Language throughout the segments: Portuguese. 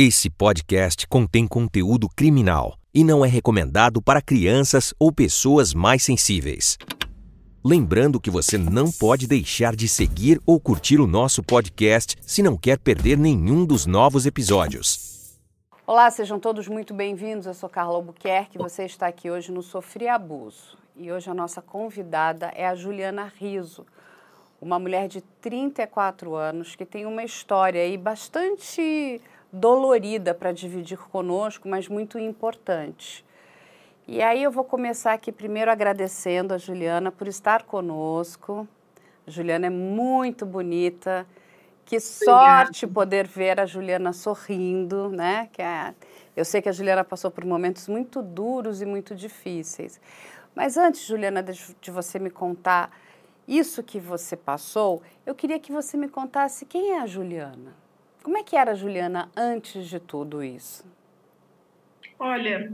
Esse podcast contém conteúdo criminal e não é recomendado para crianças ou pessoas mais sensíveis. Lembrando que você não pode deixar de seguir ou curtir o nosso podcast se não quer perder nenhum dos novos episódios. Olá, sejam todos muito bem-vindos. Eu sou Carla Albuquerque. Você está aqui hoje no Sofri Abuso. E hoje a nossa convidada é a Juliana Riso, uma mulher de 34 anos que tem uma história aí bastante dolorida para dividir conosco, mas muito importante. E aí eu vou começar aqui primeiro agradecendo a Juliana por estar conosco. A Juliana é muito bonita. Que sorte Obrigada. poder ver a Juliana sorrindo, né? Que é... Eu sei que a Juliana passou por momentos muito duros e muito difíceis. Mas antes, Juliana, de você me contar isso que você passou, eu queria que você me contasse quem é a Juliana. Como é que era a Juliana antes de tudo isso? Olha,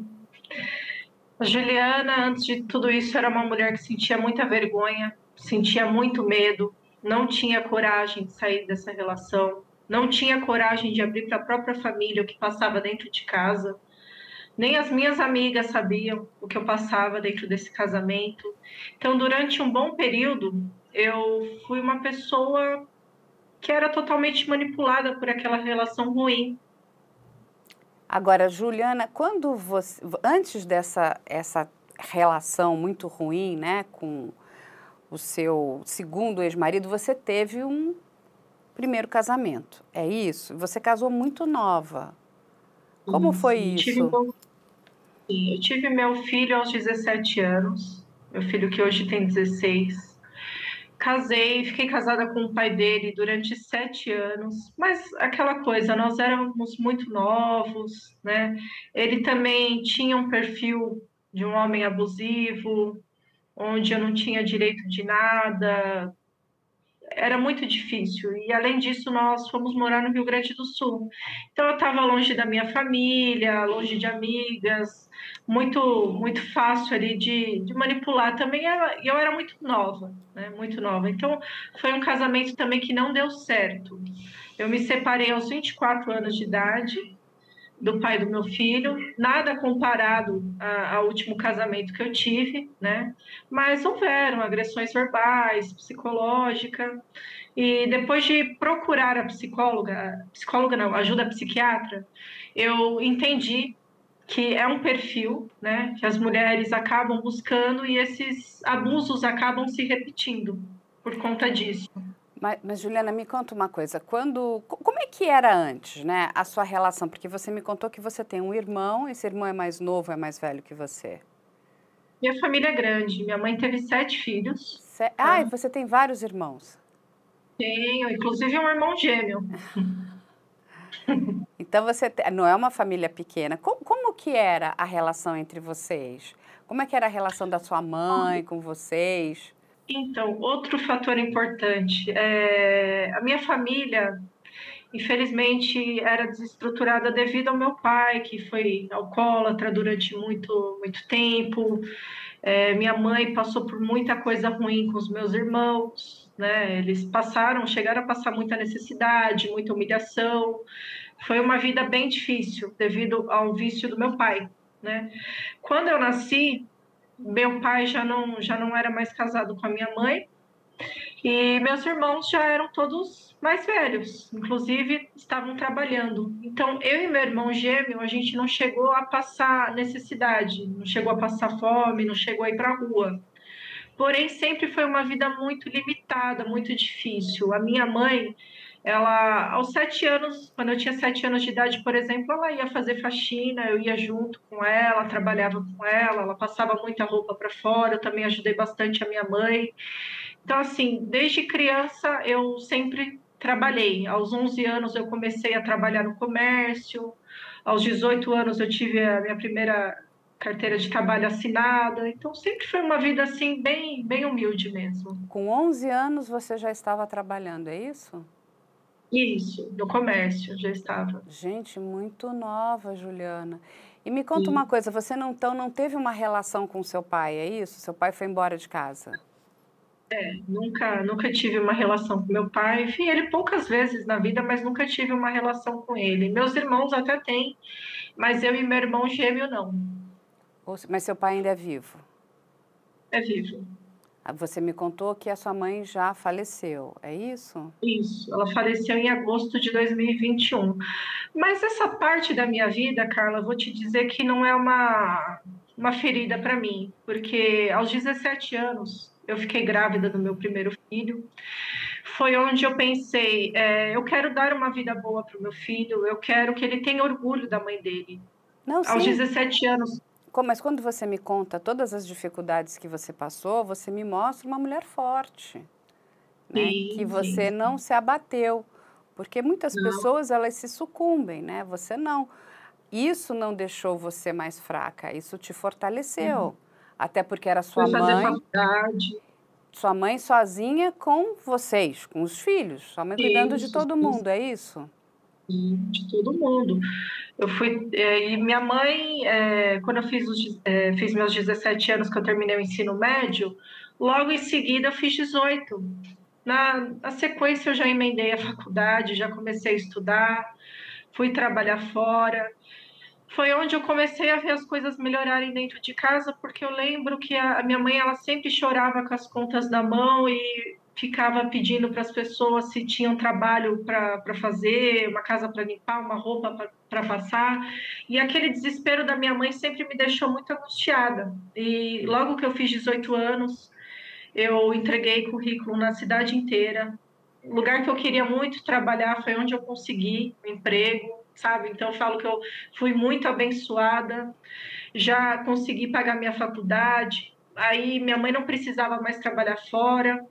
a Juliana, antes de tudo isso, era uma mulher que sentia muita vergonha, sentia muito medo, não tinha coragem de sair dessa relação, não tinha coragem de abrir para a própria família o que passava dentro de casa. Nem as minhas amigas sabiam o que eu passava dentro desse casamento. Então, durante um bom período, eu fui uma pessoa que era totalmente manipulada por aquela relação ruim. Agora, Juliana, quando você, antes dessa essa relação muito ruim, né, com o seu segundo ex-marido, você teve um primeiro casamento. É isso? Você casou muito nova. Como foi isso? Tive, eu tive meu filho aos 17 anos, meu filho que hoje tem 16 casei, fiquei casada com o pai dele durante sete anos, mas aquela coisa, nós éramos muito novos, né? Ele também tinha um perfil de um homem abusivo, onde eu não tinha direito de nada, era muito difícil. E além disso, nós fomos morar no Rio Grande do Sul. Então eu estava longe da minha família, longe de amigas, muito muito fácil ali de, de manipular também. E eu era muito nova, né? Muito nova. Então foi um casamento também que não deu certo. Eu me separei aos 24 anos de idade do pai do meu filho, nada comparado a, ao último casamento que eu tive, né? Mas houveram agressões verbais, psicológica, e depois de procurar a psicóloga, psicóloga não, ajuda psiquiatra, eu entendi que é um perfil, né, que as mulheres acabam buscando e esses abusos acabam se repetindo por conta disso. Mas, mas, Juliana, me conta uma coisa. Quando, como é que era antes, né, a sua relação? Porque você me contou que você tem um irmão. Esse irmão é mais novo, é mais velho que você? Minha família é grande. Minha mãe teve sete filhos. Se... Ah, e você tem vários irmãos? Tenho, inclusive um irmão gêmeo. então você não é uma família pequena. Como, como que era a relação entre vocês? Como é que era a relação da sua mãe com vocês? Então, outro fator importante, é, a minha família, infelizmente, era desestruturada devido ao meu pai, que foi alcoólatra durante muito, muito tempo. É, minha mãe passou por muita coisa ruim com os meus irmãos, né? Eles passaram, chegaram a passar muita necessidade, muita humilhação. Foi uma vida bem difícil devido ao vício do meu pai, né? Quando eu nasci, meu pai já não, já não era mais casado com a minha mãe, e meus irmãos já eram todos mais velhos, inclusive estavam trabalhando. Então, eu e meu irmão gêmeo, a gente não chegou a passar necessidade, não chegou a passar fome, não chegou a ir para a rua. Porém, sempre foi uma vida muito limitada, muito difícil. A minha mãe, ela, aos sete anos, quando eu tinha sete anos de idade, por exemplo, ela ia fazer faxina, eu ia junto com ela, trabalhava com ela, ela passava muita roupa para fora, eu também ajudei bastante a minha mãe. Então, assim, desde criança eu sempre trabalhei. Aos 11 anos eu comecei a trabalhar no comércio, aos 18 anos eu tive a minha primeira carteira de trabalho assinada. Então, sempre foi uma vida assim, bem, bem humilde mesmo. Com 11 anos você já estava trabalhando, é isso? Isso, no comércio já estava. Gente, muito nova, Juliana. E me conta Sim. uma coisa, você não, então não teve uma relação com seu pai, é isso? Seu pai foi embora de casa? É, nunca, nunca tive uma relação com meu pai. Vi ele poucas vezes na vida, mas nunca tive uma relação com ele. Meus irmãos até têm, mas eu e meu irmão gêmeo não. Mas seu pai ainda é vivo? É vivo. Ah, você me contou que a sua mãe já faleceu, é isso? Isso, ela faleceu em agosto de 2021. Mas essa parte da minha vida, Carla, vou te dizer que não é uma, uma ferida para mim, porque aos 17 anos eu fiquei grávida do meu primeiro filho. Foi onde eu pensei: é, eu quero dar uma vida boa para o meu filho, eu quero que ele tenha orgulho da mãe dele. Não, aos 17 anos, mas quando você me conta todas as dificuldades que você passou, você me mostra uma mulher forte, né? Sim, que você sim. não se abateu, porque muitas não. pessoas elas se sucumbem, né? Você não. Isso não deixou você mais fraca, isso te fortaleceu. Uhum. Até porque era sua mãe. Faculdade. Sua mãe sozinha com vocês, com os filhos, sua mãe cuidando isso, de todo mundo, isso. é isso? De todo mundo. Eu fui é, e minha mãe, é, quando eu fiz, os, é, fiz meus 17 anos que eu terminei o ensino médio, logo em seguida eu fiz 18. Na, na sequência eu já emendei a faculdade, já comecei a estudar, fui trabalhar fora. Foi onde eu comecei a ver as coisas melhorarem dentro de casa, porque eu lembro que a, a minha mãe ela sempre chorava com as contas na mão e ficava pedindo para as pessoas se tinham trabalho para fazer, uma casa para limpar, uma roupa para passar. E aquele desespero da minha mãe sempre me deixou muito angustiada. E logo que eu fiz 18 anos, eu entreguei currículo na cidade inteira. O lugar que eu queria muito trabalhar foi onde eu consegui um emprego, sabe? Então eu falo que eu fui muito abençoada. Já consegui pagar minha faculdade. Aí minha mãe não precisava mais trabalhar fora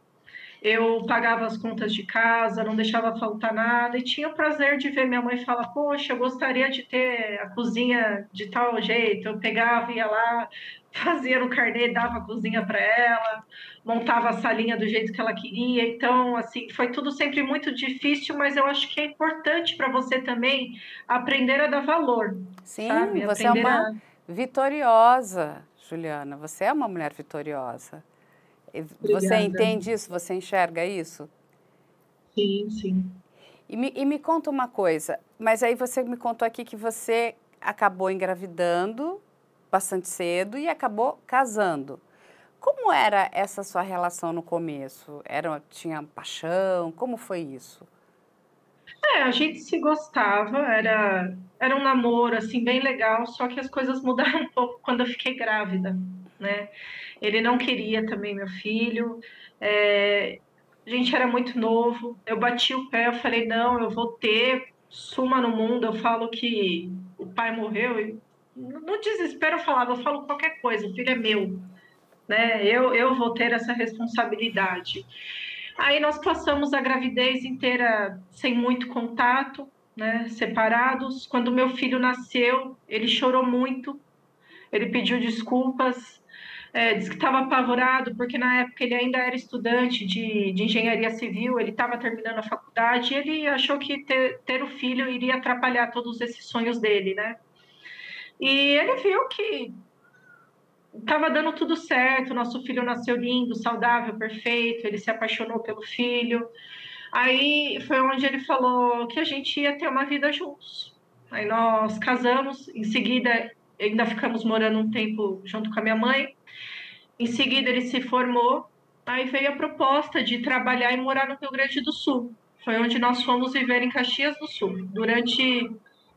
eu pagava as contas de casa, não deixava faltar nada, e tinha o prazer de ver minha mãe falar: Poxa, eu gostaria de ter a cozinha de tal jeito. Eu pegava, ia lá, fazia no carnê, dava a cozinha para ela, montava a salinha do jeito que ela queria. Então, assim, foi tudo sempre muito difícil, mas eu acho que é importante para você também aprender a dar valor. Sim, sabe? você é aprender é uma a... vitoriosa, Juliana. Você é uma mulher vitoriosa. Obrigada. Você entende isso? Você enxerga isso? Sim, sim. E me, e me conta uma coisa, mas aí você me contou aqui que você acabou engravidando bastante cedo e acabou casando. Como era essa sua relação no começo? Era, tinha paixão? Como foi isso? É, a gente se gostava, era, era um namoro, assim, bem legal, só que as coisas mudaram um pouco quando eu fiquei grávida, né? Ele não queria também meu filho. É, a gente era muito novo. Eu bati o pé, eu falei, não, eu vou ter, suma no mundo. Eu falo que o pai morreu. E no desespero eu falava, eu falo qualquer coisa, o filho é meu. Né? Eu, eu vou ter essa responsabilidade. Aí nós passamos a gravidez inteira sem muito contato, né? separados. Quando meu filho nasceu, ele chorou muito, ele pediu desculpas, é, disse que estava apavorado, porque na época ele ainda era estudante de, de engenharia civil, ele estava terminando a faculdade, e ele achou que ter, ter o filho iria atrapalhar todos esses sonhos dele, né? E ele viu que estava dando tudo certo, nosso filho nasceu lindo, saudável, perfeito, ele se apaixonou pelo filho. Aí foi onde ele falou que a gente ia ter uma vida juntos. Aí nós casamos, em seguida ainda ficamos morando um tempo junto com a minha mãe. Em seguida, ele se formou. Aí veio a proposta de trabalhar e morar no Rio Grande do Sul. Foi onde nós fomos viver em Caxias do Sul. Durante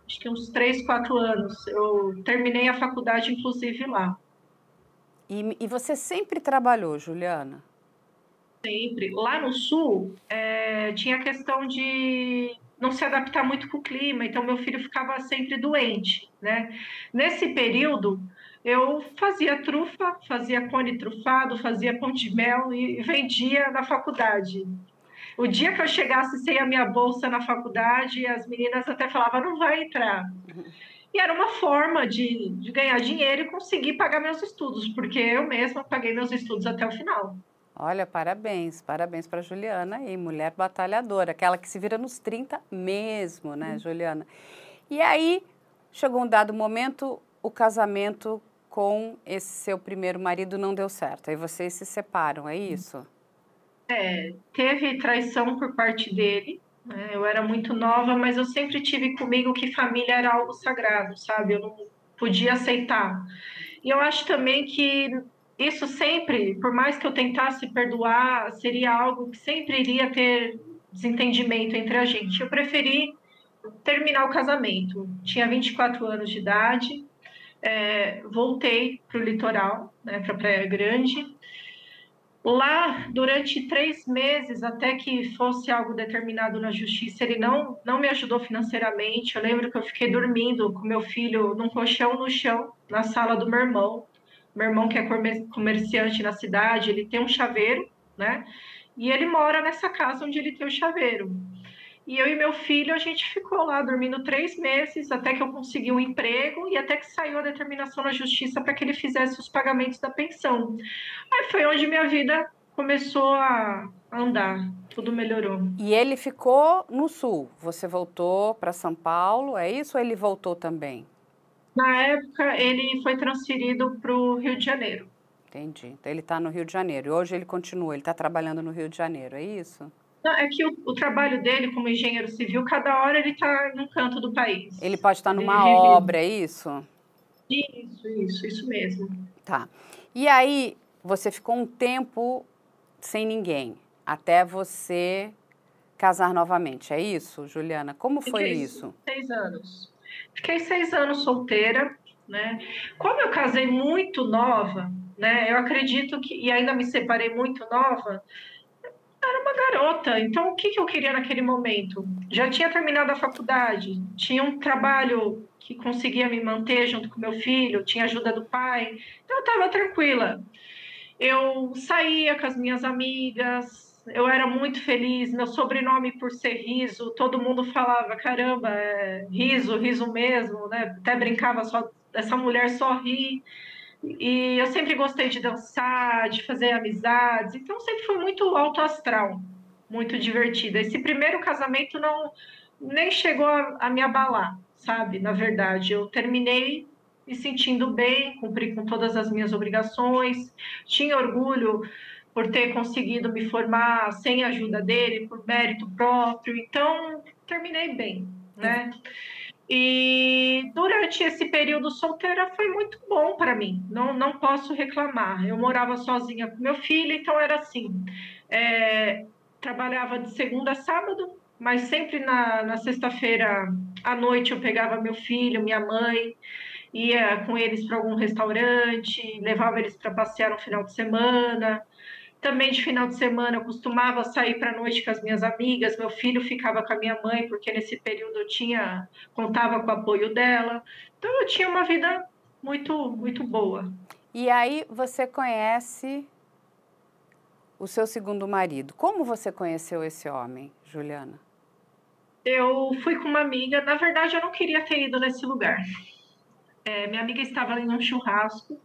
acho que uns três, quatro anos. Eu terminei a faculdade, inclusive, lá. E, e você sempre trabalhou, Juliana? Sempre. Lá no Sul, é, tinha a questão de não se adaptar muito com o clima, então meu filho ficava sempre doente, né? Nesse período, eu fazia trufa, fazia cone trufado, fazia pão de mel e vendia na faculdade. O dia que eu chegasse sem a minha bolsa na faculdade, as meninas até falavam, não vai entrar. E era uma forma de, de ganhar dinheiro e conseguir pagar meus estudos, porque eu mesma paguei meus estudos até o final. Olha, parabéns, parabéns para Juliana aí, mulher batalhadora, aquela que se vira nos 30 mesmo, né, hum. Juliana? E aí, chegou um dado momento, o casamento com esse seu primeiro marido não deu certo. Aí vocês se separam, é isso? É, teve traição por parte dele. Né? Eu era muito nova, mas eu sempre tive comigo que família era algo sagrado, sabe? Eu não podia aceitar. E eu acho também que isso sempre, por mais que eu tentasse perdoar, seria algo que sempre iria ter desentendimento entre a gente. Eu preferi terminar o casamento. Tinha 24 anos de idade, é, voltei para o litoral, né, para Praia Grande. Lá, durante três meses, até que fosse algo determinado na justiça, ele não, não me ajudou financeiramente. Eu lembro que eu fiquei dormindo com meu filho num colchão no chão, na sala do meu irmão. Meu irmão, que é comerciante na cidade, ele tem um chaveiro, né? E ele mora nessa casa onde ele tem o chaveiro. E eu e meu filho, a gente ficou lá dormindo três meses até que eu consegui um emprego e até que saiu a determinação na justiça para que ele fizesse os pagamentos da pensão. Aí foi onde minha vida começou a andar, tudo melhorou. E ele ficou no sul? Você voltou para São Paulo, é isso ou ele voltou também? Na época, ele foi transferido para o Rio de Janeiro. Entendi. Então ele está no Rio de Janeiro. E hoje ele continua, ele está trabalhando no Rio de Janeiro, é isso? É que o, o, trabalho dele como engenheiro civil, cada hora ele está num canto do país. Ele pode estar numa ele... obra, é isso? Isso, isso, isso mesmo. Tá. E aí, você ficou um tempo sem ninguém, até você casar novamente, é isso, Juliana? Como foi Fiquei isso? Seis anos. Fiquei seis anos solteira, né? Como eu casei muito nova, né? Eu acredito que, e ainda me separei muito nova, garota. Então, o que, que eu queria naquele momento? Já tinha terminado a faculdade, tinha um trabalho que conseguia me manter junto com meu filho, tinha ajuda do pai, então eu estava tranquila. Eu saía com as minhas amigas, eu era muito feliz. Meu sobrenome, por ser riso, todo mundo falava: caramba, é riso, riso mesmo, né? Até brincava só, essa mulher só ri. E eu sempre gostei de dançar, de fazer amizades, então sempre fui muito alto astral, muito divertida. Esse primeiro casamento não nem chegou a, a me abalar, sabe? Na verdade, eu terminei me sentindo bem, cumpri com todas as minhas obrigações, tinha orgulho por ter conseguido me formar sem a ajuda dele, por mérito próprio, então terminei bem, né? E durante esse período solteira foi muito bom para mim, não, não posso reclamar. Eu morava sozinha com meu filho, então era assim: é, trabalhava de segunda a sábado, mas sempre na, na sexta-feira à noite eu pegava meu filho, minha mãe, ia com eles para algum restaurante, levava eles para passear no final de semana. Também de final de semana eu costumava sair para a noite com as minhas amigas, meu filho ficava com a minha mãe, porque nesse período eu tinha contava com o apoio dela. Então eu tinha uma vida muito muito boa. E aí você conhece o seu segundo marido. Como você conheceu esse homem, Juliana? Eu fui com uma amiga, na verdade eu não queria ter ido nesse lugar. É, minha amiga estava em um churrasco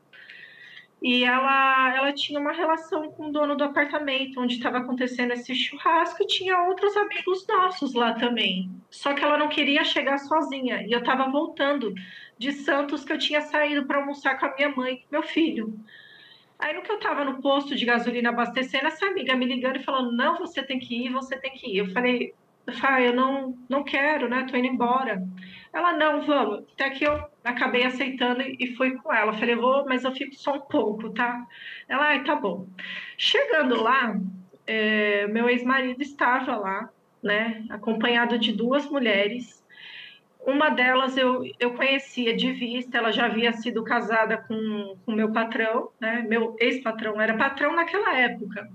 e ela, ela tinha uma relação com o dono do apartamento onde estava acontecendo esse churrasco e tinha outros amigos nossos lá também. Só que ela não queria chegar sozinha. E eu estava voltando de Santos que eu tinha saído para almoçar com a minha mãe e meu filho. Aí no que eu estava no posto de gasolina abastecendo, essa amiga me ligando e falando: "Não, você tem que ir, você tem que ir". Eu falei: "Ah, eu não não quero, né? Tô indo embora". Ela: "Não, vamos". Até que eu acabei aceitando e fui com ela. Falei, vou, mas eu fico só um pouco, tá? Ela, ai, tá bom. Chegando lá, é, meu ex-marido estava lá, né, acompanhado de duas mulheres. Uma delas eu, eu conhecia de vista, ela já havia sido casada com o meu patrão, né? Meu ex-patrão era patrão naquela época.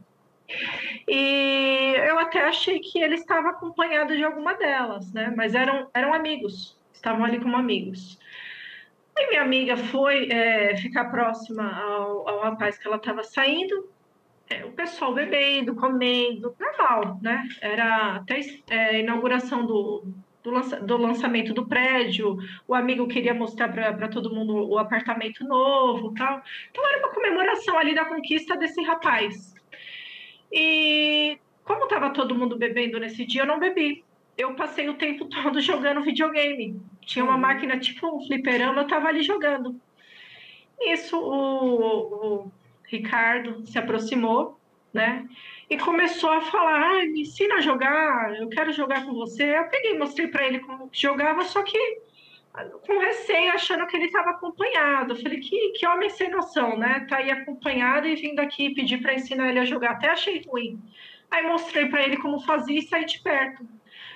E eu até achei que ele estava acompanhado de alguma delas, né? Mas eram, eram amigos, estavam ali como amigos. E minha amiga foi é, ficar próxima ao, ao rapaz que ela estava saindo, é, o pessoal bebendo, comendo, normal, né? Era até é, inauguração do, do, lança, do, lançamento do prédio, o amigo queria mostrar para todo mundo o apartamento novo tal. Então era uma comemoração ali da conquista desse rapaz. E como estava todo mundo bebendo nesse dia, eu não bebi eu passei o tempo todo jogando videogame. Tinha uma uhum. máquina tipo um fliperama, eu tava ali jogando. Isso o, o Ricardo se aproximou, né? e começou a falar: ah, me ensina a jogar, eu quero jogar com você. Eu peguei, mostrei para ele como jogava, só que com receio, achando que ele estava acompanhado. Eu falei: que, que homem sem noção, né? Tá aí acompanhado e vindo aqui pedir para ensinar ele a jogar. Até achei ruim. Aí mostrei para ele como fazia e saí de perto.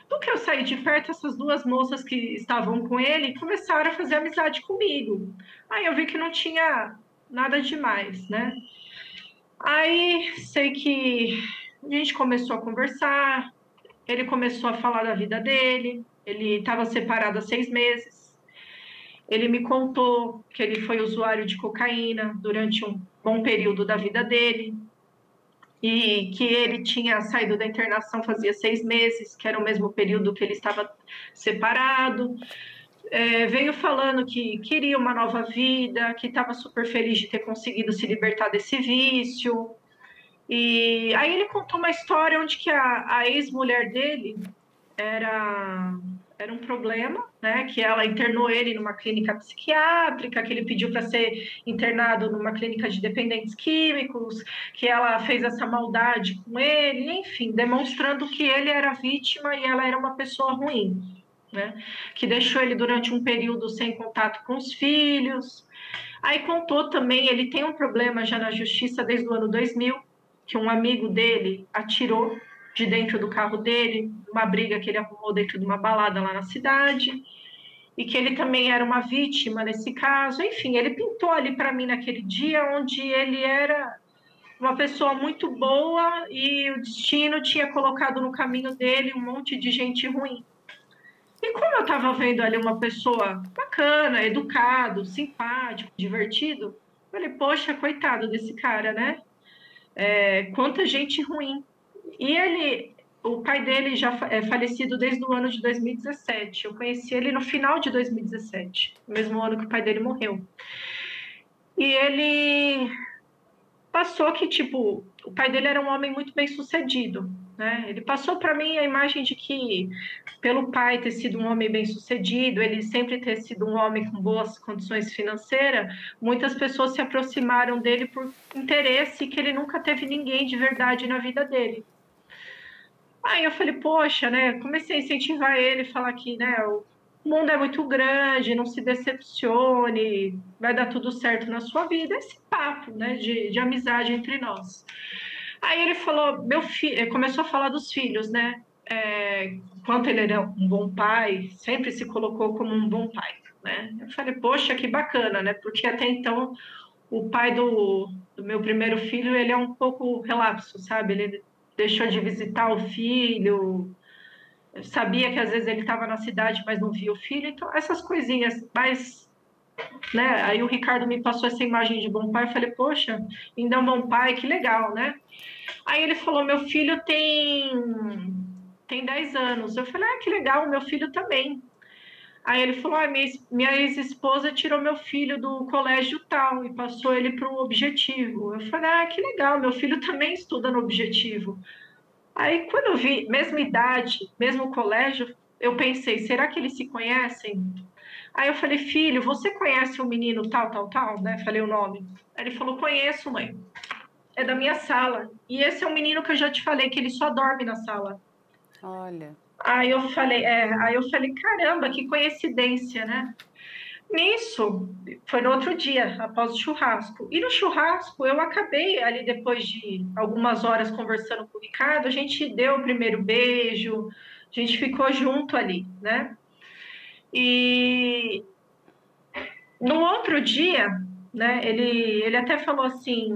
Do que eu saí de perto, essas duas moças que estavam com ele começaram a fazer amizade comigo. Aí eu vi que não tinha nada demais, né? Aí sei que a gente começou a conversar, ele começou a falar da vida dele, ele estava separado há seis meses. Ele me contou que ele foi usuário de cocaína durante um bom período da vida dele e que ele tinha saído da internação fazia seis meses, que era o mesmo período que ele estava separado é, veio falando que queria uma nova vida, que estava super feliz de ter conseguido se libertar desse vício. E aí ele contou uma história onde que a, a ex-mulher dele era era um problema, né? Que ela internou ele numa clínica psiquiátrica, que ele pediu para ser internado numa clínica de dependentes químicos, que ela fez essa maldade com ele, enfim, demonstrando que ele era vítima e ela era uma pessoa ruim né? Que deixou ele durante um período sem contato com os filhos. Aí contou também, ele tem um problema já na justiça desde o ano 2000, que um amigo dele atirou de dentro do carro dele, uma briga que ele arrumou dentro de uma balada lá na cidade, e que ele também era uma vítima nesse caso. Enfim, ele pintou ali para mim naquele dia onde ele era uma pessoa muito boa e o destino tinha colocado no caminho dele um monte de gente ruim. E como eu estava vendo ali uma pessoa bacana, educado, simpático, divertido, falei, poxa, coitado desse cara, né? É, quanta gente ruim. E ele, o pai dele já é falecido desde o ano de 2017. Eu conheci ele no final de 2017, mesmo ano que o pai dele morreu. E ele passou que, tipo, o pai dele era um homem muito bem sucedido. Né? Ele passou para mim a imagem de que, pelo pai ter sido um homem bem sucedido, ele sempre ter sido um homem com boas condições financeiras, muitas pessoas se aproximaram dele por interesse que ele nunca teve ninguém de verdade na vida dele. Aí eu falei, poxa, né? Comecei a incentivar ele, falar que, né, o mundo é muito grande, não se decepcione, vai dar tudo certo na sua vida. Esse papo, né, de, de amizade entre nós. Aí ele falou, meu filho, começou a falar dos filhos, né? É, quanto ele era um bom pai, sempre se colocou como um bom pai, né? Eu falei, poxa, que bacana, né? Porque até então o pai do, do meu primeiro filho, ele é um pouco relapso, sabe? Ele deixou de visitar o filho, sabia que às vezes ele estava na cidade, mas não via o filho, então essas coisinhas, mas né? Aí o Ricardo me passou essa imagem de bom pai, eu falei, poxa, ainda é um bom pai, que legal, né? Aí ele falou, meu filho tem tem 10 anos. Eu falei, ah, que legal, meu filho também. Aí ele falou, ah, minha, ex-esposa tirou meu filho do colégio tal e passou ele para o objetivo. Eu falei, ah, que legal, meu filho também estuda no objetivo. Aí quando eu vi, mesma idade, mesmo colégio, eu pensei, será que eles se conhecem? Aí eu falei, filho, você conhece o menino tal, tal, tal, né? Falei o nome. Aí ele falou, conheço, mãe. É da minha sala. E esse é o menino que eu já te falei que ele só dorme na sala. Olha. Aí eu falei, é, aí eu falei, caramba, que coincidência, né? Nisso, foi no outro dia, após o churrasco. E no churrasco, eu acabei ali depois de algumas horas conversando com o Ricardo, a gente deu o primeiro beijo, a gente ficou junto ali, né? E no outro dia, né, ele, ele até falou assim: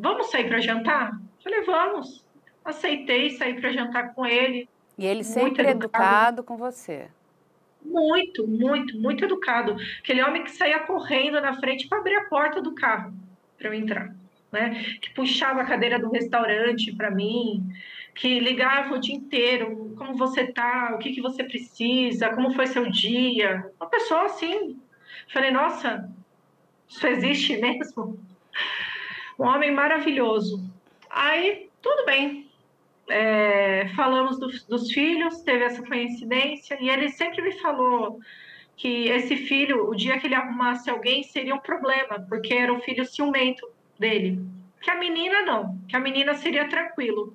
vamos sair para jantar? Eu falei, vamos. Aceitei sair para jantar com ele. E ele sempre educado. educado com você. Muito, muito, muito educado. Aquele homem que saía correndo na frente para abrir a porta do carro para eu entrar, né? Que puxava a cadeira do restaurante para mim, que ligava o dia inteiro, como você tá, o que, que você precisa, como foi seu dia. Uma pessoa assim. Falei, nossa, isso existe mesmo? Um homem maravilhoso. Aí, tudo bem. É, falamos do, dos filhos, teve essa coincidência, e ele sempre me falou que esse filho, o dia que ele arrumasse alguém, seria um problema, porque era o filho ciumento dele. Que a menina não, que a menina seria tranquilo.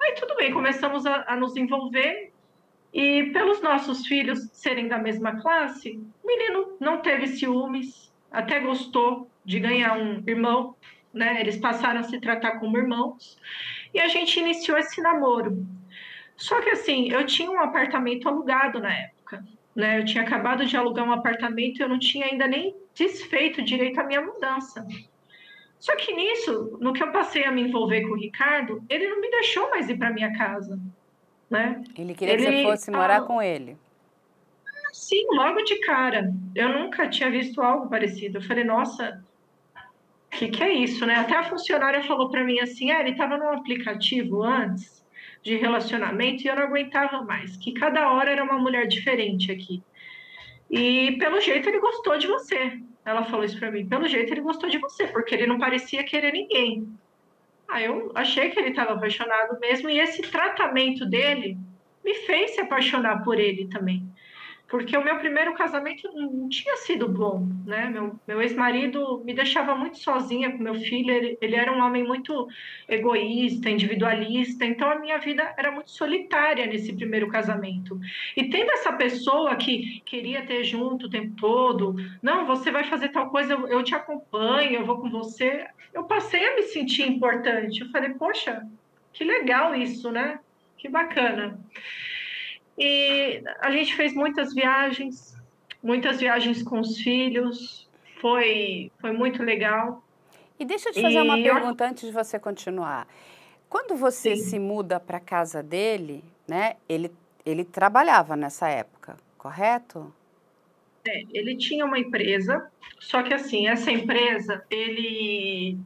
Aí tudo bem, começamos a, a nos envolver e pelos nossos filhos serem da mesma classe, o menino não teve ciúmes, até gostou de ganhar um irmão, né? Eles passaram a se tratar como irmãos e a gente iniciou esse namoro. Só que assim, eu tinha um apartamento alugado na época, né? Eu tinha acabado de alugar um apartamento e eu não tinha ainda nem desfeito direito a minha mudança. Só que nisso, no que eu passei a me envolver com o Ricardo, ele não me deixou mais ir para minha casa, né? Ele queria ele, que você fosse morar com ele. Sim, logo de cara. Eu nunca tinha visto algo parecido. Eu falei, nossa, o que, que é isso, né? Até a funcionária falou para mim assim, ah, ele estava num aplicativo antes de relacionamento e eu não aguentava mais, que cada hora era uma mulher diferente aqui. E pelo jeito ele gostou de você. Ela falou isso para mim. Pelo jeito ele gostou de você, porque ele não parecia querer ninguém. Aí eu achei que ele estava apaixonado mesmo e esse tratamento dele me fez se apaixonar por ele também porque o meu primeiro casamento não tinha sido bom, né? Meu, meu ex-marido me deixava muito sozinha com meu filho, ele, ele era um homem muito egoísta, individualista, então a minha vida era muito solitária nesse primeiro casamento. E tendo essa pessoa que queria ter junto o tempo todo, não, você vai fazer tal coisa, eu, eu te acompanho, eu vou com você, eu passei a me sentir importante. Eu falei, poxa, que legal isso, né? Que bacana. E a gente fez muitas viagens, muitas viagens com os filhos, foi, foi muito legal. E deixa eu te fazer e uma pergunta eu... antes de você continuar. Quando você Sim. se muda para casa dele, né? Ele, ele trabalhava nessa época, correto? É, ele tinha uma empresa, só que assim, essa empresa, ele,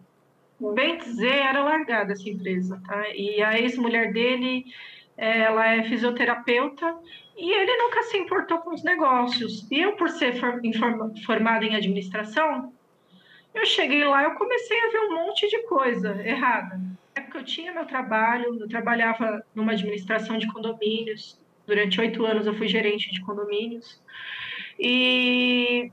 bem dizer, era largada essa empresa, tá? E a ex-mulher dele ela é fisioterapeuta e ele nunca se importou com os negócios. E eu, por ser formada em administração, eu cheguei lá eu comecei a ver um monte de coisa errada. É porque eu tinha meu trabalho, eu trabalhava numa administração de condomínios. Durante oito anos eu fui gerente de condomínios. E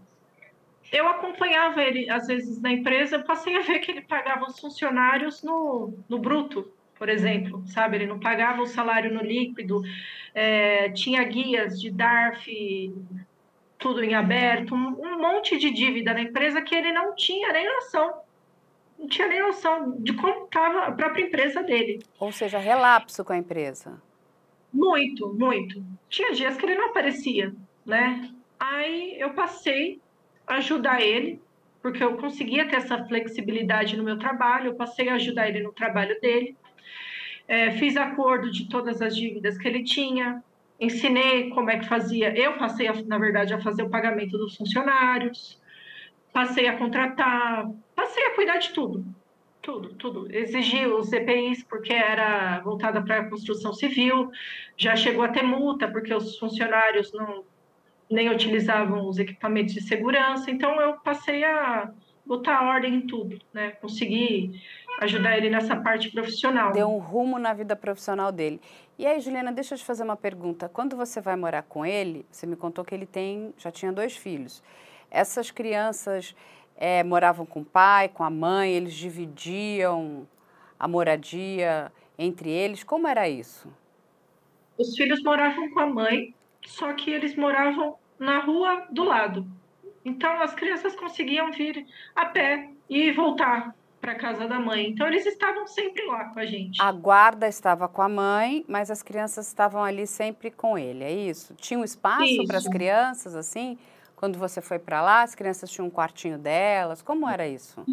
eu acompanhava ele, às vezes, na empresa, eu passei a ver que ele pagava os funcionários no, no bruto por exemplo, sabe? Ele não pagava o salário no líquido, é, tinha guias de DARF, tudo em aberto, um, um, monte de dívida na empresa que ele não tinha nem noção. Não tinha nem noção de como estava a própria empresa dele. Ou seja, relapso com a empresa. Muito, muito. Tinha dias que ele não aparecia, né? Aí eu passei a ajudar ele, porque eu conseguia ter essa flexibilidade no meu trabalho, eu passei a ajudar ele no trabalho dele. É, fiz acordo de todas as dívidas que ele tinha, ensinei como é que fazia. Eu passei, a, na verdade, a fazer o pagamento dos funcionários, passei a contratar, passei a cuidar de tudo. Tudo, tudo. Exigi os EPIs, porque era voltada para a construção civil, já chegou a ter multa, porque os funcionários não nem utilizavam os equipamentos de segurança, então eu passei a botar ordem em tudo, né? Consegui ajudar ele nessa parte profissional. Deu um rumo na vida profissional dele. E aí, Juliana, deixa eu te fazer uma pergunta. Quando você vai morar com ele, você me contou que ele tem, já tinha dois filhos. Essas crianças é, moravam com o pai, com a mãe, eles dividiam a moradia entre eles. Como era isso? Os filhos moravam com a mãe, só que eles moravam na rua do lado. Então as crianças conseguiam vir a pé e voltar para casa da mãe. Então eles estavam sempre lá com a gente. A guarda estava com a mãe, mas as crianças estavam ali sempre com ele, é isso? Tinha um espaço para as crianças assim? Quando você foi para lá, as crianças tinham um quartinho delas? Como era isso?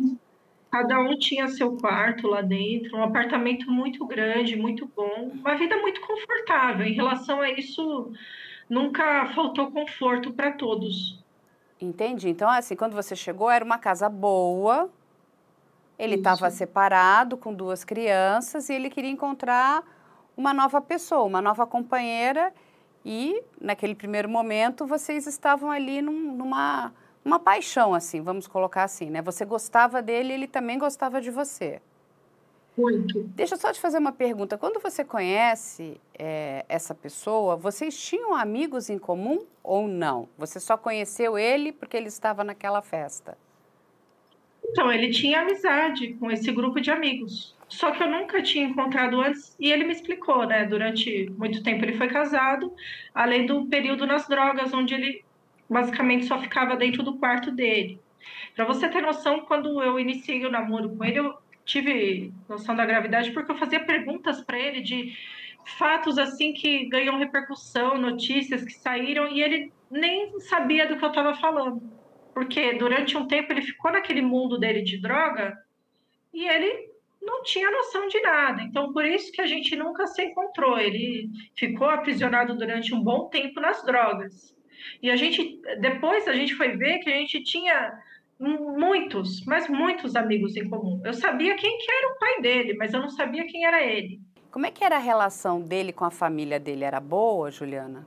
Cada um tinha seu quarto lá dentro, um apartamento muito grande, muito bom, uma vida muito confortável. Em relação a isso, nunca faltou conforto para todos. Entendi. Então, assim, quando você chegou, era uma casa boa, ele estava separado com duas crianças e ele queria encontrar uma nova pessoa, uma nova companheira. E naquele primeiro momento vocês estavam ali num, numa uma paixão, assim, vamos colocar assim, né? Você gostava dele, ele também gostava de você. Muito. Deixa eu só te fazer uma pergunta. Quando você conhece é, essa pessoa, vocês tinham amigos em comum ou não? Você só conheceu ele porque ele estava naquela festa? Então, ele tinha amizade com esse grupo de amigos. só que eu nunca tinha encontrado antes e ele me explicou, né? Durante muito tempo ele foi casado, além do período nas drogas, onde ele basicamente só ficava dentro do quarto dele. Para você ter noção, quando eu iniciei o namoro com ele, eu tive noção da gravidade porque eu fazia perguntas para ele de fatos assim que ganham repercussão, notícias que saíram e ele nem sabia do que eu estava falando. Porque durante um tempo ele ficou naquele mundo dele de droga e ele não tinha noção de nada. Então, por isso que a gente nunca se encontrou. Ele ficou aprisionado durante um bom tempo nas drogas. E a gente, depois a gente foi ver que a gente tinha muitos, mas muitos amigos em comum. Eu sabia quem que era o pai dele, mas eu não sabia quem era ele. Como é que era a relação dele com a família dele? Era boa, Juliana?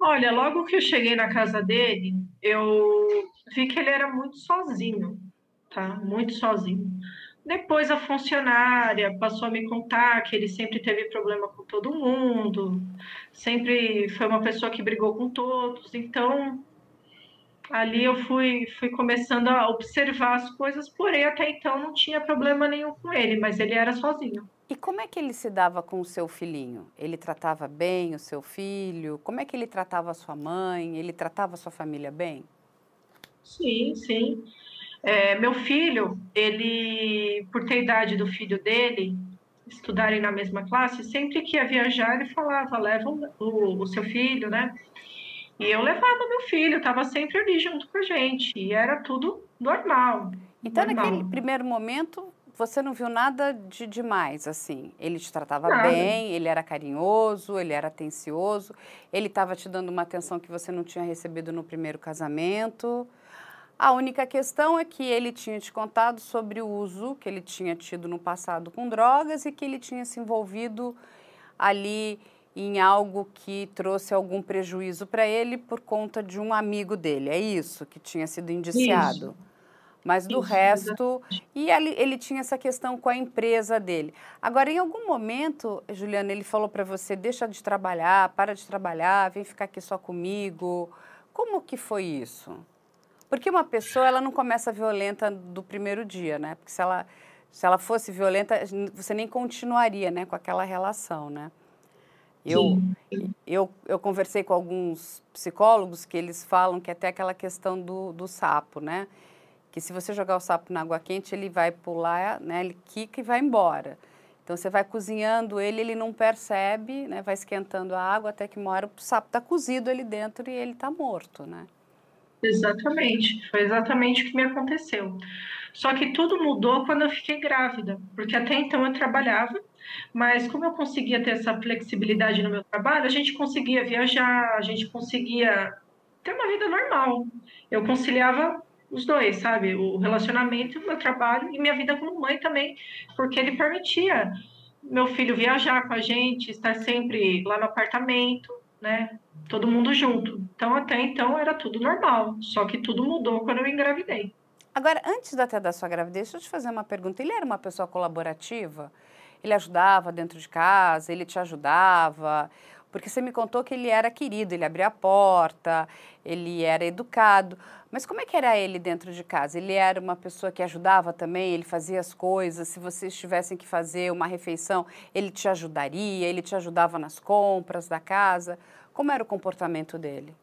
Olha, logo que eu cheguei na casa dele, eu vi que ele era muito sozinho, tá? Muito sozinho. Depois a funcionária passou a me contar que ele sempre teve problema com todo mundo, sempre foi uma pessoa que brigou com todos. Então, ali eu fui, fui começando a observar as coisas, porém até então não tinha problema nenhum com ele, mas ele era sozinho. E como é que ele se dava com o seu filhinho? Ele tratava bem o seu filho? Como é que ele tratava a sua mãe? Ele tratava a sua família bem? Sim, sim. É, meu filho, ele, por ter idade do filho dele, estudarem na mesma classe, sempre que ia viajar, ele falava, leva o, o seu filho, né? E eu levava meu filho, estava sempre ali junto com a gente, e era tudo normal. Então, normal. naquele primeiro momento, você não viu nada de demais, assim? Ele te tratava nada. bem, ele era carinhoso, ele era atencioso, ele estava te dando uma atenção que você não tinha recebido no primeiro casamento. A única questão é que ele tinha te contado sobre o uso que ele tinha tido no passado com drogas e que ele tinha se envolvido ali em algo que trouxe algum prejuízo para ele por conta de um amigo dele. É isso que tinha sido indiciado. Isso. Mas do resto, e ele, ele tinha essa questão com a empresa dele. Agora, em algum momento, Juliana, ele falou para você: deixa de trabalhar, para de trabalhar, vem ficar aqui só comigo. Como que foi isso? Porque uma pessoa, ela não começa violenta do primeiro dia, né? Porque se ela, se ela fosse violenta, você nem continuaria, né, com aquela relação, né? Eu, eu, eu conversei com alguns psicólogos que eles falam que até aquela questão do, do sapo, né? Que se você jogar o sapo na água quente, ele vai pular, né? Ele quica e vai embora. Então você vai cozinhando ele, ele não percebe, né? Vai esquentando a água até que uma hora o sapo está cozido ali dentro e ele está morto, né? Exatamente, foi exatamente o que me aconteceu. Só que tudo mudou quando eu fiquei grávida, porque até então eu trabalhava, mas como eu conseguia ter essa flexibilidade no meu trabalho, a gente conseguia viajar, a gente conseguia ter uma vida normal. Eu conciliava os dois, sabe? O relacionamento, o meu trabalho e minha vida como mãe também, porque ele permitia meu filho viajar com a gente, estar sempre lá no apartamento, né? Todo mundo junto. Então, até então era tudo normal. Só que tudo mudou quando eu engravidei. Agora, antes até da sua gravidez, deixa eu te fazer uma pergunta. Ele era uma pessoa colaborativa? Ele ajudava dentro de casa? Ele te ajudava? Porque você me contou que ele era querido, ele abria a porta, ele era educado. Mas como é que era ele dentro de casa? Ele era uma pessoa que ajudava também, ele fazia as coisas. Se vocês tivessem que fazer uma refeição, ele te ajudaria, ele te ajudava nas compras da casa. Como era o comportamento dele?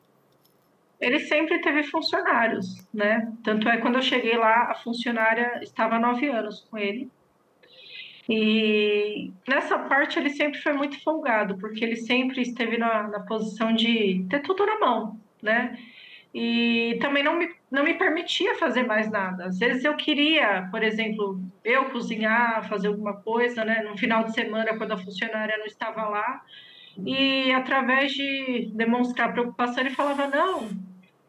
Ele sempre teve funcionários, né? Tanto é quando eu cheguei lá, a funcionária estava há nove anos com ele. E nessa parte ele sempre foi muito folgado, porque ele sempre esteve na, na posição de ter tudo na mão, né? E também não me, não me permitia fazer mais nada. Às vezes eu queria, por exemplo, eu cozinhar, fazer alguma coisa, né? No final de semana, quando a funcionária não estava lá, e através de demonstrar preocupação, ele falava: Não,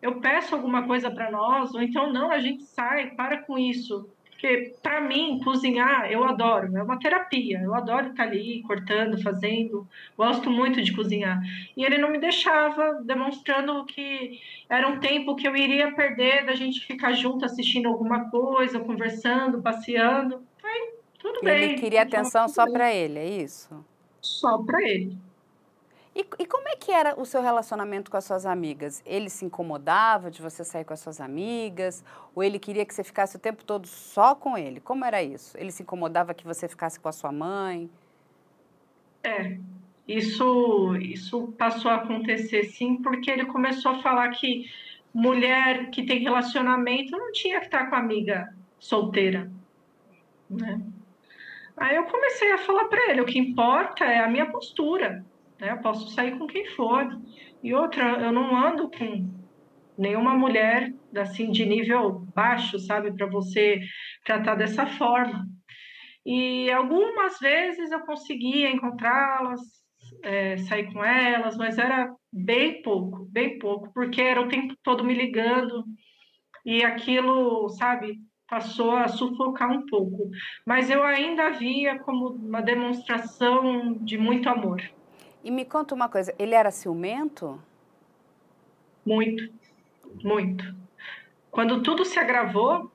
eu peço alguma coisa para nós, ou então, não, a gente sai, para com isso. Porque, para mim, cozinhar, eu adoro, é uma terapia. Eu adoro estar ali cortando, fazendo, gosto muito de cozinhar. E ele não me deixava, demonstrando que era um tempo que eu iria perder da gente ficar junto assistindo alguma coisa, conversando, passeando. Aí, tudo e bem. Ele queria atenção só para ele, é isso? Só para ele. E, e, como é que era o seu relacionamento com as suas amigas? Ele se incomodava de você sair com as suas amigas? Ou ele queria que você ficasse o tempo todo só com ele? Como era isso? Ele se incomodava que você ficasse com a sua mãe? É, isso, isso passou a acontecer sim, porque ele começou a falar que mulher que tem relacionamento não tinha que estar com amiga solteira, né? Aí eu comecei a falar para ele, o que importa é a minha postura, né? Eu posso sair com quem for. E outra, eu não ando com nenhuma mulher assim de nível baixo, sabe, para você tratar dessa forma. E algumas vezes eu conseguia encontrá-las, é, sair com elas, mas era bem pouco, bem pouco, porque era o tempo todo me ligando e aquilo, sabe, passou a sufocar um pouco. Mas eu ainda via como uma demonstração de muito amor. E me conta uma coisa, ele era ciumento? Muito, muito. Quando tudo se agravou,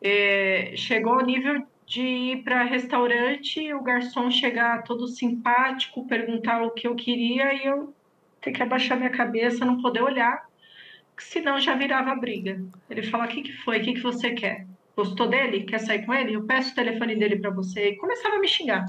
é, chegou ao nível de ir para restaurante, o garçom chegar todo simpático, perguntar o que eu queria e eu ter que abaixar minha cabeça, não poder olhar, senão já virava briga. Ele fala: "O que que foi? O que que você quer? Gostou dele? Quer sair com ele? Eu peço o telefone dele para você." E começava a me xingar.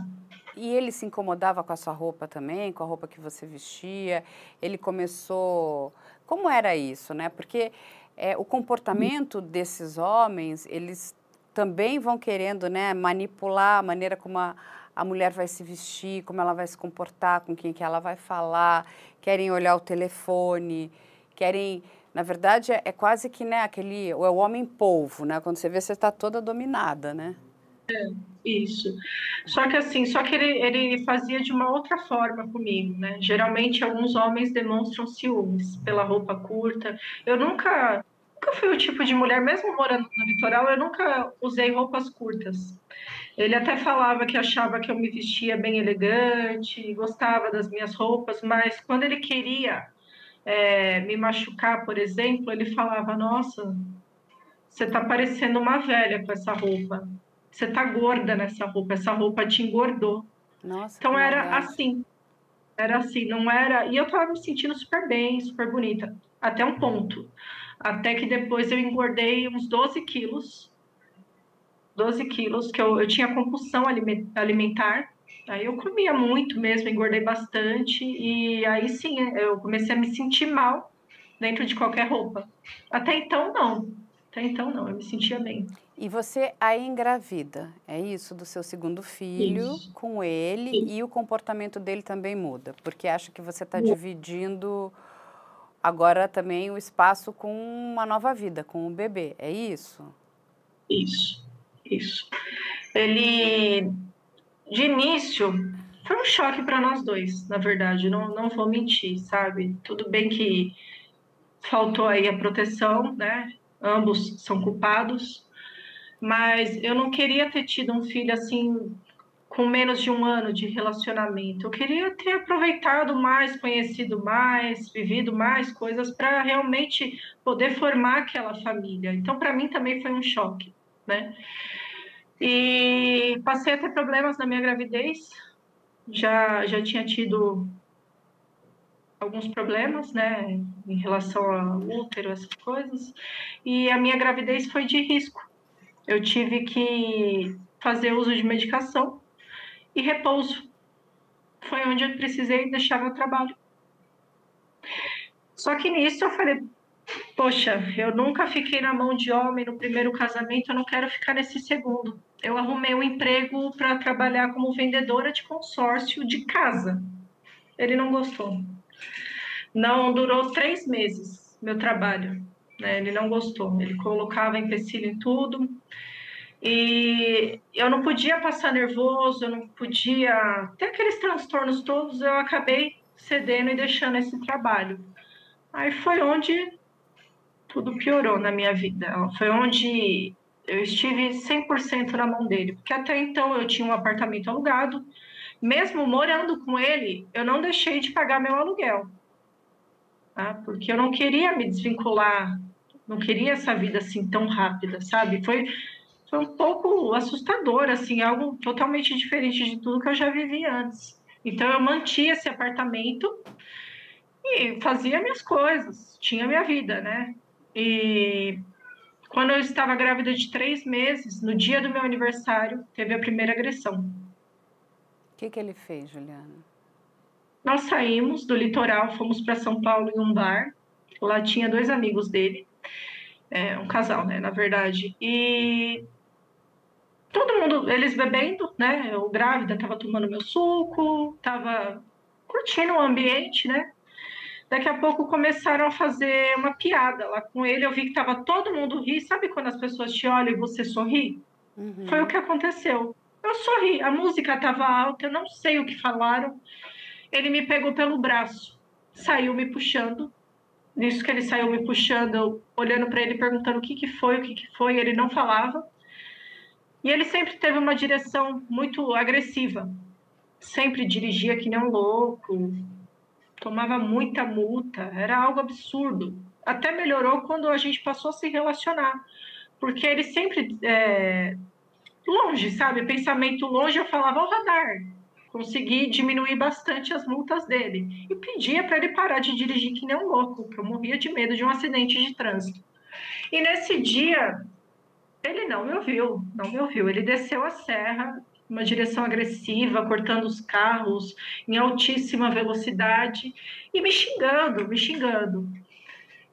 E ele se incomodava com a sua roupa também, com a roupa que você vestia? Ele começou. Como era isso, né? Porque é, o comportamento desses homens, eles também vão querendo né, manipular a maneira como a, a mulher vai se vestir, como ela vai se comportar, com quem que ela vai falar, querem olhar o telefone, querem... Na verdade, é, é quase que né, aquele... É o homem polvo, né? Quando você vê, você está toda dominada, né? É, isso. Só que assim, só que ele, ele fazia de uma outra forma comigo, né? Geralmente, alguns homens demonstram ciúmes pela roupa curta. Eu nunca nunca fui o tipo de mulher, mesmo morando no litoral, eu nunca usei roupas curtas. Ele até falava que achava que eu me vestia bem elegante, gostava das minhas roupas, mas quando ele queria é, me machucar, por exemplo, ele falava: Nossa, você tá parecendo uma velha com essa roupa. Você tá gorda nessa roupa, essa roupa te engordou. Nossa, então era assim. Era assim, não era. E eu tava me sentindo super bem, super bonita, até um ponto até que depois eu engordei uns 12 quilos. 12 quilos, que eu, eu tinha compulsão alimentar. Aí eu comia muito mesmo, engordei bastante. E aí sim, eu comecei a me sentir mal dentro de qualquer roupa. Até então, não. Até então, não. Eu me sentia bem. E você aí engravida, é isso? Do seu segundo filho isso. com ele isso. e o comportamento dele também muda, porque acha que você está dividindo agora também o espaço com uma nova vida, com o bebê, é isso? Isso, isso. Ele, de início, foi um choque para nós dois, na verdade, não, não vou mentir, sabe? Tudo bem que faltou aí a proteção, né? Ambos são culpados, mas eu não queria ter tido um filho assim com menos de um ano de relacionamento. Eu queria ter aproveitado mais, conhecido mais, vivido mais coisas para realmente poder formar aquela família. Então, para mim também foi um choque, né? E passei a ter problemas na minha gravidez. Já já tinha tido alguns problemas, né, em relação ao útero, essas coisas. E a minha gravidez foi de risco. Eu tive que fazer uso de medicação e repouso. Foi onde eu precisei deixar meu trabalho. Só que nisso eu falei, poxa, eu nunca fiquei na mão de homem no primeiro casamento, eu não quero ficar nesse segundo. Eu arrumei um emprego para trabalhar como vendedora de consórcio de casa. Ele não gostou. Não durou três meses meu trabalho. Né? Ele não gostou. Ele colocava empecilho em tudo. E eu não podia passar nervoso, eu não podia ter aqueles transtornos todos, eu acabei cedendo e deixando esse trabalho. Aí foi onde tudo piorou na minha vida. Foi onde eu estive 100% na mão dele, porque até então eu tinha um apartamento alugado, mesmo morando com ele, eu não deixei de pagar meu aluguel. Tá? Porque eu não queria me desvincular, não queria essa vida assim tão rápida, sabe? Foi foi um pouco assustador, assim, algo totalmente diferente de tudo que eu já vivi antes. Então eu mantinha esse apartamento e fazia minhas coisas, tinha minha vida, né? E quando eu estava grávida de três meses, no dia do meu aniversário, teve a primeira agressão. O que, que ele fez, Juliana? Nós saímos do litoral, fomos para São Paulo em um bar. Lá tinha dois amigos dele, é, um casal, né, na verdade. E todo mundo, eles bebendo, né? Eu grávida, tava tomando meu suco, tava curtindo o ambiente, né? Daqui a pouco começaram a fazer uma piada lá com ele. Eu vi que tava todo mundo ri. Sabe quando as pessoas te olham e você sorri? Uhum. Foi o que aconteceu. Eu sorri. A música tava alta, eu não sei o que falaram. Ele me pegou pelo braço, saiu me puxando. Nisso que ele saiu me puxando, eu olhando para ele, perguntando o que, que foi, o que, que foi, ele não falava. E ele sempre teve uma direção muito agressiva. Sempre dirigia que nem um louco, tomava muita multa, era algo absurdo. Até melhorou quando a gente passou a se relacionar, porque ele sempre é, longe, sabe? Pensamento longe, eu falava ao radar. Consegui diminuir bastante as multas dele e pedia para ele parar de dirigir que nem um louco, que eu morria de medo de um acidente de trânsito. E nesse dia ele não me ouviu, não me ouviu. Ele desceu a serra, uma direção agressiva, cortando os carros em altíssima velocidade e me xingando, me xingando,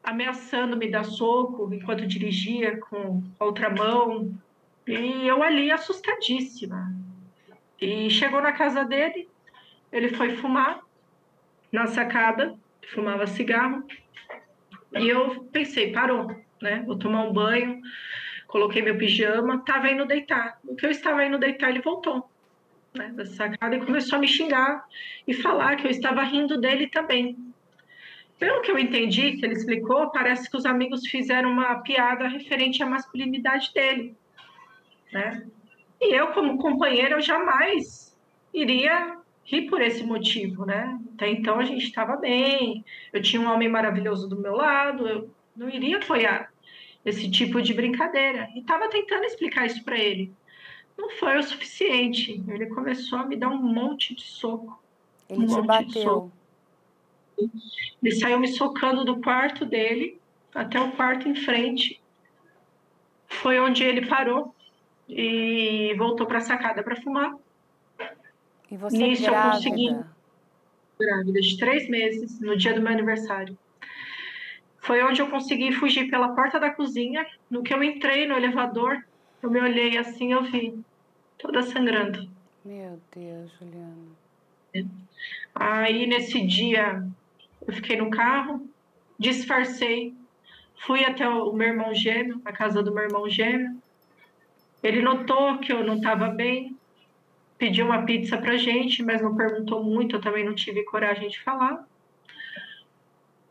ameaçando me dar soco enquanto dirigia com a outra mão. E eu ali assustadíssima. E chegou na casa dele, ele foi fumar na sacada, fumava cigarro. E eu pensei, parou, né? Vou tomar um banho coloquei meu pijama, estava indo deitar. No que eu estava indo deitar, ele voltou né, da sacada e começou a me xingar e falar que eu estava rindo dele também. Pelo que eu entendi, que ele explicou, parece que os amigos fizeram uma piada referente à masculinidade dele. Né? E eu, como companheira, eu jamais iria rir por esse motivo, né? Até então a gente estava bem, eu tinha um homem maravilhoso do meu lado, eu não iria apoiar esse tipo de brincadeira. E estava tentando explicar isso para ele. Não foi o suficiente. Ele começou a me dar um monte de soco. Ele um te bateu. Ele saiu me socando do quarto dele até o quarto em frente. Foi onde ele parou e voltou para a sacada para fumar. E você Nisso grávida? eu consegui. Grávida de três meses, no dia do meu aniversário. Foi onde eu consegui fugir pela porta da cozinha. No que eu entrei no elevador, eu me olhei assim, eu vi toda sangrando. Meu Deus, Juliana. Aí nesse dia eu fiquei no carro, disfarcei, fui até o meu irmão gêmeo, a casa do meu irmão gêmeo. Ele notou que eu não estava bem, pediu uma pizza pra gente, mas não perguntou muito, eu também não tive coragem de falar.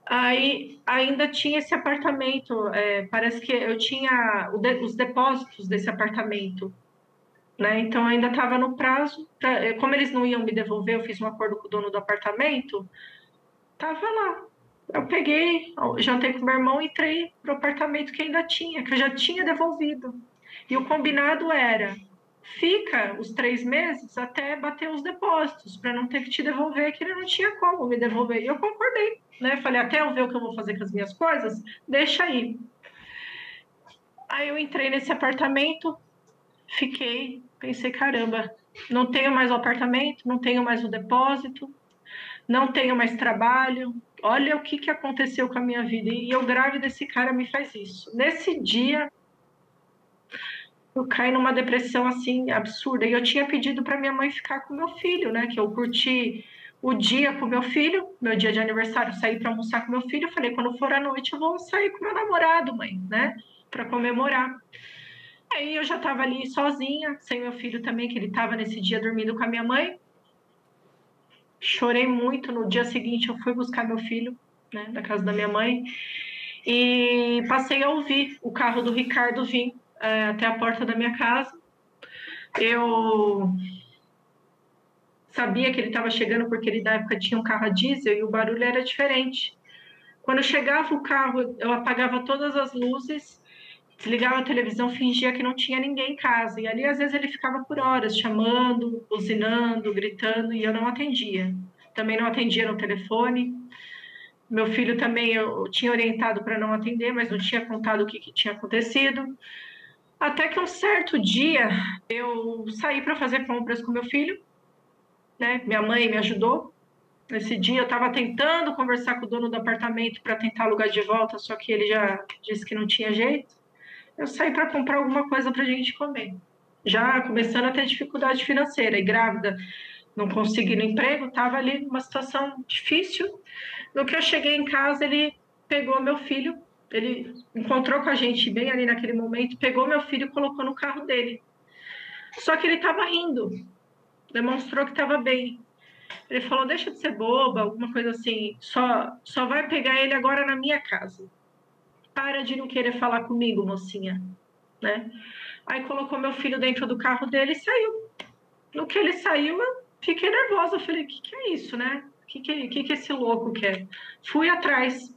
Aí ainda tinha esse apartamento, é, parece que eu tinha os depósitos desse apartamento, né? Então ainda estava no prazo, pra, é, como eles não iam me devolver, eu fiz um acordo com o dono do apartamento, tava lá. Eu peguei, jantei com meu irmão e entrei pro apartamento que ainda tinha, que eu já tinha devolvido. E o combinado era fica os três meses até bater os depósitos, para não ter que te devolver, que ele não tinha como me devolver. E eu concordei, né? Falei, até eu ver o que eu vou fazer com as minhas coisas, deixa aí. Aí eu entrei nesse apartamento, fiquei, pensei, caramba, não tenho mais o apartamento, não tenho mais o depósito, não tenho mais trabalho. Olha o que, que aconteceu com a minha vida. E eu grávida, esse cara me faz isso. Nesse dia, eu caí numa depressão assim absurda. E eu tinha pedido para minha mãe ficar com meu filho, né? Que eu curti o dia com meu filho, meu dia de aniversário, saí para almoçar com meu filho. Falei, quando for à noite, eu vou sair com meu namorado, mãe, né? Para comemorar. Aí eu já estava ali sozinha, sem meu filho também, que ele estava nesse dia dormindo com a minha mãe. Chorei muito. No dia seguinte, eu fui buscar meu filho, né, da casa da minha mãe. E passei a ouvir o carro do Ricardo vir é, até a porta da minha casa. Eu sabia que ele estava chegando porque ele na época tinha um carro a diesel e o barulho era diferente. Quando chegava o carro, eu apagava todas as luzes desligava a televisão, fingia que não tinha ninguém em casa. E ali, às vezes, ele ficava por horas chamando, buzinando, gritando, e eu não atendia. Também não atendia no telefone. Meu filho também eu tinha orientado para não atender, mas não tinha contado o que, que tinha acontecido. Até que um certo dia eu saí para fazer compras com meu filho, né? Minha mãe me ajudou. Nesse dia eu estava tentando conversar com o dono do apartamento para tentar alugar de volta, só que ele já disse que não tinha jeito. Eu saí para comprar alguma coisa para a gente comer. Já começando a ter dificuldade financeira e grávida, não conseguindo emprego, estava ali numa situação difícil. No que eu cheguei em casa, ele pegou meu filho, ele encontrou com a gente bem ali naquele momento, pegou meu filho e colocou no carro dele. Só que ele estava rindo, demonstrou que estava bem. Ele falou: deixa de ser boba, alguma coisa assim, só, só vai pegar ele agora na minha casa. Para de não querer falar comigo, mocinha. Né? Aí colocou meu filho dentro do carro dele e saiu. No que ele saiu, eu fiquei nervosa. Eu falei: o que, que é isso, né? O que, que, que, que esse louco quer? Fui atrás.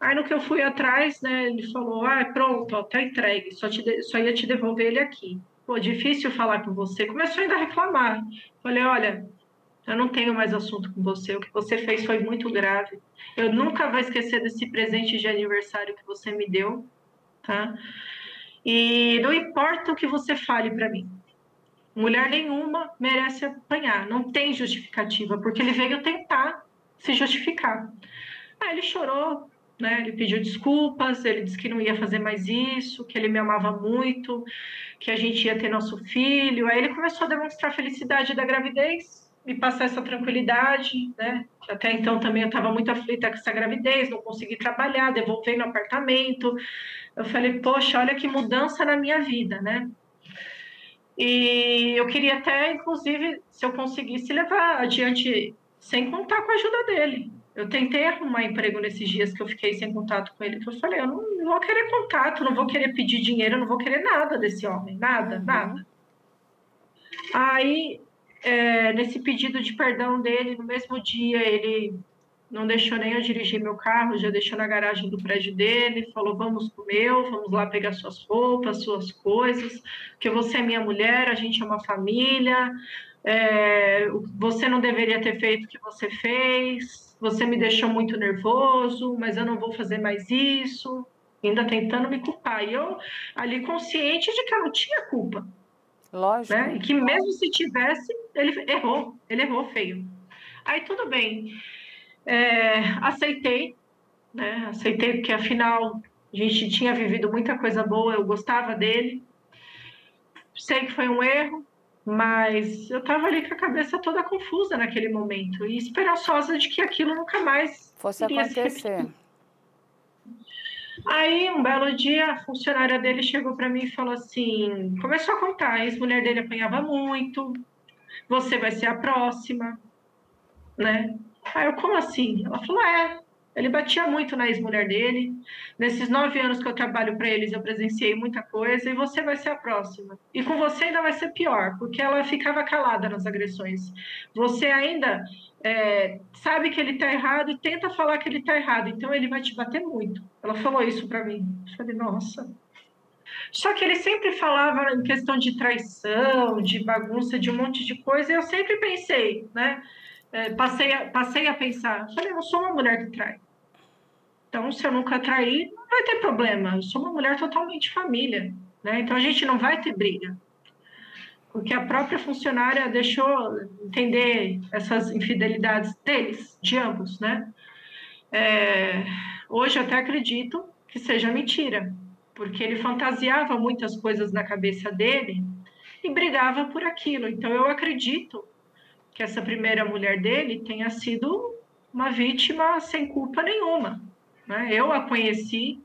Aí no que eu fui atrás, né, ele falou: ah, pronto, ó, tá entregue, só, te só ia te devolver ele aqui. Pô, difícil falar com você. Começou ainda a reclamar. Falei: olha, eu não tenho mais assunto com você. O que você fez foi muito grave. Eu nunca vou esquecer desse presente de aniversário que você me deu, tá? E não importa o que você fale para mim. Mulher nenhuma merece apanhar. Não tem justificativa, porque ele veio tentar se justificar. Aí ele chorou, né? Ele pediu desculpas, ele disse que não ia fazer mais isso, que ele me amava muito, que a gente ia ter nosso filho. Aí ele começou a demonstrar a felicidade da gravidez, me passar essa tranquilidade, né? Até então também eu estava muito aflita com essa gravidez, não consegui trabalhar, devolver no apartamento. Eu falei, poxa, olha que mudança na minha vida, né? E eu queria até, inclusive, se eu conseguisse levar adiante sem contar com a ajuda dele, eu tentei arrumar emprego nesses dias que eu fiquei sem contato com ele, que eu falei, eu não, não vou querer contato, não vou querer pedir dinheiro, não vou querer nada desse homem, nada, uhum. nada. Aí, é, nesse pedido de perdão dele, no mesmo dia, ele não deixou nem eu dirigir meu carro, já deixou na garagem do prédio dele, falou, vamos pro meu, vamos lá pegar suas roupas, suas coisas, porque você é minha mulher, a gente é uma família, é, você não deveria ter feito o que você fez, você me deixou muito nervoso, mas eu não vou fazer mais isso, ainda tentando me culpar. E eu ali consciente de que eu não tinha culpa. Lógico. Né? E que mesmo se tivesse, ele errou, ele errou feio. Aí tudo bem, é, aceitei, né? Aceitei porque afinal a gente tinha vivido muita coisa boa, eu gostava dele. Sei que foi um erro, mas eu estava ali com a cabeça toda confusa naquele momento e esperançosa de que aquilo nunca mais fosse acontecer. Aí, um belo dia, a funcionária dele chegou para mim e falou assim: começou a contar, a ex-mulher dele apanhava muito, você vai ser a próxima, né? Aí eu, como assim? Ela falou: é, ele batia muito na ex-mulher dele. Nesses nove anos que eu trabalho para eles, eu presenciei muita coisa e você vai ser a próxima. E com você ainda vai ser pior, porque ela ficava calada nas agressões. Você ainda é, sabe que ele está errado e tenta falar que ele está errado, então ele vai te bater muito. Ela falou isso para mim. Eu falei, nossa. Só que ele sempre falava em questão de traição, de bagunça, de um monte de coisa, e eu sempre pensei, né? é, passei, a, passei a pensar, falei, eu sou uma mulher que trai. Então, se eu nunca trair, não vai ter problema. Eu sou uma mulher totalmente família, né? Então, a gente não vai ter briga. Porque a própria funcionária deixou entender essas infidelidades deles, de ambos, né? É, hoje até acredito que seja mentira, porque ele fantasiava muitas coisas na cabeça dele e brigava por aquilo. Então, eu acredito que essa primeira mulher dele tenha sido uma vítima sem culpa nenhuma. Né? Eu a conheci,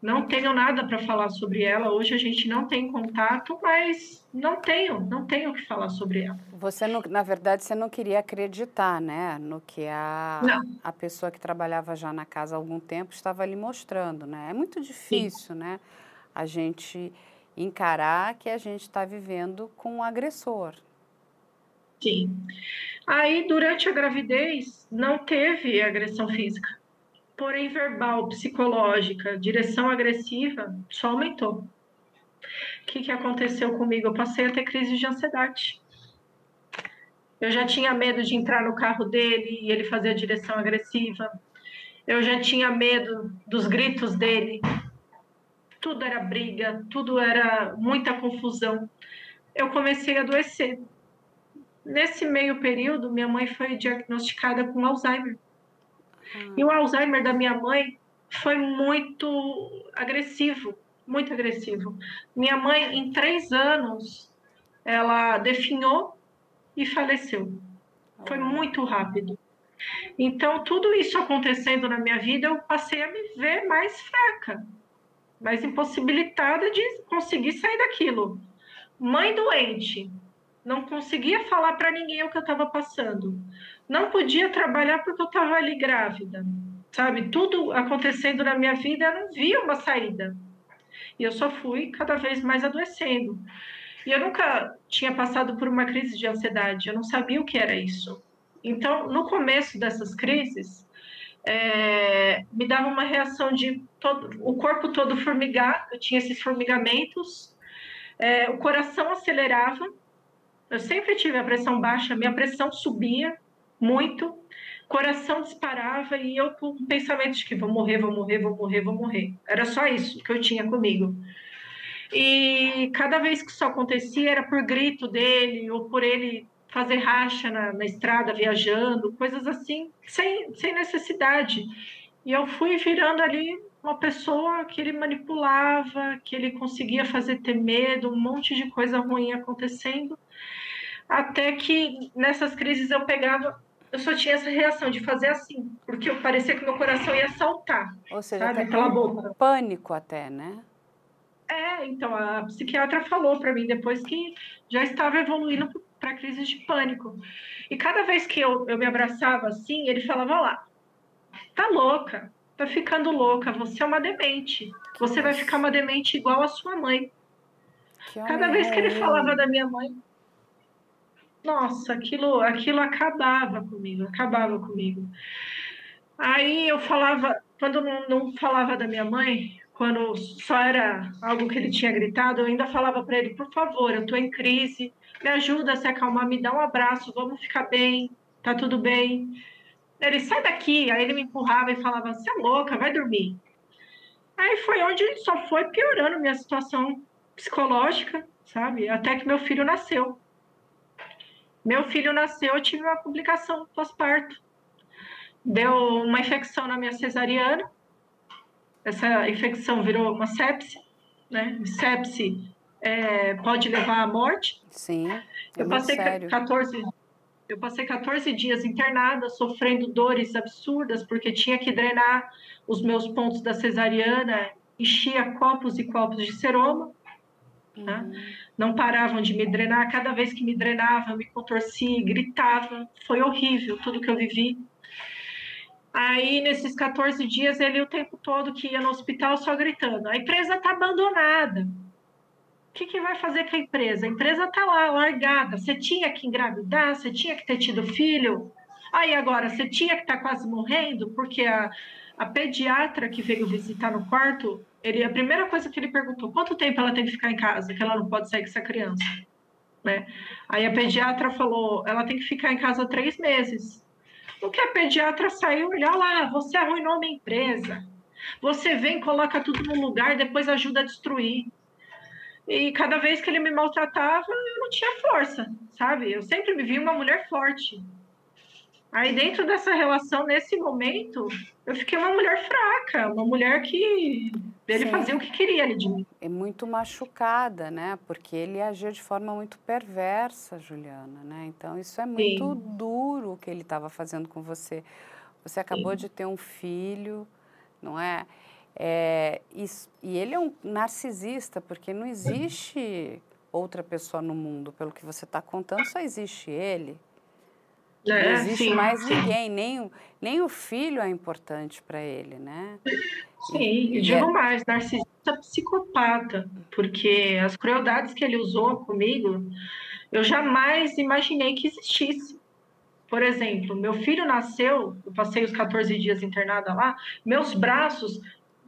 não tenho nada para falar sobre ela. Hoje a gente não tem contato, mas não tenho, não tenho o que falar sobre ela. Você, não, na verdade, você não queria acreditar, né, no que a, a pessoa que trabalhava já na casa há algum tempo estava lhe mostrando, né? É muito difícil, Sim. né, a gente encarar que a gente está vivendo com um agressor, Sim. Aí, durante a gravidez, não teve agressão física. Porém verbal, psicológica, direção agressiva, só aumentou. O que, que aconteceu comigo? Eu passei a ter crise de ansiedade. Eu já tinha medo de entrar no carro dele e ele fazer a direção agressiva. Eu já tinha medo dos gritos dele. Tudo era briga, tudo era muita confusão. Eu comecei a adoecer. Nesse meio período, minha mãe foi diagnosticada com Alzheimer. Hum. E o Alzheimer da minha mãe foi muito agressivo, muito agressivo. Minha mãe, em três anos, ela definhou e faleceu. Foi muito rápido. Então, tudo isso acontecendo na minha vida, eu passei a me ver mais fraca, mais impossibilitada de conseguir sair daquilo. Mãe doente, não conseguia falar para ninguém o que eu estava passando. Não podia trabalhar porque eu estava ali grávida. Sabe, tudo acontecendo na minha vida, eu não via uma saída. E eu só fui cada vez mais adoecendo. E eu nunca tinha passado por uma crise de ansiedade, eu não sabia o que era isso. Então, no começo dessas crises, é, me dava uma reação de todo, o corpo todo formigar, eu tinha esses formigamentos, é, o coração acelerava, eu sempre tive a pressão baixa, minha pressão subia muito, coração disparava e eu com um pensamento de que vou morrer, vou morrer, vou morrer, vou morrer. Era só isso que eu tinha comigo. E cada vez que isso acontecia era por grito dele ou por ele fazer racha na, na estrada viajando, coisas assim, sem, sem necessidade. E eu fui virando ali uma pessoa que ele manipulava, que ele conseguia fazer ter medo, um monte de coisa ruim acontecendo. Até que nessas crises eu pegava, eu só tinha essa reação de fazer assim, porque eu parecia que meu coração ia saltar. Ou seja, sabe, pela boca. pânico até, né? É, então a psiquiatra falou para mim depois que já estava evoluindo para crise de pânico. E cada vez que eu, eu me abraçava assim, ele falava lá, tá louca, tá ficando louca, você é uma demente. Você vai ficar uma demente igual a sua mãe. Cada vez que ele falava da minha mãe, nossa, aquilo, aquilo acabava comigo, acabava comigo. Aí eu falava, quando não, não falava da minha mãe, quando só era algo que ele tinha gritado, eu ainda falava para ele, por favor, eu estou em crise, me ajuda a se acalmar, me dá um abraço, vamos ficar bem, tá tudo bem. Ele, sai daqui, aí ele me empurrava e falava, você é louca, vai dormir. Aí foi onde só foi piorando minha situação psicológica, sabe? Até que meu filho nasceu. Meu filho nasceu, eu tive uma complicação pós-parto. Deu uma infecção na minha cesariana, essa infecção virou uma sepse, né? Sepse é, pode levar à morte. Sim. É eu passei sério. 14 eu passei 14 dias internada, sofrendo dores absurdas, porque tinha que drenar os meus pontos da cesariana, enchia copos e copos de seroma. Uhum. Não paravam de me drenar. Cada vez que me drenava, eu me contorcia, gritava. Foi horrível tudo que eu vivi. Aí, nesses 14 dias, ele o tempo todo que ia no hospital só gritando: a empresa está abandonada. O que, que vai fazer com a empresa? A empresa está lá, largada. Você tinha que engravidar, você tinha que ter tido filho. Aí agora, você tinha que estar tá quase morrendo, porque a, a pediatra que veio visitar no quarto, ele, a primeira coisa que ele perguntou: quanto tempo ela tem que ficar em casa, que ela não pode sair com essa criança? Né? Aí a pediatra falou: ela tem que ficar em casa três meses. O que a pediatra saiu, olha lá, você arruinou minha empresa. Você vem, coloca tudo no lugar, depois ajuda a destruir. E cada vez que ele me maltratava, eu não tinha força, sabe? Eu sempre me vi uma mulher forte. Aí dentro dessa relação, nesse momento, eu fiquei uma mulher fraca, uma mulher que ele Sim. fazia o que queria ali de mim. É muito machucada, né? Porque ele agia de forma muito perversa, Juliana, né? Então isso é muito Sim. duro o que ele estava fazendo com você. Você acabou Sim. de ter um filho, não é? é e, e ele é um narcisista, porque não existe outra pessoa no mundo, pelo que você está contando, só existe ele. É, não existe sim, mais sim. ninguém, nem o, nem o filho é importante para ele, né? Sim, e, digo é... mais, narcisista psicopata, porque as crueldades que ele usou comigo, eu jamais imaginei que existisse. Por exemplo, meu filho nasceu, eu passei os 14 dias internada lá, meus braços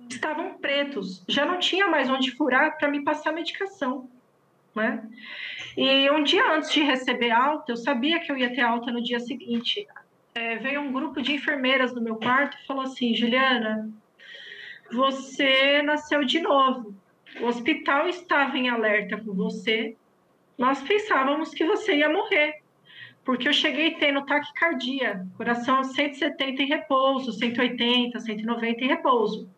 estavam pretos, já não tinha mais onde furar para me passar medicação, né? E um dia antes de receber alta, eu sabia que eu ia ter alta no dia seguinte. É, veio um grupo de enfermeiras no meu quarto e falou assim: Juliana, você nasceu de novo. O hospital estava em alerta com você. Nós pensávamos que você ia morrer porque eu cheguei tendo taquicardia, coração 170 em repouso, 180, 190 em repouso.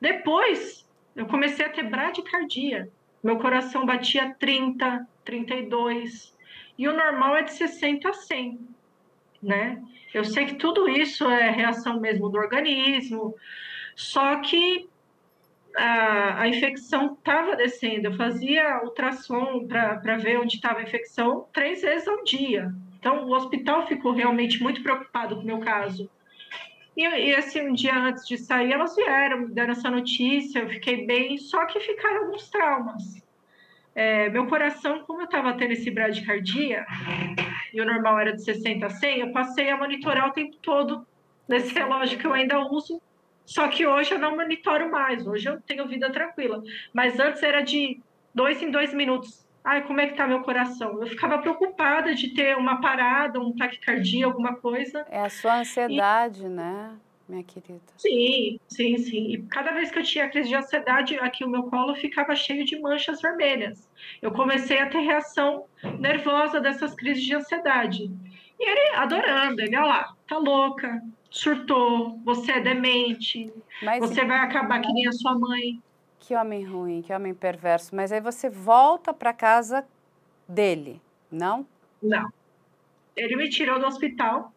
Depois, eu comecei a ter bradicardia. Meu coração batia 30, 32, e o normal é de 60 a 100, né? Eu sei que tudo isso é reação mesmo do organismo, só que a, a infecção estava descendo. Eu fazia ultrassom para ver onde estava a infecção três vezes ao dia. Então, o hospital ficou realmente muito preocupado com o meu caso. E, e assim, um dia antes de sair, elas vieram, me deram essa notícia, eu fiquei bem, só que ficaram alguns traumas. É, meu coração, como eu estava tendo esse bradicardia, e o normal era de 60 a 100, eu passei a monitorar o tempo todo nesse relógio que eu ainda uso, só que hoje eu não monitoro mais, hoje eu tenho vida tranquila. Mas antes era de dois em dois minutos ai, como é que tá meu coração? Eu ficava preocupada de ter uma parada, um taquicardia, alguma coisa. É a sua ansiedade, e... né, minha querida? Sim, sim, sim. E cada vez que eu tinha crise de ansiedade, aqui o meu colo ficava cheio de manchas vermelhas. Eu comecei a ter reação nervosa dessas crises de ansiedade. E ele adorando, ele, olha lá, tá louca, surtou, você é demente, Mas... você vai acabar que nem a sua mãe. Que homem ruim, que homem perverso. Mas aí você volta para casa dele, não? Não. Ele me tirou do hospital.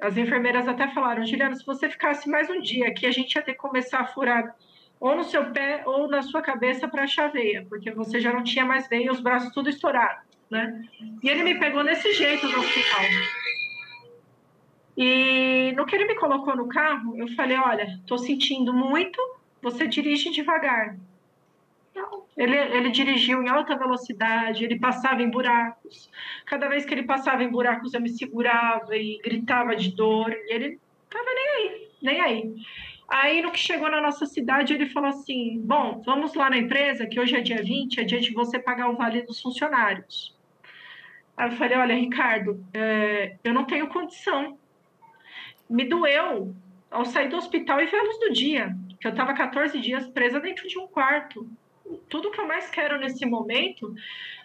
As enfermeiras até falaram, Juliana, se você ficasse mais um dia aqui, a gente ia ter que começar a furar ou no seu pé ou na sua cabeça para achar veia, porque você já não tinha mais veia, os braços tudo estourados, né? E ele me pegou desse jeito no hospital. E no que ele me colocou no carro, eu falei, olha, tô sentindo muito, você dirige devagar. Ele, ele dirigiu em alta velocidade, ele passava em buracos. Cada vez que ele passava em buracos, eu me segurava e gritava de dor. E ele tava nem aí, nem aí. Aí, no que chegou na nossa cidade, ele falou assim: Bom, vamos lá na empresa, que hoje é dia 20, é dia de você pagar o vale dos funcionários. Aí eu falei: Olha, Ricardo, é, eu não tenho condição. Me doeu ao sair do hospital e ver a luz do dia, que eu estava 14 dias presa dentro de um quarto tudo que eu mais quero nesse momento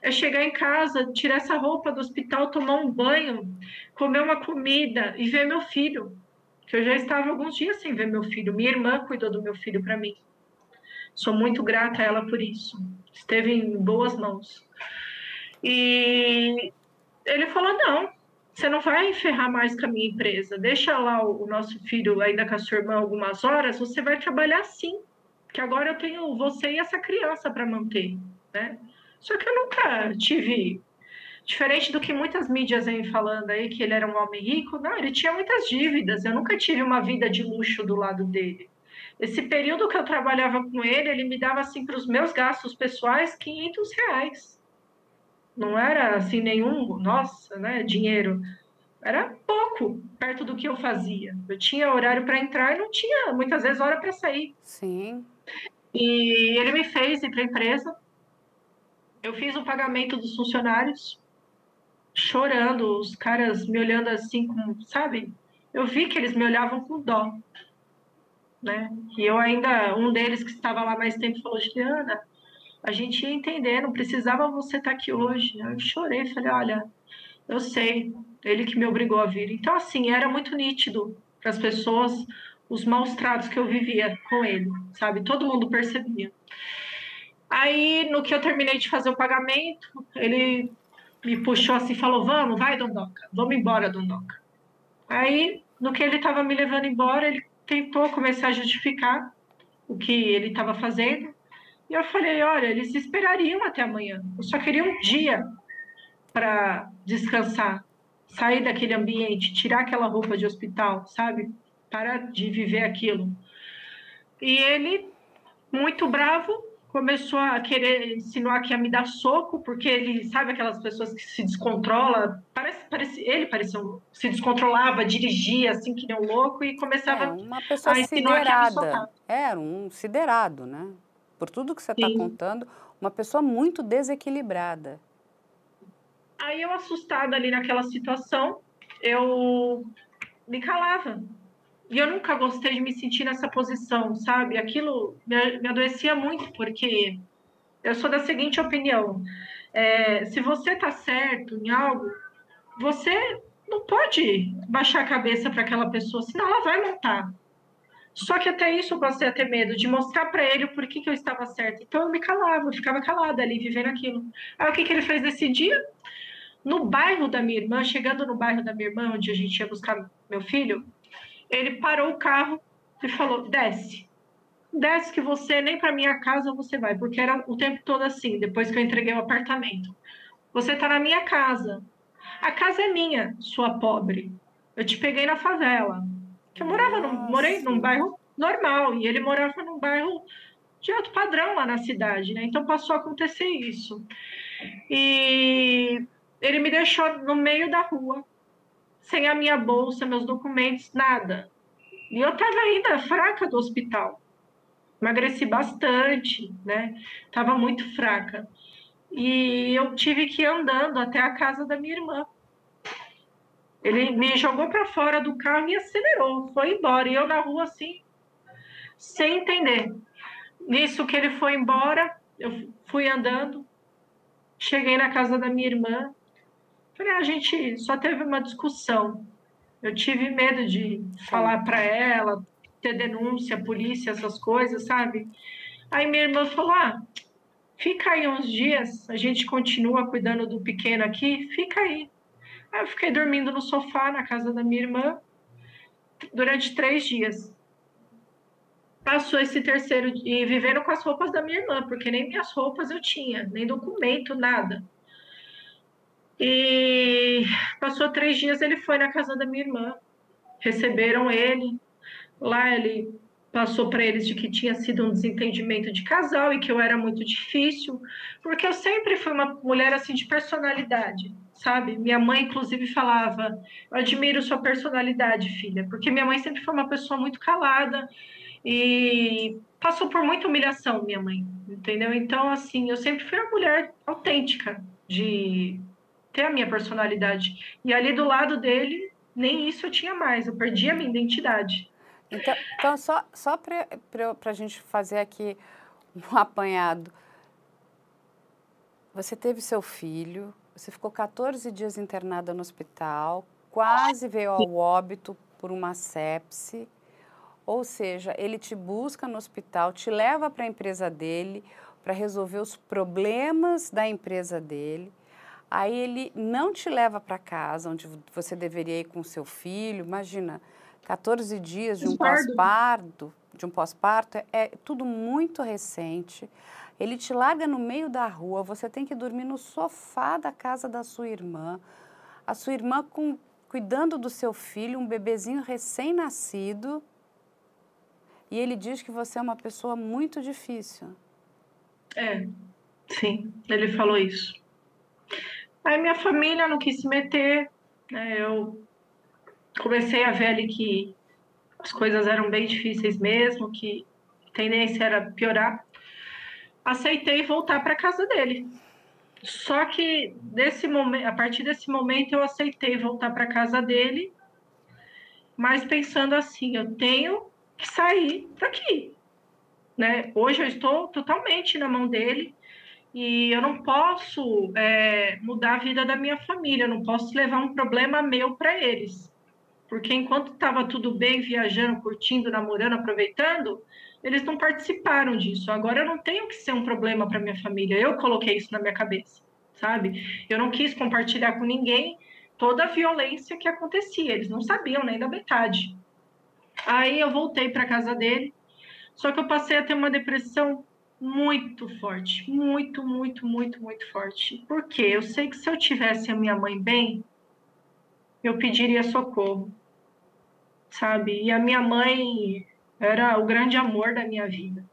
é chegar em casa, tirar essa roupa do hospital, tomar um banho, comer uma comida e ver meu filho. Que eu já estava alguns dias sem ver meu filho. Minha irmã cuidou do meu filho para mim. Sou muito grata a ela por isso. Esteve em boas mãos. E ele falou: não, você não vai ferrar mais com a minha empresa. Deixa lá o, nosso filho ainda com a sua irmã algumas horas, você vai trabalhar sim que agora eu tenho você e essa criança para manter, né? Só que eu nunca tive, diferente do que muitas mídias vêm falando aí, que ele era um homem rico, não, ele tinha muitas dívidas, eu nunca tive uma vida de luxo do lado dele. Esse período que eu trabalhava com ele, ele me dava, assim, para os meus gastos pessoais, 500 reais. Não era, assim, nenhum, nossa, né, dinheiro. Era pouco, perto do que eu fazia. Eu tinha horário para entrar e não tinha, muitas vezes, hora para sair. Sim. E ele me fez ir para a empresa. Eu fiz o pagamento dos funcionários, chorando, os caras me olhando assim, como, sabe? Eu vi que eles me olhavam com dó. Né? E eu ainda, um deles que estava lá mais tempo falou, Juliana, a gente ia entender, não precisava você estar aqui hoje. Eu chorei, falei, olha, eu sei, ele que me obrigou a vir. Então, assim, era muito nítido para as pessoas os maus tratos que eu vivia com ele, sabe? Todo mundo percebia. Aí, no que eu terminei de fazer o pagamento, ele me puxou assim falou: Vamos, vai, Dondoca, vamos embora, Dondoca. Aí, no que ele estava me levando embora, ele tentou começar a justificar o que ele estava fazendo. E eu falei: Olha, eles esperariam até amanhã. Eu só queria um dia para descansar, sair daquele ambiente, tirar aquela roupa de hospital, sabe? Para de viver aquilo. E ele, muito bravo, começou a querer insinuar que ia me dar soco, porque ele sabe aquelas pessoas que se descontrola, parece, parece ele parecia se descontrolava, dirigia assim que nem um louco e começava é, uma pessoa a insinuar siderada. que Era um siderado, né? Por tudo que você está contando, uma pessoa muito desequilibrada. Aí eu assustada ali naquela situação, eu me calava. E eu nunca gostei de me sentir nessa posição, sabe? Aquilo me, me adoecia muito, porque eu sou da seguinte opinião: é, se você tá certo em algo, você não pode baixar a cabeça para aquela pessoa, senão ela vai montar. Só que até isso eu passei a ter medo de mostrar para ele o porquê que eu estava certa. Então eu me calava, eu ficava calada ali, vivendo aquilo. Aí o que, que ele fez nesse dia? No bairro da minha irmã, chegando no bairro da minha irmã, onde a gente ia buscar meu filho, ele parou o carro e falou: desce. Desce que você nem para minha casa você vai, porque era o tempo todo assim, depois que eu entreguei o apartamento. Você tá na minha casa. A casa é minha, sua pobre. Eu te peguei na favela. Que eu morava num, morei num bairro normal e ele morava num bairro de alto padrão lá na cidade, né? Então passou a acontecer isso. E ele me deixou no meio da rua sem a minha bolsa, meus documentos, nada. E eu estava ainda fraca do hospital. Emagreci bastante, né? Tava muito fraca. E eu tive que ir andando até a casa da minha irmã. Ele me jogou para fora do carro e acelerou, foi embora. E eu na rua assim, sem entender. Nisso que ele foi embora, eu fui andando, cheguei na casa da minha irmã, Falei, ah, a gente só teve uma discussão. Eu tive medo de falar para ela, ter denúncia, polícia, essas coisas, sabe? Aí minha irmã falou: ah, fica aí uns dias, a gente continua cuidando do pequeno aqui, fica aí. Aí eu fiquei dormindo no sofá na casa da minha irmã durante três dias. Passou esse terceiro e vivendo com as roupas da minha irmã, porque nem minhas roupas eu tinha, nem documento, nada. E passou três dias, ele foi na casa da minha irmã. Receberam ele. Lá ele passou para eles de que tinha sido um desentendimento de casal e que eu era muito difícil, porque eu sempre fui uma mulher assim de personalidade, sabe? Minha mãe inclusive falava: "Eu admiro sua personalidade, filha", porque minha mãe sempre foi uma pessoa muito calada e passou por muita humilhação, minha mãe, entendeu? Então assim, eu sempre fui uma mulher autêntica de ter a minha personalidade. E ali do lado dele, nem isso eu tinha mais, eu perdi a minha identidade. Então, então só, só para a gente fazer aqui um apanhado. Você teve seu filho, você ficou 14 dias internada no hospital, quase veio ao óbito por uma sepse. Ou seja, ele te busca no hospital, te leva para a empresa dele para resolver os problemas da empresa dele. Aí ele não te leva para casa, onde você deveria ir com seu filho. Imagina, 14 dias de um pós-parto, de um pós-parto, é, é tudo muito recente. Ele te larga no meio da rua, você tem que dormir no sofá da casa da sua irmã. A sua irmã com, cuidando do seu filho, um bebezinho recém-nascido. E ele diz que você é uma pessoa muito difícil. É, sim, ele falou isso. Aí minha família não quis se meter, né? eu comecei a ver ali que as coisas eram bem difíceis mesmo, que a tendência era piorar. Aceitei voltar para casa dele. Só que desse momento, a partir desse momento eu aceitei voltar para casa dele, mas pensando assim, eu tenho que sair daqui, né? Hoje eu estou totalmente na mão dele e eu não posso é, mudar a vida da minha família, eu não posso levar um problema meu para eles. Porque enquanto estava tudo bem, viajando, curtindo, namorando, aproveitando, eles não participaram disso. Agora eu não tenho que ser um problema para minha família. Eu coloquei isso na minha cabeça, sabe? Eu não quis compartilhar com ninguém toda a violência que acontecia. Eles não sabiam nem da metade. Aí eu voltei para casa dele. Só que eu passei a ter uma depressão muito forte, muito, muito, muito, muito forte. Porque eu sei que se eu tivesse a minha mãe bem, eu pediria socorro, sabe? E a minha mãe era o grande amor da minha vida.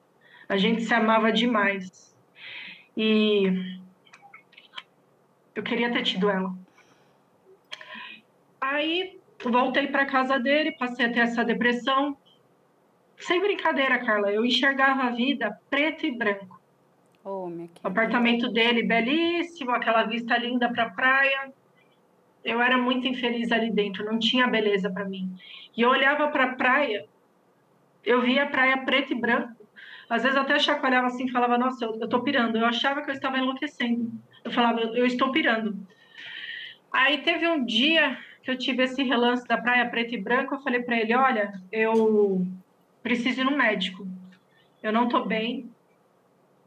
A gente se amava demais. E eu queria ter tido ela. Aí voltei para casa dele, passei a ter essa depressão. Sem brincadeira, Carla, eu enxergava a vida preto e branco. Oh, o apartamento dele belíssimo, aquela vista linda para a praia. Eu era muito infeliz ali dentro, não tinha beleza para mim. E eu olhava para a praia, eu via a praia preto e branco. Às vezes eu até chacoalhava assim falava, nossa, eu, eu tô pirando. Eu achava que eu estava enlouquecendo. Eu falava, eu estou pirando. Aí teve um dia que eu tive esse relance da praia preto e branco, eu falei para ele, olha, eu preciso ir no médico. Eu não tô bem.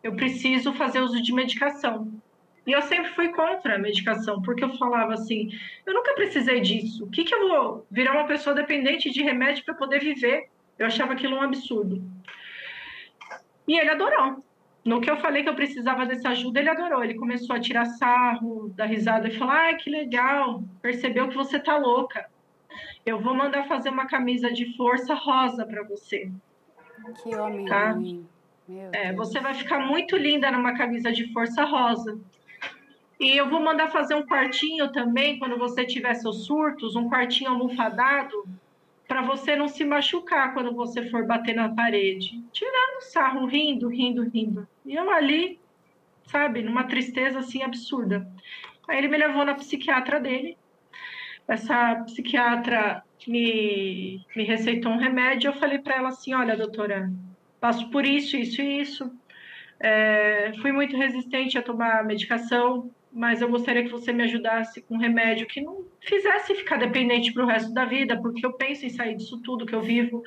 Eu preciso fazer uso de medicação. E eu sempre fui contra a medicação, porque eu falava assim: eu nunca precisei disso. O que, que eu vou virar uma pessoa dependente de remédio para poder viver? Eu achava aquilo um absurdo. E ele adorou. No que eu falei que eu precisava dessa ajuda, ele adorou. Ele começou a tirar sarro, dar risada e falar: ai, que legal, percebeu que você tá louca. Eu vou mandar fazer uma camisa de força rosa para você. Que homem tá? ruim. É, você vai ficar muito linda numa camisa de força rosa. E eu vou mandar fazer um quartinho também, quando você tiver seus surtos, um quartinho almofadado, para você não se machucar quando você for bater na parede. Tirando sarro, rindo, rindo, rindo. E eu ali, sabe, numa tristeza assim absurda. Aí ele me levou na psiquiatra dele. Essa psiquiatra me, me receitou um remédio. Eu falei para ela assim: olha, doutora, passo por isso, isso e isso. É, fui muito resistente a tomar medicação, mas eu gostaria que você me ajudasse com um remédio que não fizesse ficar dependente para o resto da vida, porque eu penso em sair disso tudo que eu vivo.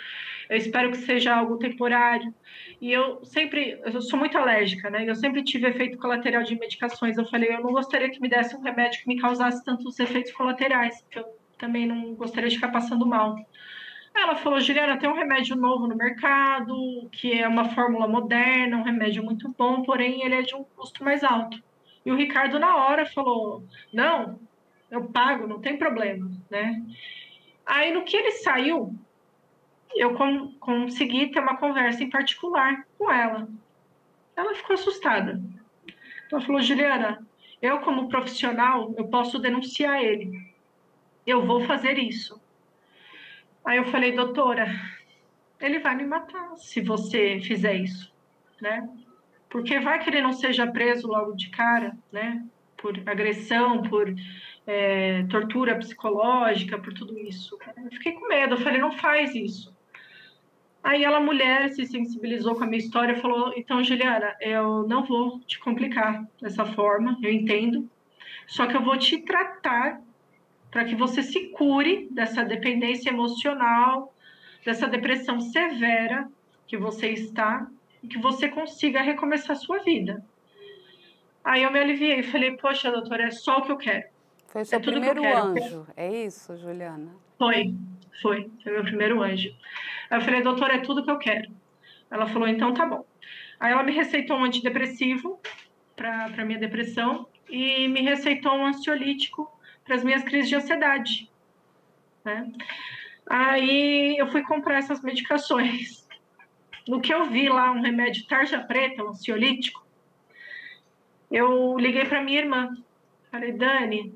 Eu espero que seja algo temporário. E eu sempre, eu sou muito alérgica, né? Eu sempre tive efeito colateral de medicações. Eu falei, eu não gostaria que me desse um remédio que me causasse tantos efeitos colaterais, porque eu também não gostaria de ficar passando mal. Ela falou, Juliana, tem um remédio novo no mercado, que é uma fórmula moderna, um remédio muito bom, porém ele é de um custo mais alto. E o Ricardo, na hora, falou: Não, eu pago, não tem problema, né? Aí, no que ele saiu, eu com, consegui ter uma conversa em particular com ela. Ela ficou assustada. Ela falou: Juliana, eu, como profissional, eu posso denunciar ele. Eu vou fazer isso. Aí eu falei, doutora, ele vai me matar se você fizer isso, né? Porque vai que ele não seja preso logo de cara, né? Por agressão, por é, tortura psicológica, por tudo isso. Eu fiquei com medo, eu falei, não faz isso. Aí ela, mulher, se sensibilizou com a minha história e falou: Então, Juliana, eu não vou te complicar dessa forma, eu entendo, só que eu vou te tratar para que você se cure dessa dependência emocional, dessa depressão severa que você está, que você consiga recomeçar a sua vida. Aí eu me aliviei e falei, poxa, doutora, é só o que eu quero. Foi o seu é primeiro anjo, é isso, Juliana? Foi, foi, foi meu primeiro anjo. Aí eu falei, doutora, é tudo que eu quero. Ela falou, então tá bom. Aí ela me receitou um antidepressivo para minha depressão e me receitou um ansiolítico para as minhas crises de ansiedade. Né? Aí eu fui comprar essas medicações no que eu vi lá um remédio tarja preta, um ansiolítico, eu liguei para minha irmã. Falei, Dani,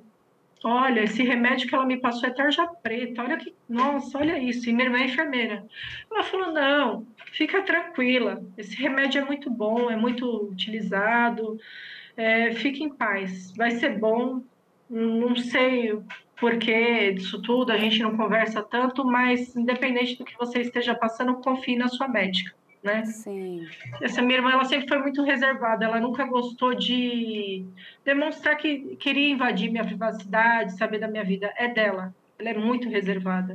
olha, esse remédio que ela me passou é tarja preta, olha que, nossa, olha isso. E minha irmã é enfermeira. Ela falou, não, fica tranquila, esse remédio é muito bom, é muito utilizado, é, fique em paz, vai ser bom. Não sei o porquê disso tudo, a gente não conversa tanto, mas independente do que você esteja passando, confie na sua médica né? Sim. Essa minha irmã, ela sempre foi muito reservada, ela nunca gostou de demonstrar que queria invadir minha privacidade, saber da minha vida. É dela, ela é muito reservada.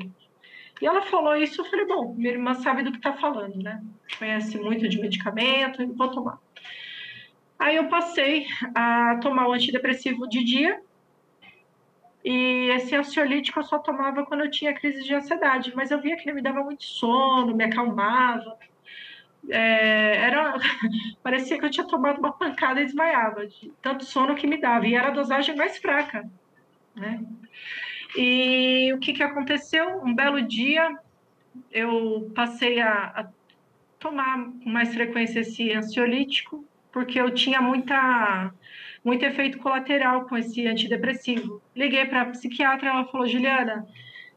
E ela falou isso, eu falei, bom, minha irmã sabe do que tá falando, né? Conhece muito de medicamento, vou tomar. Aí eu passei a tomar o antidepressivo de dia, e esse ansiolítico eu só tomava quando eu tinha crise de ansiedade, mas eu via que ele me dava muito sono, me acalmava é, era parecia que eu tinha tomado uma pancada e desmaiava, de tanto sono que me dava, e era a dosagem mais fraca, né? E o que, que aconteceu? Um belo dia, eu passei a, a tomar com mais frequência esse ansiolítico, porque eu tinha muita, muito efeito colateral com esse antidepressivo. Liguei para a psiquiatra, ela falou: Juliana,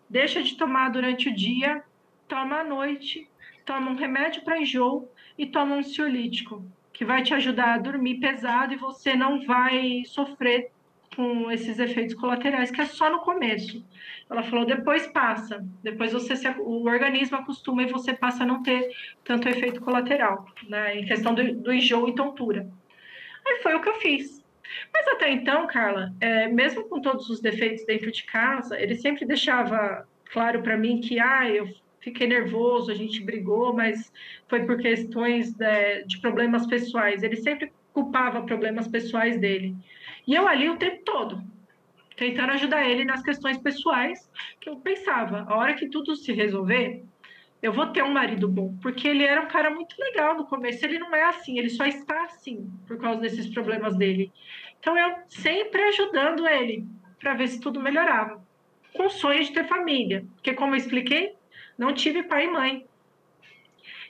deixa de tomar durante o dia, toma à noite, toma um remédio para enjoo e toma um ansiolítico, que vai te ajudar a dormir pesado e você não vai sofrer com esses efeitos colaterais, que é só no começo. Ela falou, depois passa, depois você se, o organismo acostuma e você passa a não ter tanto efeito colateral, né, em questão do, do enjoo e tontura. Aí foi o que eu fiz. Mas até então, Carla, é, mesmo com todos os defeitos dentro de casa, ele sempre deixava claro para mim que, ah, eu fiquei nervoso, a gente brigou, mas foi por questões de, de problemas pessoais. Ele sempre culpava problemas pessoais dele. E eu ali o tempo todo, tentando ajudar ele nas questões pessoais, que eu pensava, a hora que tudo se resolver, eu vou ter um marido bom, porque ele era um cara muito legal no começo, ele não é assim, ele só está assim por causa desses problemas dele. Então eu sempre ajudando ele para ver se tudo melhorava. Com sonho de ter família, porque como eu expliquei, não tive pai e mãe.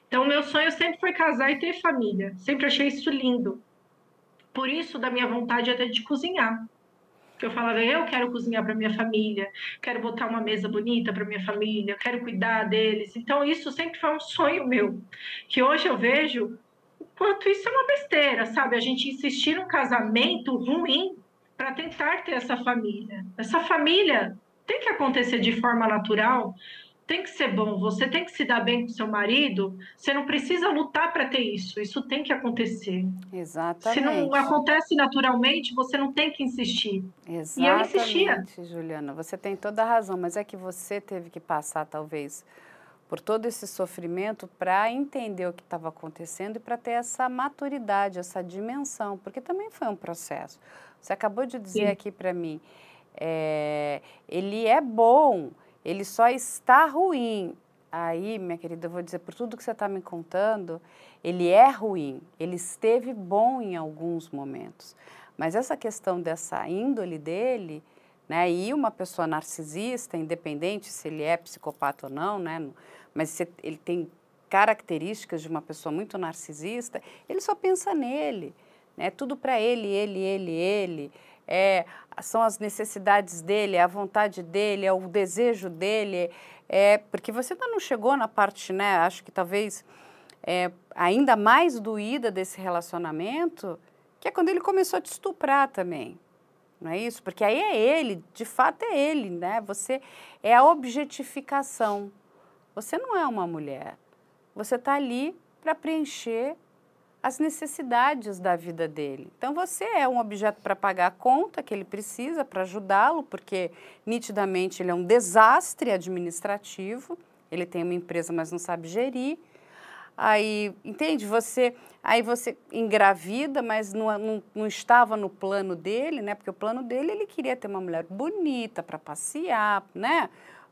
Então meu sonho sempre foi casar e ter família. Sempre achei isso lindo. Por isso, da minha vontade até de cozinhar. Que eu falava, eu quero cozinhar para minha família, quero botar uma mesa bonita para minha família, quero cuidar deles. Então, isso sempre foi um sonho meu. Que hoje eu vejo o quanto isso é uma besteira, sabe? A gente insistir num casamento ruim para tentar ter essa família. Essa família tem que acontecer de forma natural, tem que ser bom, você tem que se dar bem com seu marido, você não precisa lutar para ter isso, isso tem que acontecer. Exatamente. Se não acontece naturalmente, você não tem que insistir. Exatamente, e eu insistia. Juliana, você tem toda a razão, mas é que você teve que passar, talvez, por todo esse sofrimento para entender o que estava acontecendo e para ter essa maturidade, essa dimensão, porque também foi um processo. Você acabou de dizer Sim. aqui para mim, é, ele é bom, ele só está ruim. Aí, minha querida, eu vou dizer, por tudo que você está me contando, ele é ruim, ele esteve bom em alguns momentos. Mas essa questão dessa índole dele, né, e uma pessoa narcisista, independente se ele é psicopata ou não, né, mas se ele tem características de uma pessoa muito narcisista, ele só pensa nele, né, tudo para ele, ele, ele, ele é, são as necessidades dele, é a vontade dele, é o desejo dele, é, porque você ainda não chegou na parte, né, acho que talvez é, ainda mais doída desse relacionamento, que é quando ele começou a te estuprar também. Não é isso? Porque aí é ele, de fato é ele, né? Você é a objetificação. Você não é uma mulher. Você está ali para preencher as necessidades da vida dele. Então você é um objeto para pagar a conta que ele precisa para ajudá-lo, porque nitidamente ele é um desastre administrativo. Ele tem uma empresa, mas não sabe gerir. Aí, entende? Você, aí você engravida, mas não, não, não estava no plano dele, né? Porque o plano dele ele queria ter uma mulher bonita para passear, né?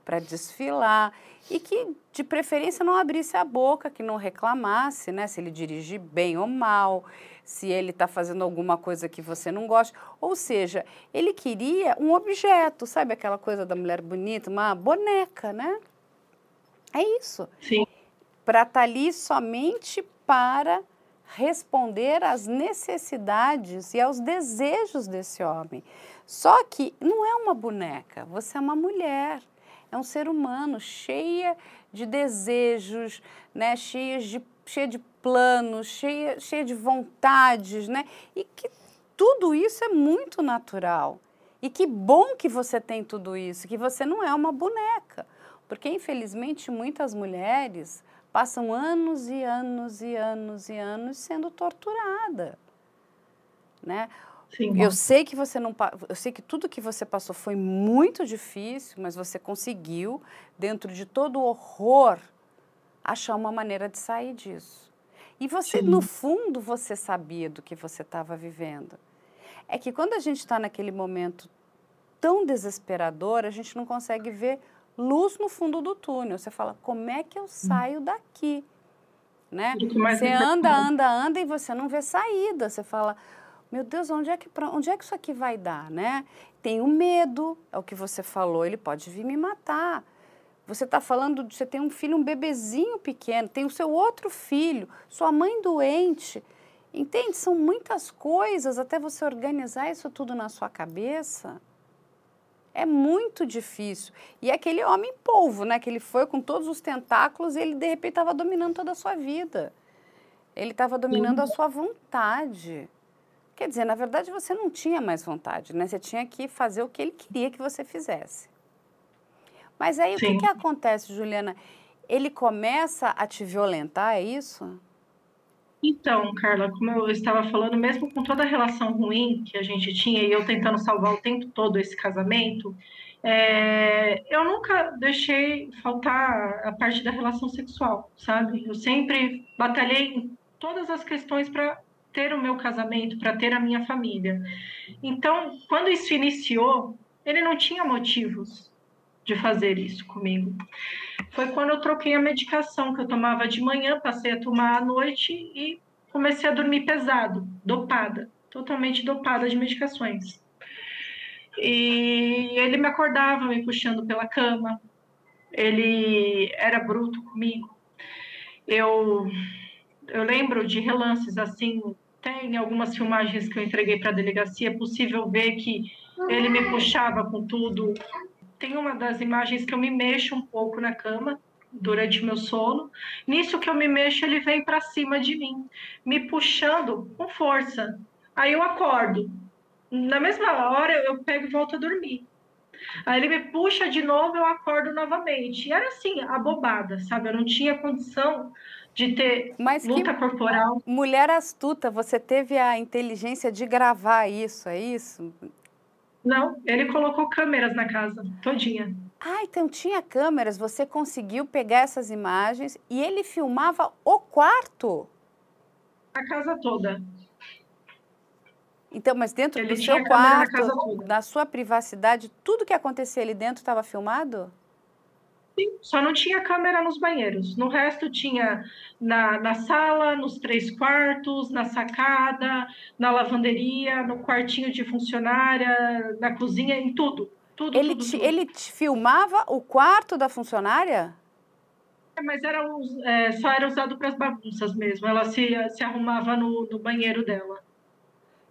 Para desfilar e que, de preferência, não abrisse a boca, que não reclamasse, né? Se ele dirigir bem ou mal, se ele está fazendo alguma coisa que você não gosta. Ou seja, ele queria um objeto, sabe aquela coisa da mulher bonita, uma boneca, né? É isso. Sim. Para estar tá ali somente para responder às necessidades e aos desejos desse homem. Só que não é uma boneca, você é uma mulher é um ser humano cheia de desejos, né? cheia, de, cheia de planos, cheia, cheia de vontades, né? E que tudo isso é muito natural. E que bom que você tem tudo isso, que você não é uma boneca. Porque, infelizmente, muitas mulheres passam anos e anos e anos e anos sendo torturadas. Né? Sim, eu sei que você não, eu sei que tudo que você passou foi muito difícil, mas você conseguiu, dentro de todo o horror, achar uma maneira de sair disso. E você, Sim. no fundo, você sabia do que você estava vivendo. É que quando a gente está naquele momento tão desesperador, a gente não consegue ver luz no fundo do túnel. Você fala, como é que eu saio daqui? Né? Você anda, anda, anda e você não vê saída. Você fala, meu Deus, onde é que, onde é que isso aqui vai dar, né? Tenho medo, é o que você falou, ele pode vir me matar. Você está falando você tem um filho, um bebezinho pequeno, tem o seu outro filho, sua mãe doente. Entende? São muitas coisas até você organizar isso tudo na sua cabeça. É muito difícil. E aquele homem polvo, né? Que ele foi com todos os tentáculos e ele de repente estava dominando toda a sua vida. Ele estava dominando Sim. a sua vontade. Quer dizer, na verdade você não tinha mais vontade, né? Você tinha que fazer o que ele queria que você fizesse. Mas aí Sim. o que, que acontece, Juliana? Ele começa a te violentar, é isso? Então, Carla, como eu estava falando, mesmo com toda a relação ruim que a gente tinha e eu tentando salvar o tempo todo esse casamento, é, eu nunca deixei faltar a parte da relação sexual, sabe? Eu sempre batalhei em todas as questões para ter o meu casamento, para ter a minha família. Então, quando isso iniciou, ele não tinha motivos de fazer isso comigo. Foi quando eu troquei a medicação que eu tomava de manhã, passei a tomar à noite e comecei a dormir pesado, dopada, totalmente dopada de medicações. E ele me acordava me puxando pela cama. Ele era bruto comigo. Eu eu lembro de relances assim, tem algumas filmagens que eu entreguei para a delegacia, é possível ver que ele me puxava com tudo, tem uma das imagens que eu me mexo um pouco na cama durante meu sono. Nisso que eu me mexo, ele vem para cima de mim, me puxando com força. Aí eu acordo. Na mesma hora eu pego e volto a dormir. Aí ele me puxa de novo, eu acordo novamente. E era assim, abobada, sabe? Eu não tinha condição de ter Mas luta corporal. Mulher astuta, você teve a inteligência de gravar isso, é isso? Não, ele colocou câmeras na casa, todinha. Ah, então tinha câmeras, você conseguiu pegar essas imagens e ele filmava o quarto? A casa toda. Então, mas dentro ele do seu quarto, da sua privacidade, tudo que acontecia ali dentro estava filmado? Sim, só não tinha câmera nos banheiros. No resto tinha na, na sala, nos três quartos, na sacada, na lavanderia, no quartinho de funcionária, na cozinha, em tudo. Tudo, ele, tudo, te, tudo. ele te filmava o quarto da funcionária? É, mas era, é, só era usado para as bagunças mesmo. Ela se, se arrumava no, no banheiro dela.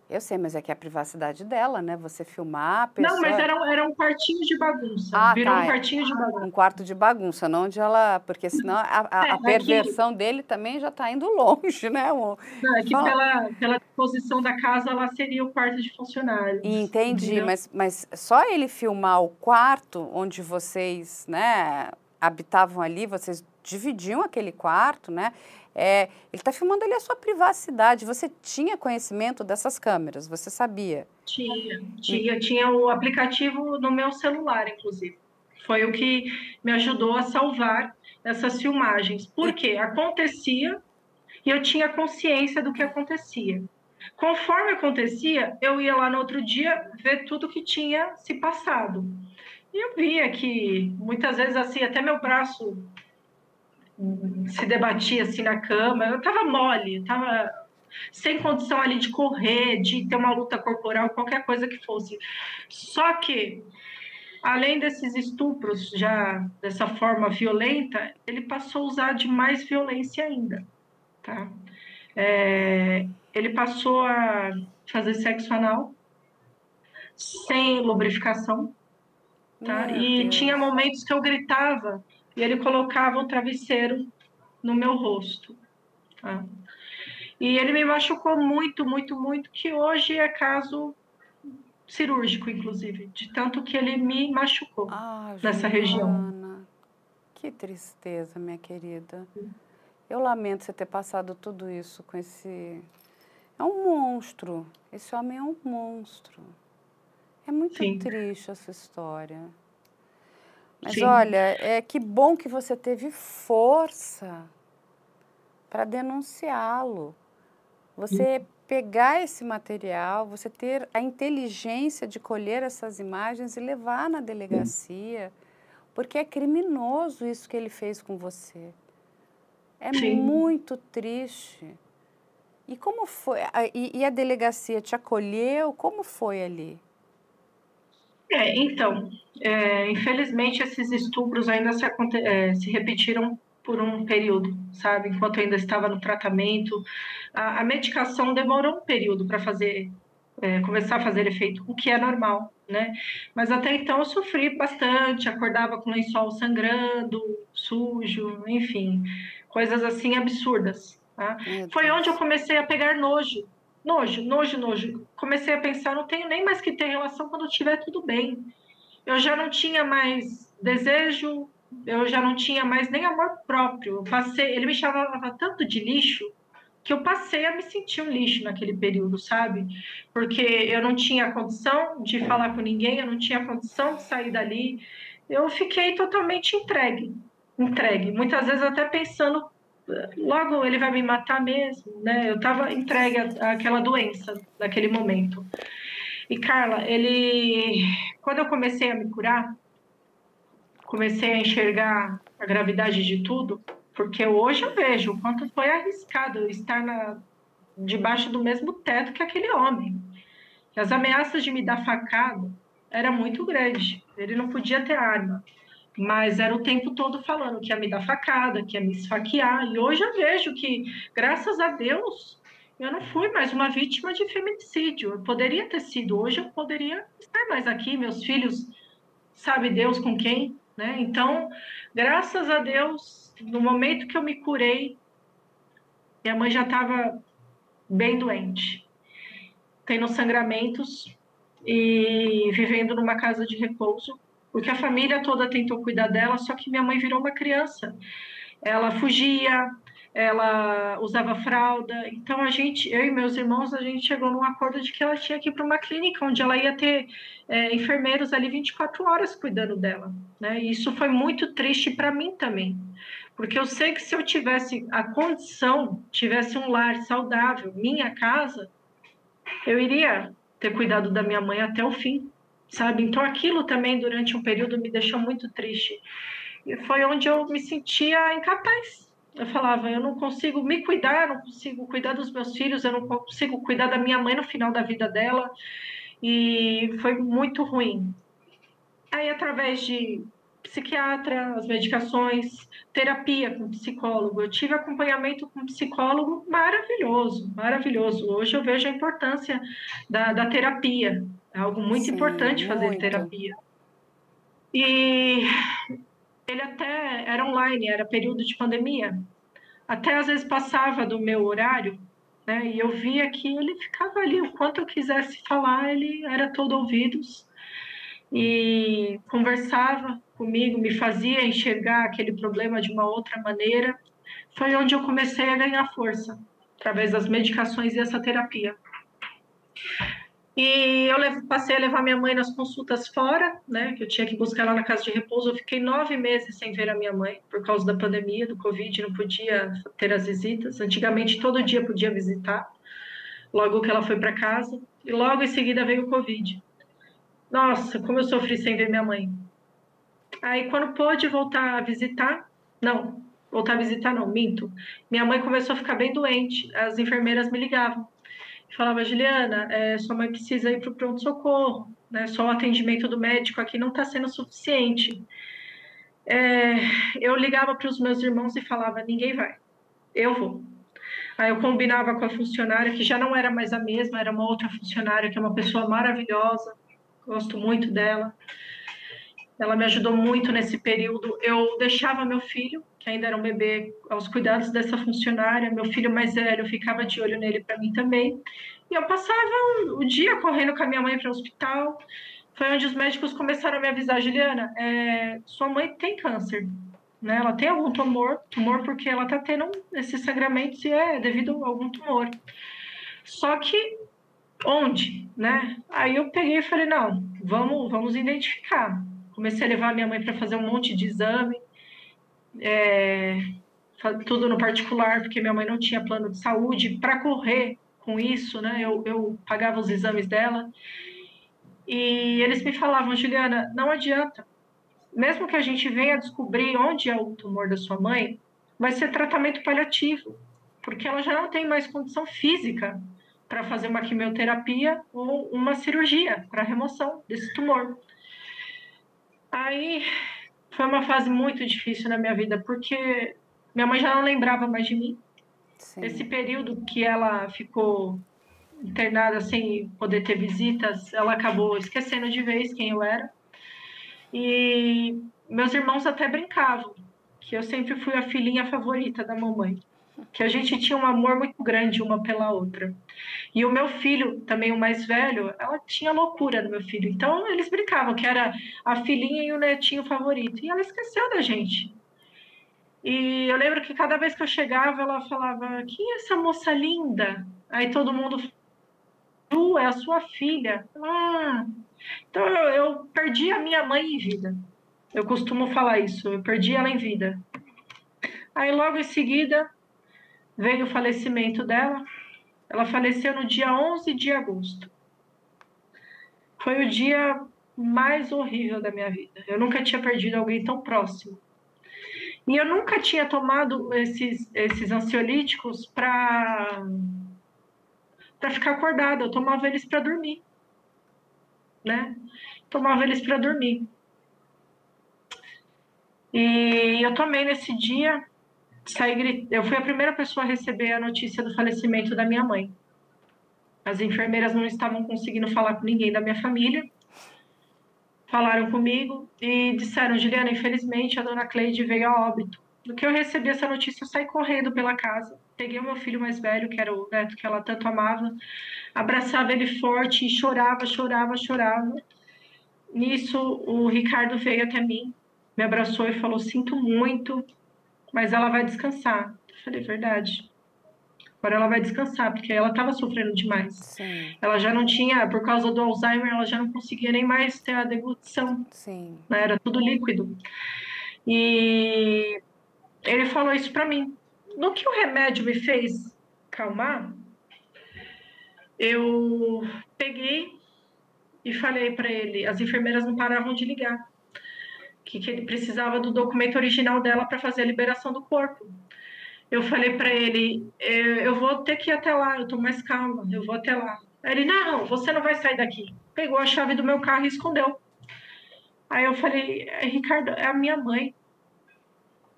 Eu sei, mas é que é a privacidade dela, né? Você filmar a pessoa... Não, mas era, era um quartinho de bagunça. Ah, Virou tá. um quartinho de bagunça. Um quarto de bagunça, não onde ela... Porque senão a, a, é, a perversão aqui... dele também já está indo longe, né? O... Não, é que pela, pela posição da casa, ela seria o quarto de funcionário. Entendi, mas, mas só ele filmar o quarto onde vocês, né, habitavam ali, vocês dividiam aquele quarto, né? É, ele está filmando ali a sua privacidade. Você tinha conhecimento dessas câmeras? Você sabia? Tinha, tinha, tinha o aplicativo no meu celular, inclusive. Foi o que me ajudou a salvar essas filmagens. Porque acontecia e eu tinha consciência do que acontecia. Conforme acontecia, eu ia lá no outro dia ver tudo que tinha se passado. E eu via que muitas vezes assim, até meu braço se debatia assim na cama. Eu tava mole, tava sem condição ali de correr, de ter uma luta corporal, qualquer coisa que fosse. Só que, além desses estupros já dessa forma violenta, ele passou a usar de mais violência ainda, tá? É, ele passou a fazer sexo anal sem lubrificação, tá? e Deus. tinha momentos que eu gritava e ele colocava um travesseiro no meu rosto. Tá? E ele me machucou muito, muito, muito, que hoje é caso cirúrgico, inclusive, de tanto que ele me machucou ah, nessa região. Que tristeza, minha querida. Eu lamento você ter passado tudo isso com esse. É um monstro. Esse homem é um monstro. É muito Sim. triste essa história. Mas Sim. olha, é que bom que você teve força para denunciá-lo. Você Sim. pegar esse material, você ter a inteligência de colher essas imagens e levar na delegacia, porque é criminoso isso que ele fez com você. É Sim. muito triste. E como foi? E, e a delegacia te acolheu? Como foi ali? É, então, é, infelizmente esses estupros ainda se, é, se, repetiram por um período, sabe? Enquanto eu ainda estava no tratamento, a, a medicação demorou um período para fazer é, começar a fazer efeito, o que é normal, né? Mas até então eu sofri bastante, acordava com o lençol sangrando, sujo, enfim, coisas assim absurdas. Tá? Foi onde eu comecei a pegar nojo, nojo, nojo, nojo. Comecei a pensar, não tenho nem mais que ter relação quando tiver tudo bem. Eu já não tinha mais desejo, eu já não tinha mais nem amor próprio. Passei, ele me chamava tanto de lixo que eu passei a me sentir um lixo naquele período, sabe? Porque eu não tinha condição de falar com ninguém, eu não tinha condição de sair dali. Eu fiquei totalmente entregue, entregue. Muitas vezes até pensando, logo ele vai me matar mesmo, né? Eu estava entregue àquela doença naquele momento. E Carla, ele, quando eu comecei a me curar, comecei a enxergar a gravidade de tudo porque hoje eu vejo o quanto foi arriscado estar na, debaixo do mesmo teto que aquele homem. As ameaças de me dar facada era muito grande. Ele não podia ter arma, mas era o tempo todo falando que ia me dar facada, que ia me esfaquear. E hoje eu vejo que, graças a Deus, eu não fui mais uma vítima de feminicídio. Eu poderia ter sido. Hoje eu poderia estar mais aqui, meus filhos, sabe Deus com quem, né? Então, graças a Deus, no momento que eu me curei, minha mãe já estava bem doente, tendo sangramentos e vivendo numa casa de repouso, porque a família toda tentou cuidar dela, só que minha mãe virou uma criança. Ela fugia, ela usava fralda. Então a gente, eu e meus irmãos, a gente chegou num acordo de que ela tinha que ir para uma clínica onde ela ia ter é, enfermeiros ali 24 horas cuidando dela. Né? E isso foi muito triste para mim também, porque eu sei que se eu tivesse a condição, tivesse um lar saudável, minha casa, eu iria ter cuidado da minha mãe até o fim, sabe? Então aquilo também durante um período me deixou muito triste. E foi onde eu me sentia incapaz. Eu falava, eu não consigo me cuidar, eu não consigo cuidar dos meus filhos, eu não consigo cuidar da minha mãe no final da vida dela. E foi muito ruim. Aí, através de psiquiatra, as medicações, terapia com psicólogo. Eu tive acompanhamento com psicólogo maravilhoso, maravilhoso. Hoje eu vejo a importância da, da terapia. É algo muito Sim, importante fazer muito. terapia. E ele até era online, era período de pandemia. Até às vezes passava do meu horário, né? E eu via que ele ficava ali, o quanto eu quisesse falar, ele era todo ouvidos e conversava comigo, me fazia enxergar aquele problema de uma outra maneira. Foi onde eu comecei a ganhar força, através das medicações e essa terapia. E eu passei a levar minha mãe nas consultas fora, né? Que eu tinha que buscar lá na casa de repouso. Eu fiquei nove meses sem ver a minha mãe por causa da pandemia, do Covid, não podia ter as visitas. Antigamente, todo dia podia visitar, logo que ela foi para casa. E logo em seguida veio o Covid. Nossa, como eu sofri sem ver minha mãe. Aí, quando pôde voltar a visitar, não, voltar a visitar, não, minto. Minha mãe começou a ficar bem doente. As enfermeiras me ligavam. Falava, Juliana, é, sua mãe precisa ir para o pronto-socorro, né? Só o atendimento do médico aqui não está sendo suficiente. É, eu ligava para os meus irmãos e falava, ninguém vai, eu vou. Aí eu combinava com a funcionária, que já não era mais a mesma, era uma outra funcionária, que é uma pessoa maravilhosa, gosto muito dela. Ela me ajudou muito nesse período. Eu deixava meu filho, que ainda era um bebê, aos cuidados dessa funcionária. Meu filho mais velho ficava de olho nele para mim também. E eu passava o dia correndo com a minha mãe para o hospital. Foi onde os médicos começaram a me avisar, Juliana, é, sua mãe tem câncer, né? Ela tem algum tumor, tumor porque ela está tendo esses sangramentos e é devido a algum tumor. Só que onde, né? Aí eu peguei e falei, não, vamos, vamos identificar comecei a levar minha mãe para fazer um monte de exame, é, tudo no particular, porque minha mãe não tinha plano de saúde. Para correr com isso, né, eu, eu pagava os exames dela. E eles me falavam, Juliana, não adianta. Mesmo que a gente venha descobrir onde é o tumor da sua mãe, vai ser tratamento paliativo, porque ela já não tem mais condição física para fazer uma quimioterapia ou uma cirurgia para remoção desse tumor. Aí foi uma fase muito difícil na minha vida, porque minha mãe já não lembrava mais de mim. Sim. Esse período que ela ficou internada sem poder ter visitas, ela acabou esquecendo de vez quem eu era. E meus irmãos até brincavam que eu sempre fui a filhinha favorita da mamãe, que a gente tinha um amor muito grande uma pela outra. E o meu filho, também o mais velho, ela tinha loucura do meu filho. Então eles brincavam que era a filhinha e o netinho favorito. E ela esqueceu da gente. E eu lembro que cada vez que eu chegava, ela falava: Quem é essa moça linda? Aí todo mundo Ju é a sua filha. Ah, então eu, eu, perdi a minha mãe em vida. Eu costumo falar isso, eu perdi ela em vida. Aí logo em seguida veio o falecimento dela. Ela faleceu no dia 11 de agosto. Foi o dia mais horrível da minha vida. Eu nunca tinha perdido alguém tão próximo. E eu nunca tinha tomado esses, esses ansiolíticos para para ficar acordada. Eu tomava eles para dormir, né? Tomava eles para dormir. E eu tomei nesse dia, saí, eu fui a primeira pessoa a receber a notícia do falecimento da minha mãe. As enfermeiras não estavam conseguindo falar com ninguém da minha família. Falaram comigo e disseram: Juliana, infelizmente a dona Cleide veio a óbito. No que eu recebi essa notícia, eu saí correndo pela casa. Peguei o meu filho mais velho, que era o neto que ela tanto amava, abraçava ele forte e chorava, chorava, chorava. Nisso, o Ricardo veio até mim, me abraçou e falou: Sinto muito, mas ela vai descansar. Eu falei: Verdade. Agora ela vai descansar, porque ela estava sofrendo demais. Sim. Ela já não tinha, por causa do Alzheimer, ela já não conseguia nem mais ter a deglutição. Sim. Né? Era tudo líquido. E ele falou isso para mim. No que o remédio me fez calmar, eu peguei e falei para ele, as enfermeiras não paravam de ligar, que, que ele precisava do documento original dela para fazer a liberação do corpo. Eu falei para ele, eu vou ter que ir até lá, eu tô mais calma, eu vou até lá. Ele, não, você não vai sair daqui. Pegou a chave do meu carro e escondeu. Aí eu falei, Ricardo, é a minha mãe.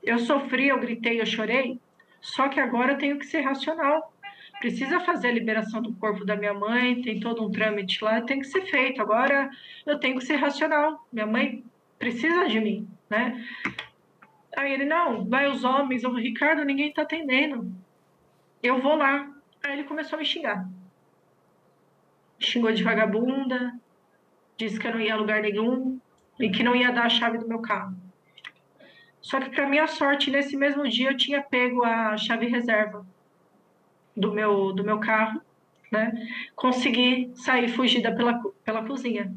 Eu sofri, eu gritei, eu chorei, só que agora eu tenho que ser racional. Precisa fazer a liberação do corpo da minha mãe, tem todo um trâmite lá, tem que ser feito. Agora eu tenho que ser racional. Minha mãe precisa de mim, né? Aí ele, não, vai os homens, o Ricardo, ninguém tá atendendo. Eu vou lá. Aí ele começou a me xingar. Xingou de vagabunda, disse que eu não ia a lugar nenhum e que não ia dar a chave do meu carro. Só que, para minha sorte, nesse mesmo dia eu tinha pego a chave reserva do meu, do meu carro, né? Consegui sair fugida pela, pela cozinha.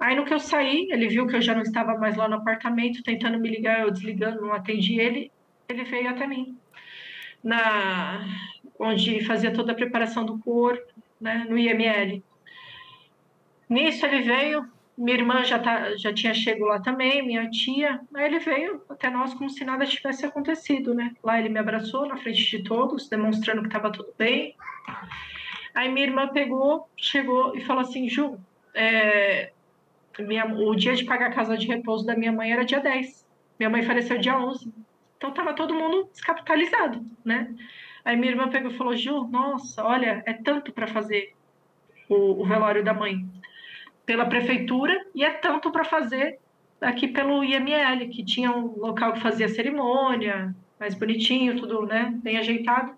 Aí, no que eu saí, ele viu que eu já não estava mais lá no apartamento, tentando me ligar, eu desligando, não atendi ele. Ele veio até mim, na onde fazia toda a preparação do corpo, né? No IML. Nisso, ele veio, minha irmã já, tá, já tinha chego lá também, minha tia. Aí ele veio até nós como se nada tivesse acontecido, né? Lá ele me abraçou na frente de todos, demonstrando que estava tudo bem. Aí minha irmã pegou, chegou e falou assim: Ju, é, minha, o dia de pagar a casa de repouso da minha mãe era dia 10. Minha mãe faleceu dia 11. Então tava todo mundo descapitalizado, né? Aí minha irmã pegou e falou: Ju, nossa, olha, é tanto para fazer o, o velório da mãe pela prefeitura e é tanto para fazer aqui pelo IML, que tinha um local que fazia cerimônia, mais bonitinho, tudo, né, bem ajeitado.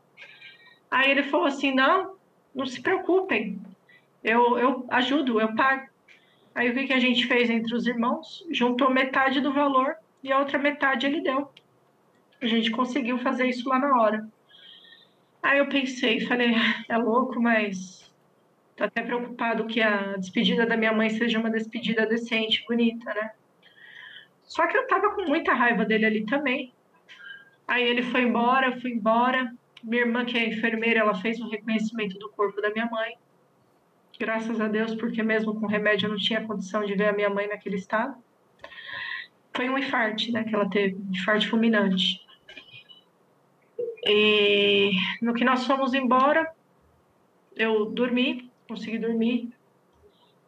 Aí ele falou assim: "Não, não se preocupem. Eu eu ajudo, eu pago". Aí o que a gente fez entre os irmãos? Juntou metade do valor e a outra metade ele deu. A gente conseguiu fazer isso lá na hora. Aí eu pensei, falei, é louco, mas Tô até preocupado que a despedida da minha mãe seja uma despedida decente, bonita, né? Só que eu tava com muita raiva dele ali também. Aí ele foi embora, fui embora. Minha irmã, que é enfermeira, ela fez um reconhecimento do corpo da minha mãe. Graças a Deus, porque mesmo com remédio eu não tinha condição de ver a minha mãe naquele estado. Foi um infarte, né, que ela teve, infarte fulminante. E no que nós fomos embora, eu dormi, consegui dormir.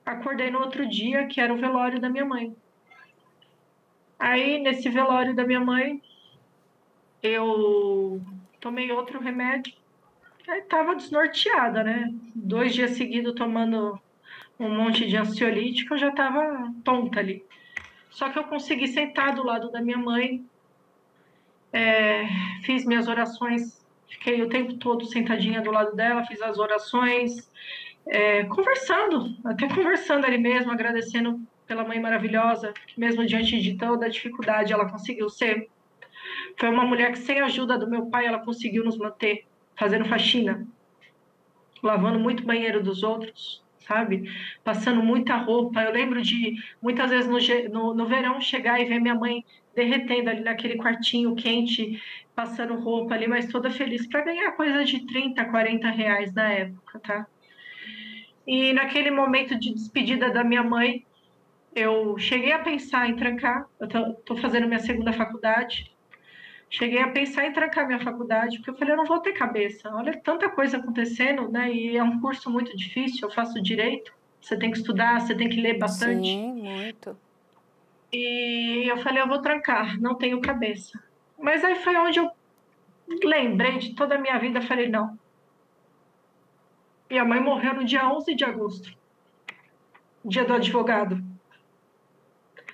Acordei no outro dia, que era o velório da minha mãe. Aí, nesse velório da minha mãe, eu tomei outro remédio. Aí tava desnorteada, né? Dois dias seguidos tomando um monte de ansiolítico, eu já tava tonta ali. Só que eu consegui sentar do lado da minha mãe, é, fiz minhas orações, fiquei o tempo todo sentadinha do lado dela, fiz as orações, é, conversando, até conversando ali mesmo, agradecendo pela mãe maravilhosa, que mesmo diante de toda a dificuldade ela conseguiu ser. Foi uma mulher que, sem a ajuda do meu pai, ela conseguiu nos manter fazendo faxina, lavando muito banheiro dos outros, sabe? Passando muita roupa. Eu lembro de muitas vezes no, no, no verão chegar e ver minha mãe derretendo ali naquele quartinho quente, passando roupa ali, mas toda feliz para ganhar coisa de 30, 40 reais na época, tá? E naquele momento de despedida da minha mãe, eu cheguei a pensar em trancar. Eu tô, tô fazendo minha segunda faculdade. Cheguei a pensar em trancar minha faculdade, porque eu falei, eu não vou ter cabeça. Olha tanta coisa acontecendo, né? E é um curso muito difícil. Eu faço direito. Você tem que estudar, você tem que ler bastante. Sim, muito. E eu falei, eu vou trancar, não tenho cabeça. Mas aí foi onde eu lembrei de toda a minha vida. Falei, não. Minha mãe morreu no dia 11 de agosto, dia do advogado.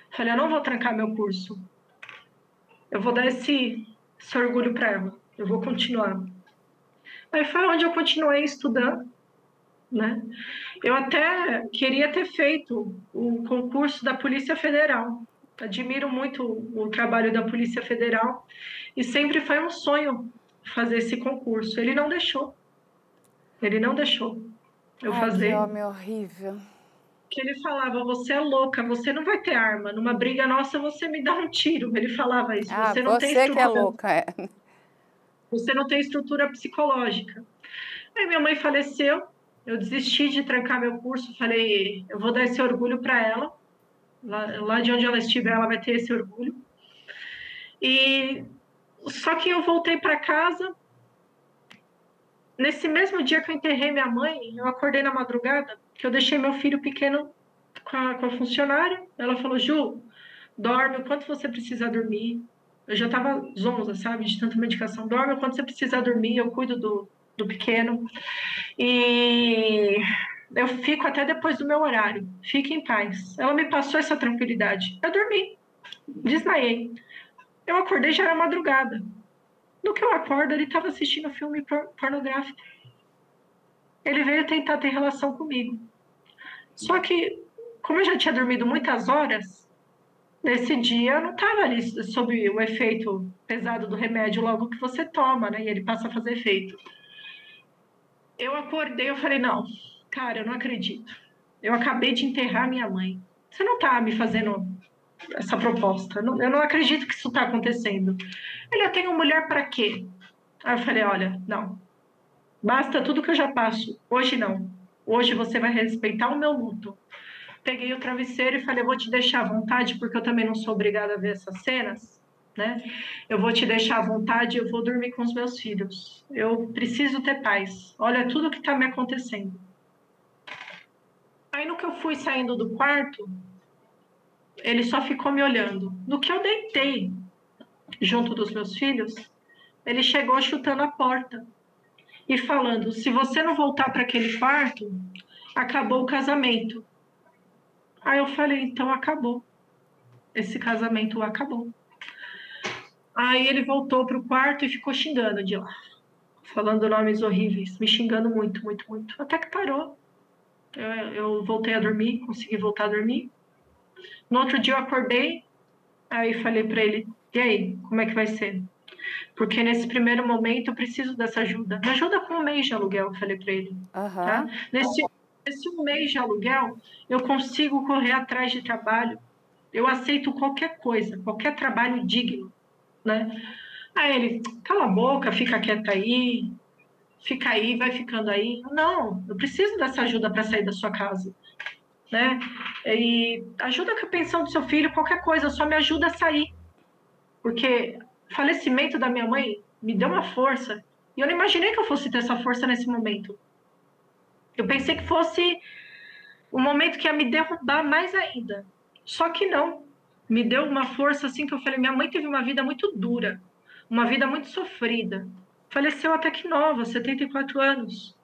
Falei, eu não vou trancar meu curso. Eu vou dar esse, esse orgulho para ela. Eu vou continuar. Aí foi onde eu continuei estudando, né? Eu até queria ter feito o concurso da Polícia Federal. Admiro muito o trabalho da Polícia Federal e sempre foi um sonho fazer esse concurso. Ele não deixou. Ele não deixou eu Ai, fazer. Que homem horrível que ele falava: Você é louca, você não vai ter arma. Numa briga nossa, você me dá um tiro. Ele falava isso. Ah, você não você tem estrutura. que é louca, é. Você não tem estrutura psicológica. Aí minha mãe faleceu. Eu desisti de trancar meu curso. Falei: Eu vou dar esse orgulho para ela. Lá, lá de onde ela estiver, ela vai ter esse orgulho. E só que eu voltei para casa. Nesse mesmo dia que eu enterrei minha mãe, eu acordei na madrugada que eu deixei meu filho pequeno com a, com a funcionária. Ela falou, Ju, dorme o quanto você precisa dormir. Eu já estava zonza, sabe, de tanta medicação. Dorme o quanto você precisa dormir, eu cuido do, do pequeno. E eu fico até depois do meu horário. Fique em paz. Ela me passou essa tranquilidade. Eu dormi, desmaiei. Eu acordei, já era madrugada. No que eu acordo, ele estava assistindo filme pornográfico. Ele veio tentar ter relação comigo. Só que, como eu já tinha dormido muitas horas, nesse dia eu não estava ali sob o efeito pesado do remédio logo que você toma, né? E ele passa a fazer efeito. Eu acordei, eu falei, não, cara, eu não acredito. Eu acabei de enterrar minha mãe. Você não está me fazendo essa proposta. Eu não, acredito que isso está acontecendo. Ele, eu tenho mulher para quê? Aí eu falei, olha, não. Basta tudo que eu já passo. Hoje não. Hoje você vai respeitar o meu luto. Peguei o travesseiro e falei: eu vou te deixar à vontade, porque eu também não sou obrigada a ver essas cenas. Né? Eu vou te deixar à vontade, eu vou dormir com os meus filhos. Eu preciso ter paz. Olha tudo que está me acontecendo. Aí no que eu fui saindo do quarto, ele só ficou me olhando. No que eu deitei junto dos meus filhos, ele chegou chutando a porta e falando: se você não voltar para aquele quarto, acabou o casamento. Aí eu falei: então acabou. Esse casamento acabou. Aí ele voltou para o quarto e ficou xingando de lá, falando nomes horríveis, me xingando muito, muito, muito. Até que parou. Eu, eu voltei a dormir, consegui voltar a dormir. No outro dia eu acordei, aí falei para ele: e aí, como é que vai ser? Porque nesse primeiro momento eu preciso dessa ajuda. Me ajuda com um mês de aluguel, eu falei para ele. Uhum. Tá? Nesse, nesse um mês de aluguel, eu consigo correr atrás de trabalho. Eu aceito qualquer coisa, qualquer trabalho digno. Né? Aí ele, cala a boca, fica quieta aí, fica aí, vai ficando aí. Não, eu preciso dessa ajuda para sair da sua casa. Né? E ajuda com a pensão do seu filho, qualquer coisa, só me ajuda a sair. Porque falecimento da minha mãe me deu uma força. E eu não imaginei que eu fosse ter essa força nesse momento. Eu pensei que fosse um momento que ia me derrubar mais ainda. Só que não. me deu uma força assim que eu falei: minha mãe teve uma vida muito dura, uma vida muito sofrida. Faleceu até que nova, 74 anos.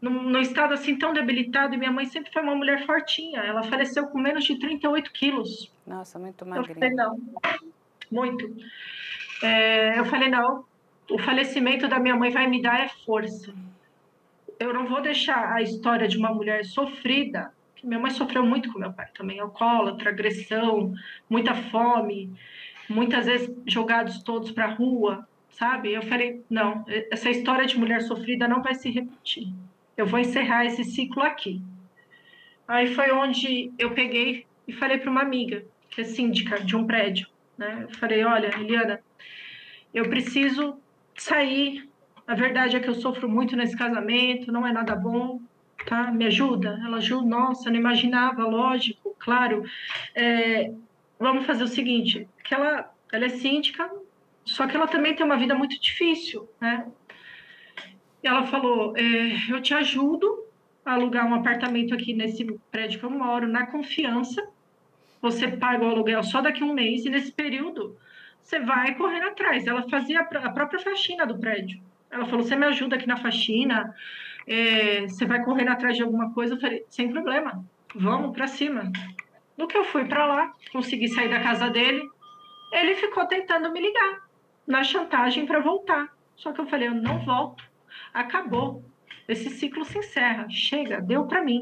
Num, num estado assim tão debilitado, e minha mãe sempre foi uma mulher fortinha. Ela faleceu com menos de 38 quilos. Nossa, muito magrinha. Eu falei, não, muito. É, eu falei, não, o falecimento da minha mãe vai me dar é força. Eu não vou deixar a história de uma mulher sofrida minha mãe sofreu muito com meu pai também, alcoólatra, agressão, muita fome, muitas vezes jogados todos para a rua, sabe? Eu falei, não, essa história de mulher sofrida não vai se repetir. Eu vou encerrar esse ciclo aqui. Aí foi onde eu peguei e falei para uma amiga, que é síndica de um prédio, né? Eu falei, olha, Eliana, eu preciso sair. A verdade é que eu sofro muito nesse casamento, não é nada bom tá? Me ajuda? Ela ajuda, nossa, não imaginava, lógico, claro. É, vamos fazer o seguinte, que ela, ela é síndica, só que ela também tem uma vida muito difícil, né? E ela falou, é, eu te ajudo a alugar um apartamento aqui nesse prédio que eu moro, na confiança, você paga o aluguel só daqui a um mês, e nesse período você vai correndo atrás. Ela fazia a própria faxina do prédio. Ela falou, você me ajuda aqui na faxina, é, você vai correndo atrás de alguma coisa? Eu falei, sem problema, vamos para cima. No que eu fui para lá, consegui sair da casa dele, ele ficou tentando me ligar na chantagem para voltar. Só que eu falei, eu não volto. Acabou. Esse ciclo se encerra. Chega, deu para mim.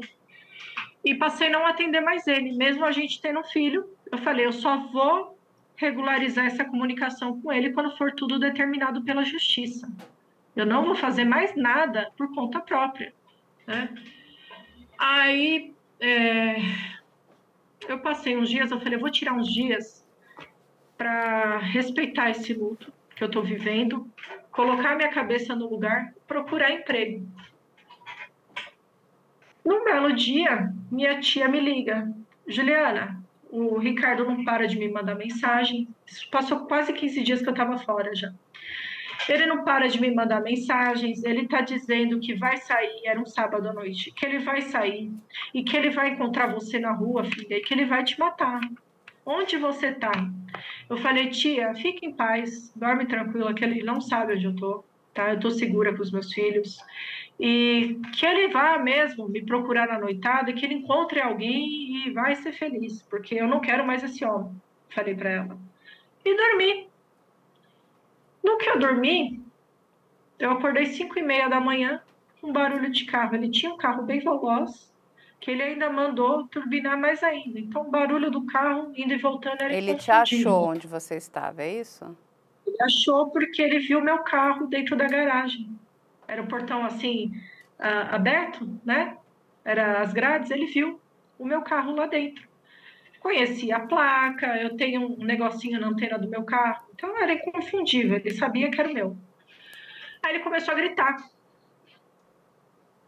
E passei a não atender mais ele. Mesmo a gente tendo um filho, eu falei, eu só vou regularizar essa comunicação com ele quando for tudo determinado pela justiça. Eu não vou fazer mais nada por conta própria. Né? Aí é, eu passei uns dias, eu falei, eu vou tirar uns dias para respeitar esse luto que eu estou vivendo, colocar minha cabeça no lugar, procurar emprego. Num belo dia, minha tia me liga, Juliana, o Ricardo não para de me mandar mensagem. Passou quase 15 dias que eu estava fora já. Ele não para de me mandar mensagens, ele está dizendo que vai sair, era um sábado à noite, que ele vai sair e que ele vai encontrar você na rua, filha, e que ele vai te matar. Onde você está? Eu falei, tia, fique em paz, dorme tranquila, que ele não sabe onde eu tô, tá? Eu tô segura com os meus filhos. E que ele vá mesmo me procurar na noitada, que ele encontre alguém e vai ser feliz, porque eu não quero mais esse homem, falei para ela. E dormi. No que eu dormi, eu acordei 5 e meia da manhã com um barulho de carro. Ele tinha um carro bem veloz, que ele ainda mandou turbinar mais ainda. Então, o barulho do carro indo e voltando era Ele te achou onde você estava, é isso? Ele achou porque ele viu meu carro dentro da garagem. Era o portão assim, uh, aberto, né? Era as grades, ele viu o meu carro lá dentro conhecia a placa, eu tenho um negocinho na antena do meu carro, então era inconfundível, ele sabia que era o meu. Aí ele começou a gritar: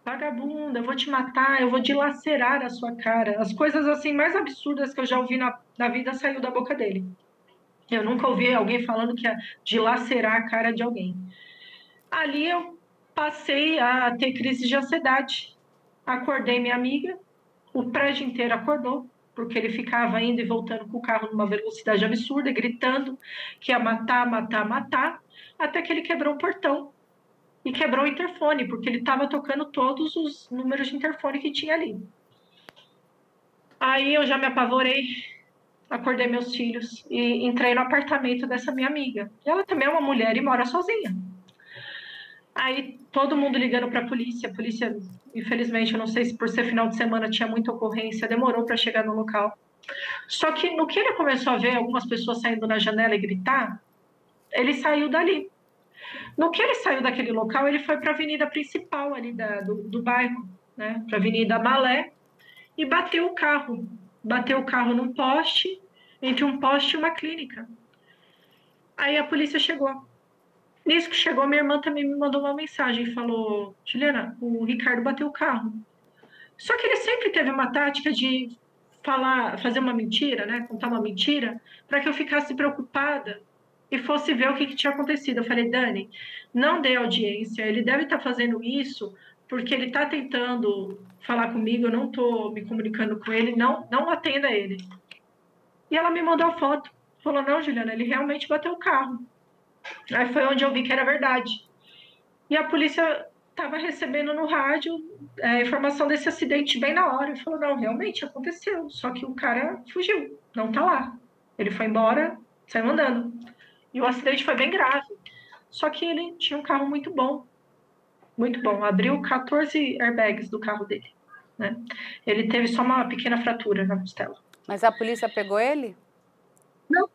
Vagabunda, eu vou te matar, eu vou dilacerar a sua cara. As coisas assim mais absurdas que eu já ouvi na, na vida saiu da boca dele. Eu nunca ouvi alguém falando que ia dilacerar a cara de alguém. Ali eu passei a ter crise de ansiedade. Acordei minha amiga, o prédio inteiro acordou porque ele ficava indo e voltando com o carro numa velocidade absurda, gritando que ia matar, matar, matar, até que ele quebrou o portão e quebrou o interfone, porque ele estava tocando todos os números de interfone que tinha ali. Aí eu já me apavorei, acordei meus filhos e entrei no apartamento dessa minha amiga. Ela também é uma mulher e mora sozinha. Aí todo mundo ligando para a polícia, a polícia, infelizmente, eu não sei se por ser final de semana tinha muita ocorrência, demorou para chegar no local. Só que no que ele começou a ver algumas pessoas saindo na janela e gritar, ele saiu dali. No que ele saiu daquele local, ele foi para a avenida principal ali da, do, do bairro, né, para a Avenida Malé, e bateu o carro. Bateu o carro num poste, entre um poste e uma clínica. Aí a polícia chegou. Nisso que chegou, minha irmã também me mandou uma mensagem e falou: Juliana, o Ricardo bateu o carro. Só que ele sempre teve uma tática de falar, fazer uma mentira, né? Contar uma mentira, para que eu ficasse preocupada e fosse ver o que, que, tinha acontecido. Eu falei, Dani, não dê audiência, ele deve estar tá fazendo isso porque ele está tentando falar comigo, eu não estou me comunicando com ele, não, não atenda ele. E ela me mandou a foto. Falou: Não, Juliana, ele realmente bateu o carro. Aí foi onde eu vi que era verdade. E a polícia estava recebendo no rádio é, a informação desse acidente bem na hora. E falou: Não, realmente aconteceu. Só que o cara fugiu, não tá lá. Ele foi embora, saiu andando. E o acidente foi bem grave. Só que ele tinha um carro muito bom. Muito bom. Abriu 14 airbags do carro dele. Né? Ele teve só uma pequena fratura na costela. Mas a polícia pegou ele? Não.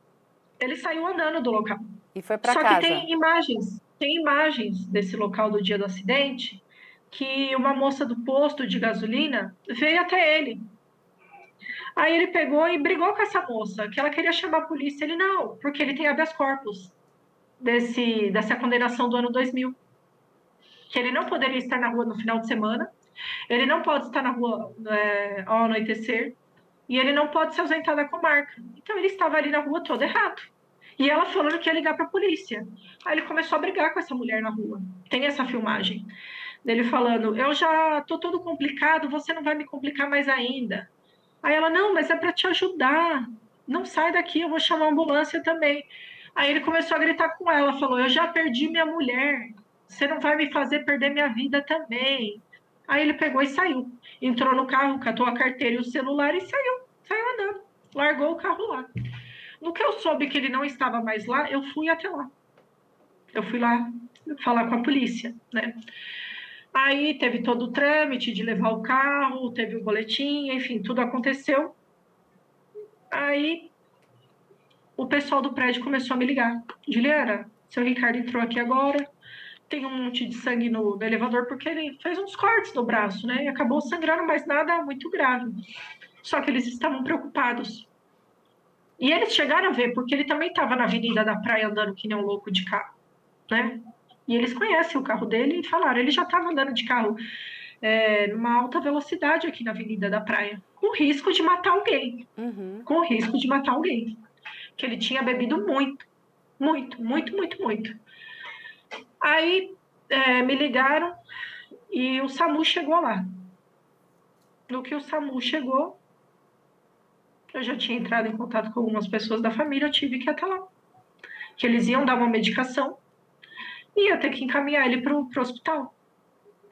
Ele saiu andando do local. E foi para casa. Só que tem imagens, tem imagens desse local do dia do acidente que uma moça do posto de gasolina veio até ele. Aí ele pegou e brigou com essa moça, que ela queria chamar a polícia. Ele não, porque ele tem habeas corpus desse, dessa condenação do ano 2000. Que ele não poderia estar na rua no final de semana, ele não pode estar na rua é, ao anoitecer, e ele não pode se ausentar da comarca. Então ele estava ali na rua todo errado. E ela falando que ia ligar para a polícia. Aí ele começou a brigar com essa mulher na rua. Tem essa filmagem dele falando: "Eu já tô todo complicado, você não vai me complicar mais ainda". Aí ela: "Não, mas é para te ajudar. Não sai daqui, eu vou chamar a ambulância também". Aí ele começou a gritar com ela, falou: "Eu já perdi minha mulher. Você não vai me fazer perder minha vida também". Aí ele pegou e saiu. Entrou no carro, catou a carteira e o celular e saiu. Saiu andando. Largou o carro lá. No que eu soube que ele não estava mais lá, eu fui até lá. Eu fui lá falar com a polícia, né? Aí teve todo o trâmite de levar o carro, teve o boletim, enfim, tudo aconteceu. Aí o pessoal do prédio começou a me ligar. Juliana, seu Ricardo entrou aqui agora, tem um monte de sangue no, no, elevador porque ele fez uns cortes no braço, né? E acabou sangrando, mas nada muito grave. Só que eles estavam preocupados. E eles chegaram a ver, porque ele também estava na avenida da praia andando que nem um louco de carro, né? E eles conhecem o carro dele e falaram, ele já estava andando de carro é, numa alta velocidade aqui na avenida da praia, com risco de matar alguém. Uhum. Com risco de matar alguém. Que ele tinha bebido muito, muito, muito, muito, muito. Aí é, me ligaram e o SAMU chegou lá. No que o SAMU chegou, eu já tinha entrado em contato com algumas pessoas da família, eu tive que ir até lá. Que eles iam dar uma medicação e ia ter que encaminhar ele para o hospital.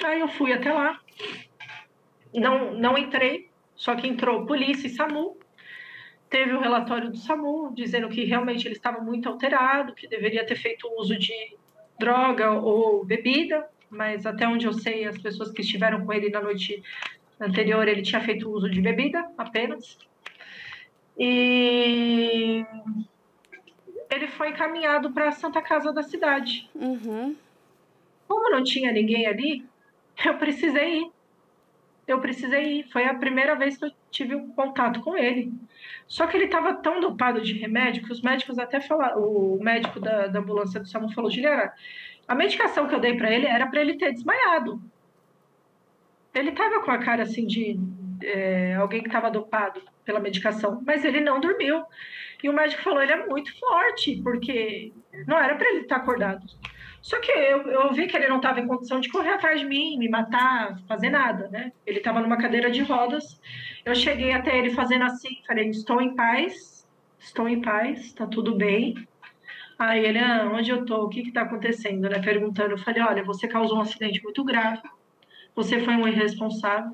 Aí eu fui até lá. Não, não entrei, só que entrou polícia e SAMU. Teve o relatório do SAMU dizendo que realmente ele estava muito alterado, que deveria ter feito uso de droga ou bebida, mas até onde eu sei, as pessoas que estiveram com ele na noite anterior, ele tinha feito uso de bebida apenas. E ele foi encaminhado para a Santa Casa da cidade. Uhum. Como não tinha ninguém ali, eu precisei ir. Eu precisei ir. Foi a primeira vez que eu tive um contato com ele. Só que ele estava tão dopado de remédio que os médicos até falaram. O médico da, da ambulância do SAMU falou: Juliana, a medicação que eu dei para ele era para ele ter desmaiado. Ele estava com a cara assim de é, alguém que estava dopado pela medicação, mas ele não dormiu. E o médico falou: ele é muito forte, porque não era para ele estar acordado. Só que eu, eu vi que ele não estava em condição de correr atrás de mim, me matar, fazer nada, né? Ele estava numa cadeira de rodas. Eu cheguei até ele fazendo assim, falei: estou em paz, estou em paz, está tudo bem. Aí ele, ah, onde eu tô? O que está acontecendo? Né? Perguntando, eu falei, olha, você causou um acidente muito grave, você foi um irresponsável,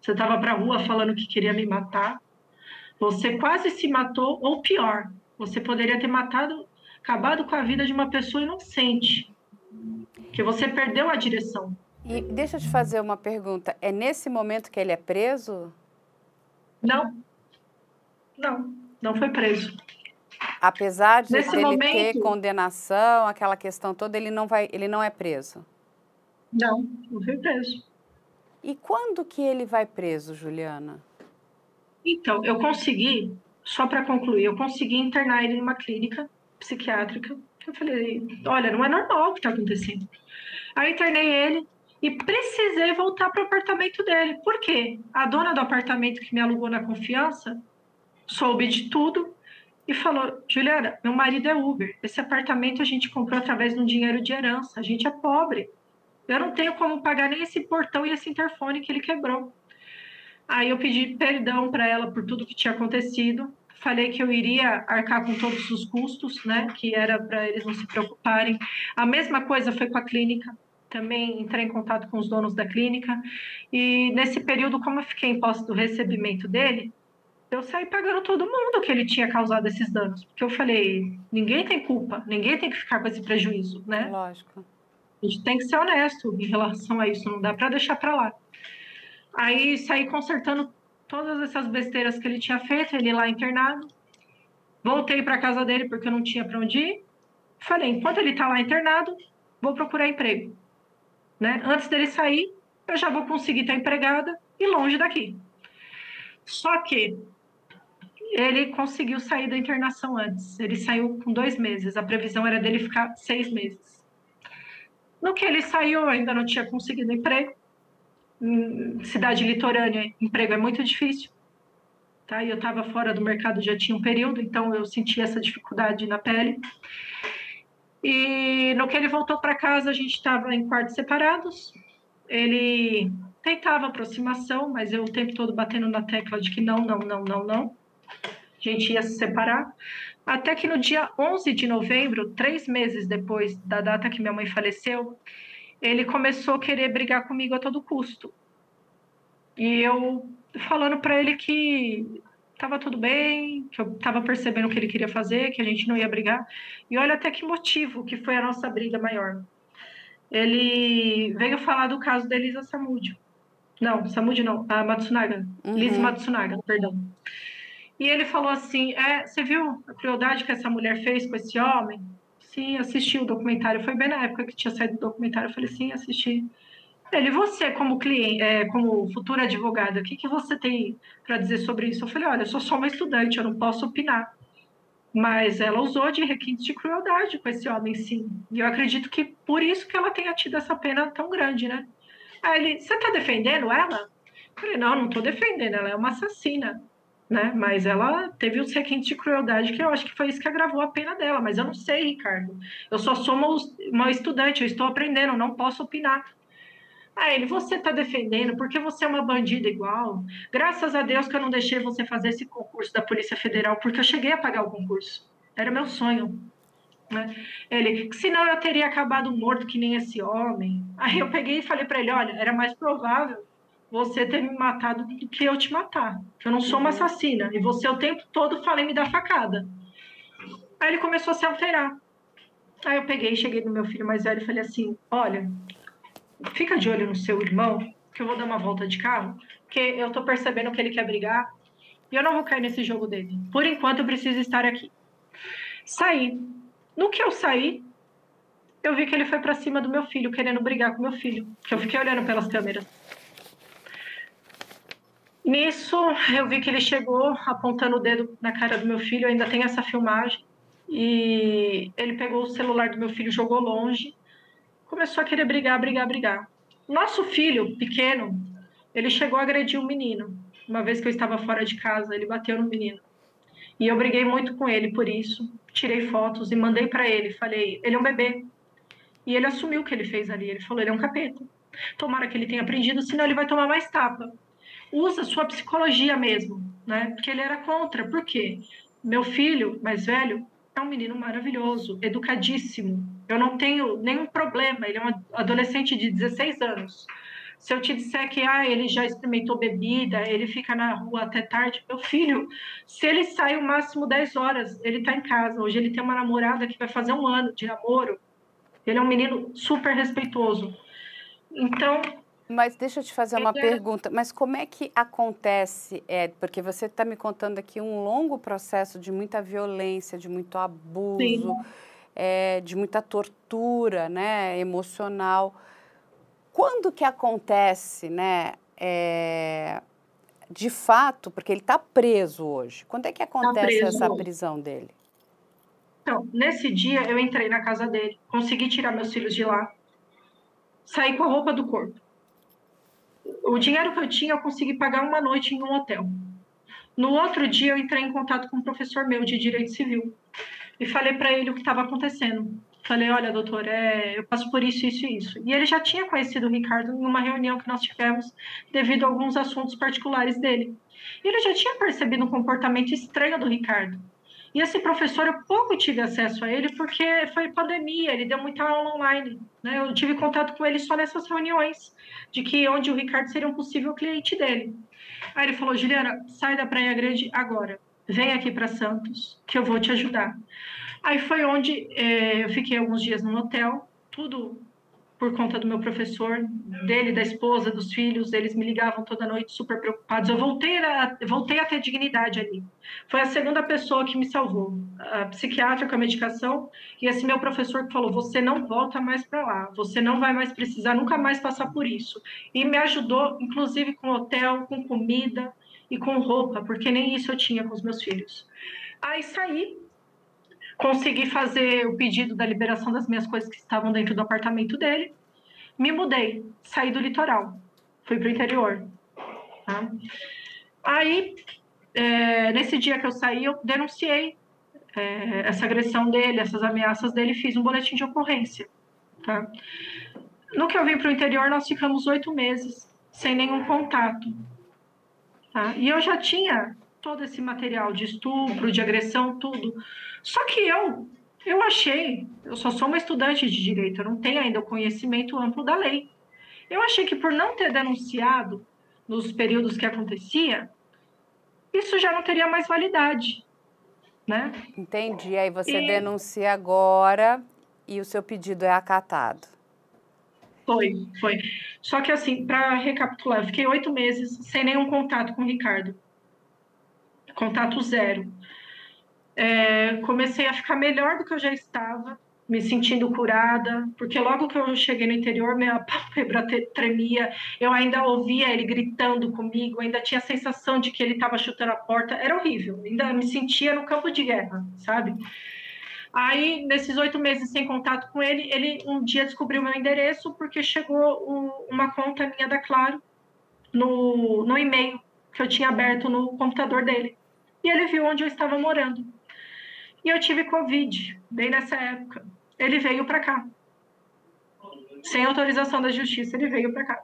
você estava para a rua falando que queria me matar, você quase se matou, ou pior, você poderia ter matado, acabado com a vida de uma pessoa inocente, que você perdeu a direção. E deixa eu te fazer uma pergunta. É nesse momento que ele é preso? Não. Não, não foi preso. Apesar de ele momento, ter condenação, aquela questão toda, ele não vai, ele não é preso. Não, não foi preso. E quando que ele vai preso, Juliana? Então, eu consegui, só para concluir, eu consegui internar ele numa clínica psiquiátrica. Eu falei, olha, não é normal o que está acontecendo. Aí internei ele e precisei voltar para o apartamento dele. Por quê? A dona do apartamento que me alugou na confiança soube de tudo e falou: Juliana, meu marido é Uber. Esse apartamento a gente comprou através de um dinheiro de herança. A gente é pobre. Eu não tenho como pagar nem esse portão e esse interfone que ele quebrou. Aí eu pedi perdão para ela por tudo que tinha acontecido. falei que eu iria arcar com todos os custos, né? Que era para eles não se preocuparem. A mesma coisa foi com a clínica. Também entrei em contato com os donos da clínica. E nesse período, como eu fiquei em posse do recebimento dele, eu saí pagando todo mundo que ele tinha causado esses danos. Porque eu falei, ninguém tem culpa, ninguém tem que ficar com esse prejuízo, né? Lógico. A gente tem que ser honesto em relação a isso, não dá para deixar para lá. Aí saí consertando todas essas besteiras que ele tinha feito, ele lá internado. Voltei para casa dele porque eu não tinha para onde ir. Falei, enquanto ele está lá internado, vou procurar emprego. Né? Antes dele sair, eu já vou conseguir estar empregada e longe daqui. Só que ele conseguiu sair da internação antes. Ele saiu com dois meses. A previsão era dele ficar seis meses. No que ele saiu, ainda não tinha conseguido emprego cidade litorânea, emprego é muito difícil. Tá? E eu estava fora do mercado já tinha um período, então eu senti essa dificuldade na pele. E no que ele voltou para casa, a gente estava em quartos separados. Ele tentava aproximação, mas eu o tempo todo batendo na tecla de que não, não, não, não, não. A gente ia se separar. Até que no dia 11 de novembro, três meses depois da data que minha mãe faleceu, ele começou a querer brigar comigo a todo custo. E eu falando para ele que estava tudo bem, que eu estava percebendo o que ele queria fazer, que a gente não ia brigar. E olha até que motivo que foi a nossa briga maior. Ele veio falar do caso da Elisa Samúdio. Não, Samúdio não, a Matsunaga. Uhum. Liz Matsunaga, perdão. E ele falou assim: é, você viu a crueldade que essa mulher fez com esse homem? sim, assisti o documentário. Foi bem na época que tinha saído o documentário. Eu falei, sim, assisti. Ele, você como cliente, é, como futura advogada, o que, que você tem para dizer sobre isso? Eu falei, olha, eu sou só uma estudante, eu não posso opinar. Mas ela usou de requintes de crueldade com esse homem, sim. E eu acredito que por isso que ela tenha tido essa pena tão grande, né? Aí ele, você está defendendo ela? Eu falei, não, não estou defendendo, ela é uma assassina né? Mas ela teve um requinte de crueldade que eu acho que foi isso que agravou a pena dela. Mas eu não sei, Ricardo. Eu só sou uma, uma estudante, eu estou aprendendo, não posso opinar. Aí ele, você está defendendo porque você é uma bandida igual. Graças a Deus que eu não deixei você fazer esse concurso da Polícia Federal, porque eu cheguei a pagar o concurso. Era meu sonho. Né? Ele, senão eu teria acabado morto que nem esse homem. Aí eu peguei e falei para ele: olha, era mais provável você ter me matado do que eu te matar. Eu não sou uma assassina. E você o tempo todo falei me dar facada. Aí ele começou a se alterar. Aí eu peguei, cheguei no meu filho mais velho e falei assim: olha, fica de olho no seu irmão, que eu vou dar uma volta de carro, porque eu tô percebendo que ele quer brigar e eu não vou cair nesse jogo dele. Por enquanto eu preciso estar aqui. Saí. No que eu saí, eu vi que ele foi para cima do meu filho, querendo brigar com meu filho. Que eu fiquei olhando pelas câmeras. Nisso, eu vi que ele chegou apontando o dedo na cara do meu filho, ainda tem essa filmagem. E ele pegou o celular do meu filho, jogou longe, começou a querer brigar, brigar, brigar. Nosso filho, pequeno, ele chegou a agredir o um menino. Uma vez que eu estava fora de casa, ele bateu no menino. E eu briguei muito com ele por isso. Tirei fotos e mandei para ele. Falei, ele é um bebê. E ele assumiu o que ele fez ali. Ele falou, ele é um capeta. Tomara que ele tenha aprendido, senão ele vai tomar mais tapa usa sua psicologia mesmo, né? Porque ele era contra. Por quê? Meu filho mais velho é um menino maravilhoso, educadíssimo. Eu não tenho nenhum problema. Ele é um adolescente de 16 anos. Se eu te disser que ah, ele já experimentou bebida, ele fica na rua até tarde, meu filho, se ele sai o máximo 10 horas, ele está em casa. Hoje ele tem uma namorada que vai fazer um ano de namoro. Ele é um menino super respeitoso. Então, mas deixa eu te fazer uma pergunta. Mas como é que acontece, Ed? Porque você está me contando aqui um longo processo de muita violência, de muito abuso, é, de muita tortura, né, emocional. Quando que acontece, né, é, de fato, porque ele está preso hoje. Quando é que tá acontece tá essa prisão dele? Então, nesse dia eu entrei na casa dele, consegui tirar meus filhos de lá, saí com a roupa do corpo o dinheiro que eu tinha, eu consegui pagar uma noite em um hotel. No outro dia, eu entrei em contato com um professor meu de direito civil e falei para ele o que estava acontecendo. Falei, olha, doutor, é, eu passo por isso, isso e isso. E ele já tinha conhecido o Ricardo em uma reunião que nós tivemos devido a alguns assuntos particulares dele. E ele já tinha percebido um comportamento estranho do Ricardo. E esse professor, eu pouco tive acesso a ele porque foi pandemia, ele deu muita aula online. Né? Eu tive contato com ele só nessas reuniões, de que onde o Ricardo seria um possível cliente dele. Aí ele falou: Juliana, sai da Praia Grande agora. Vem aqui para Santos, que eu vou te ajudar. Aí foi onde eh, eu fiquei alguns dias no hotel, tudo por conta do meu professor, dele, da esposa, dos filhos, eles me ligavam toda noite super preocupados. Eu voltei a, voltei a ter dignidade ali. Foi a segunda pessoa que me salvou, a psiquiatra com a medicação e esse meu professor que falou: "Você não volta mais para lá, você não vai mais precisar nunca mais passar por isso". E me ajudou inclusive com hotel, com comida e com roupa, porque nem isso eu tinha com os meus filhos. Aí saí consegui fazer o pedido da liberação das minhas coisas que estavam dentro do apartamento dele. Me mudei, saí do litoral, fui para o interior. Tá? Aí, é, nesse dia que eu saí, eu denunciei é, essa agressão dele, essas ameaças dele, fiz um boletim de ocorrência. Tá? No que eu vim para o interior, nós ficamos oito meses sem nenhum contato. Tá? E eu já tinha todo esse material de estupro, de agressão, tudo. Só que eu, eu achei, eu só sou uma estudante de direito, eu não tenho ainda o conhecimento amplo da lei. Eu achei que por não ter denunciado nos períodos que acontecia, isso já não teria mais validade, né? Entendi. Aí você e... denuncia agora e o seu pedido é acatado. Foi, foi. Só que assim, para recapitular, eu fiquei oito meses sem nenhum contato com o Ricardo contato zero. É, comecei a ficar melhor do que eu já estava, me sentindo curada, porque logo que eu cheguei no interior, minha pálpebra tremia, eu ainda ouvia ele gritando comigo, ainda tinha a sensação de que ele estava chutando a porta, era horrível, ainda me sentia no campo de guerra, sabe? Aí, nesses oito meses sem contato com ele, ele um dia descobriu meu endereço porque chegou um, uma conta minha da Claro no, no e-mail que eu tinha aberto no computador dele e ele viu onde eu estava morando. E eu tive Covid, bem nessa época. Ele veio para cá. Sem autorização da justiça, ele veio para cá.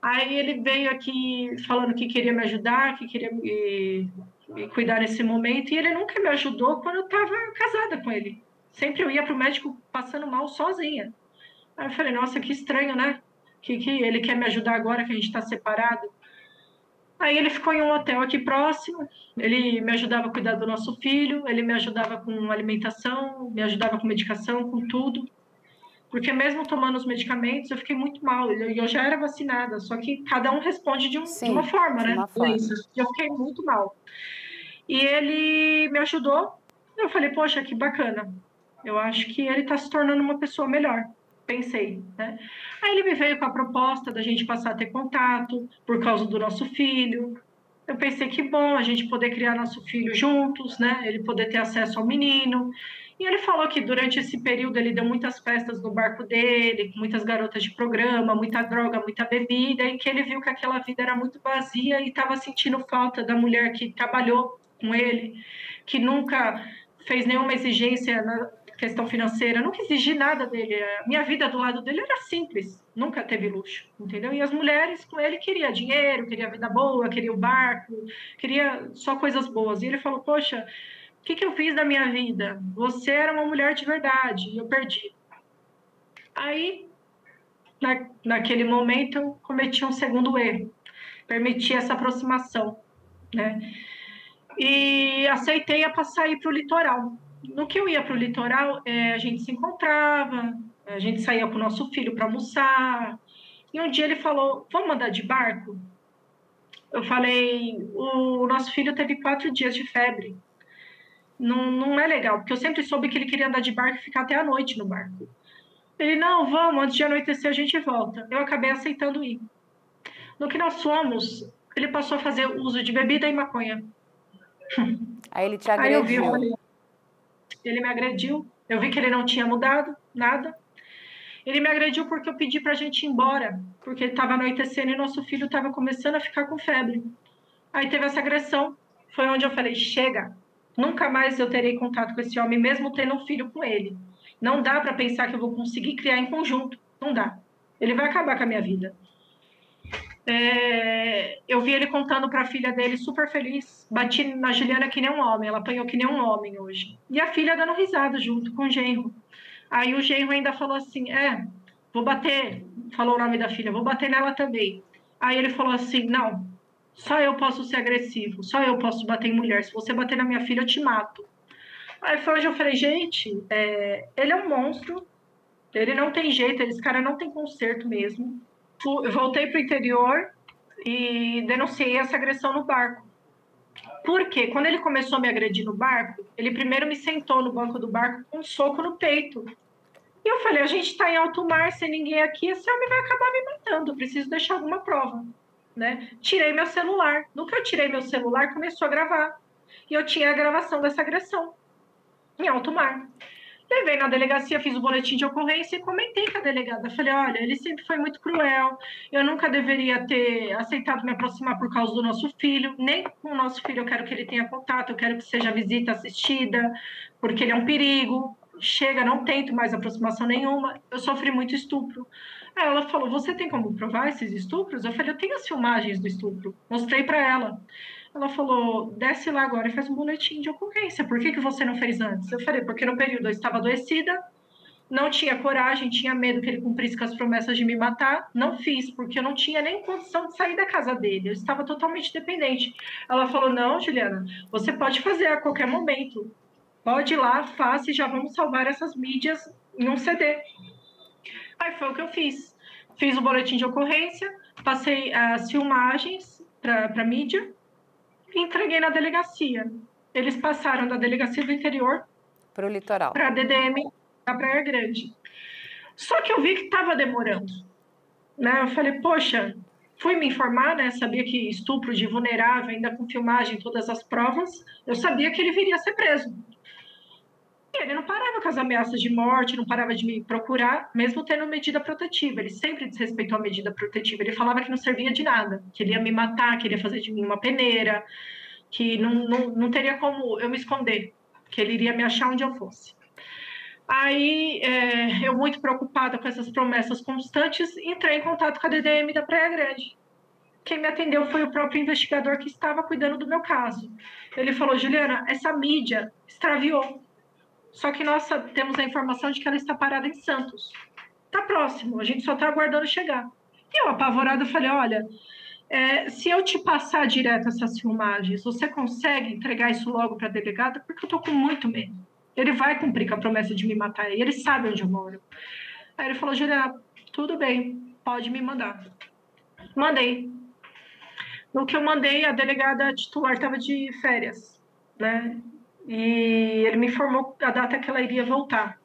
Aí ele veio aqui falando que queria me ajudar, que queria me, me cuidar nesse momento, e ele nunca me ajudou quando eu estava casada com ele. Sempre eu ia para o médico passando mal sozinha. Aí eu falei, nossa, que estranho, né? Que, que ele quer me ajudar agora que a gente está separado. Aí ele ficou em um hotel aqui próximo, ele me ajudava a cuidar do nosso filho, ele me ajudava com alimentação, me ajudava com medicação, com tudo. Porque mesmo tomando os medicamentos, eu fiquei muito mal. E eu já era vacinada, só que cada um responde de, um, Sim, de uma forma, né? Uma forma. Eu fiquei muito mal. E ele me ajudou. Eu falei, poxa, que bacana. Eu acho que ele está se tornando uma pessoa melhor pensei, né? Aí ele me veio com a proposta da gente passar a ter contato por causa do nosso filho. Eu pensei que bom a gente poder criar nosso filho juntos, né? Ele poder ter acesso ao menino. E ele falou que durante esse período ele deu muitas festas no barco dele, muitas garotas de programa, muita droga, muita bebida, e que ele viu que aquela vida era muito vazia e estava sentindo falta da mulher que trabalhou com ele, que nunca fez nenhuma exigência na, questão financeira, nunca exigi nada dele. A minha vida do lado dele era simples, nunca teve luxo, entendeu? E as mulheres com ele queria dinheiro, queria vida boa, queria o barco, queria só coisas boas. E ele falou: Poxa, o que, que eu fiz da minha vida? Você era uma mulher de verdade e eu perdi. Aí, na, naquele momento, eu cometi um segundo erro, permiti essa aproximação, né? E aceitei a passar para o litoral no que eu ia para o litoral, é, a gente se encontrava, a gente saía com o nosso filho para almoçar. E um dia ele falou: Vamos andar de barco? Eu falei: O nosso filho teve quatro dias de febre. Não, não é legal, porque eu sempre soube que ele queria andar de barco e ficar até a noite no barco. Ele: Não, vamos, antes de anoitecer a gente volta. Eu acabei aceitando ir. No que nós fomos, ele passou a fazer uso de bebida e maconha. Aí ele te agrediu. Aí eu vi, eu falei, ele me agrediu. Eu vi que ele não tinha mudado nada. Ele me agrediu porque eu pedi para a gente ir embora, porque estava anoitecendo e nosso filho estava começando a ficar com febre. Aí teve essa agressão. Foi onde eu falei: chega, nunca mais eu terei contato com esse homem, mesmo tendo um filho com ele. Não dá para pensar que eu vou conseguir criar em conjunto. Não dá. Ele vai acabar com a minha vida. É, eu vi ele contando para a filha dele, super feliz. Bati na Juliana que nem um homem, ela apanhou que nem um homem hoje. E a filha dando risada junto com o genro. Aí o genro ainda falou assim: É, vou bater. Falou o nome da filha, vou bater nela também. Aí ele falou assim: Não, só eu posso ser agressivo, só eu posso bater em mulher. Se você bater na minha filha, eu te mato. Aí foi onde eu falei: Gente, é, ele é um monstro, ele não tem jeito, esse cara não tem conserto mesmo voltei para o interior e denunciei essa agressão no barco. Porque quando ele começou a me agredir no barco, ele primeiro me sentou no banco do barco com um soco no peito. E eu falei: a gente está em alto mar, sem ninguém aqui, esse homem vai acabar me matando, preciso deixar alguma prova. Né? Tirei meu celular. No que eu tirei meu celular, começou a gravar. E eu tinha a gravação dessa agressão em alto mar. Levei na delegacia, fiz o boletim de ocorrência e comentei com a delegada. Falei: olha, ele sempre foi muito cruel, eu nunca deveria ter aceitado me aproximar por causa do nosso filho, nem com o nosso filho eu quero que ele tenha contato, eu quero que seja visita assistida, porque ele é um perigo. Chega, não tento mais aproximação nenhuma, eu sofri muito estupro. Aí ela falou: Você tem como provar esses estupros? Eu falei: Eu tenho as filmagens do estupro. Mostrei para ela. Ela falou: desce lá agora e faz um boletim de ocorrência. Por que, que você não fez antes? Eu falei: porque no período eu estava adoecida, não tinha coragem, tinha medo que ele cumprisse com as promessas de me matar. Não fiz, porque eu não tinha nem condição de sair da casa dele. Eu estava totalmente dependente. Ela falou: não, Juliana, você pode fazer a qualquer momento. Pode ir lá, faça e já vamos salvar essas mídias em um CD. Aí foi o que eu fiz. Fiz o boletim de ocorrência, passei as filmagens para a mídia e entreguei na delegacia. Eles passaram da delegacia do interior para o litoral. Para a DDM da Praia Grande. Só que eu vi que estava demorando. Né? Eu falei, poxa, fui me informar, né? Sabia que estupro de vulnerável, ainda com filmagem, todas as provas, eu sabia que ele viria a ser preso. Ele não parava com as ameaças de morte, não parava de me procurar, mesmo tendo medida protetiva. Ele sempre desrespeitou a medida protetiva. Ele falava que não servia de nada, que ele ia me matar, que ele ia fazer de mim uma peneira, que não, não, não teria como eu me esconder, que ele iria me achar onde eu fosse. Aí, é, eu muito preocupada com essas promessas constantes, entrei em contato com a DDM da Praia Grande. Quem me atendeu foi o próprio investigador que estava cuidando do meu caso. Ele falou: Juliana, essa mídia extraviou só que nós temos a informação de que ela está parada em Santos. Está próximo, a gente só está aguardando chegar. E eu, apavorada, falei: olha, é, se eu te passar direto essas filmagens, você consegue entregar isso logo para a delegada? Porque eu estou com muito medo. Ele vai cumprir com a promessa de me matar e ele sabe onde eu moro. Aí ele falou: Juliana, tudo bem, pode me mandar. Mandei. No que eu mandei, a delegada titular estava de férias, né? E ele me informou a data que ela iria voltar.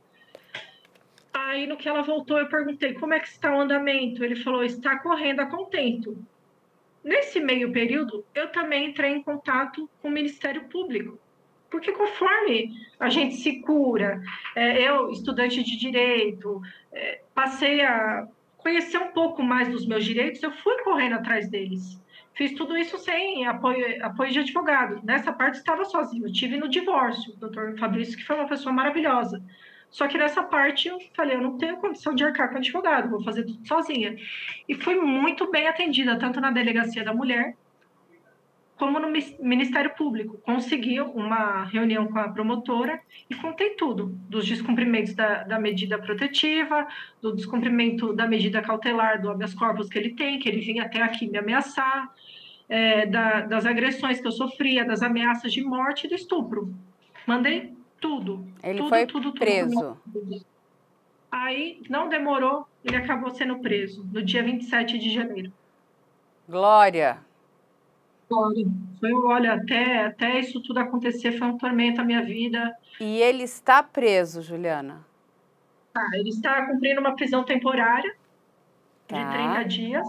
Aí, no que ela voltou, eu perguntei como é que está o andamento. Ele falou: está correndo a contento. Nesse meio período, eu também entrei em contato com o Ministério Público, porque conforme a gente se cura, é, eu, estudante de direito, é, passei a conhecer um pouco mais dos meus direitos, eu fui correndo atrás deles. Fiz tudo isso sem apoio, apoio de advogado. Nessa parte estava sozinho. Eu tive no divórcio, o doutor Fabrício, que foi uma pessoa maravilhosa. Só que nessa parte eu falei, eu não tenho condição de arcar com advogado, vou fazer tudo sozinha. E fui muito bem atendida, tanto na delegacia da mulher, como no Ministério Público. Consegui uma reunião com a promotora e contei tudo, dos descumprimentos da, da medida protetiva, do descumprimento da medida cautelar do habeas corpus que ele tem, que ele vinha até aqui me ameaçar, é, da, das agressões que eu sofria, das ameaças de morte e do estupro. Mandei tudo. Ele tudo, foi tudo, preso. Tudo. Aí, não demorou, ele acabou sendo preso, no dia 27 de janeiro. Glória! Glória. Foi, olha, até, até isso tudo acontecer foi um tormento à minha vida. E ele está preso, Juliana? Tá, ele está cumprindo uma prisão temporária tá. de 30 dias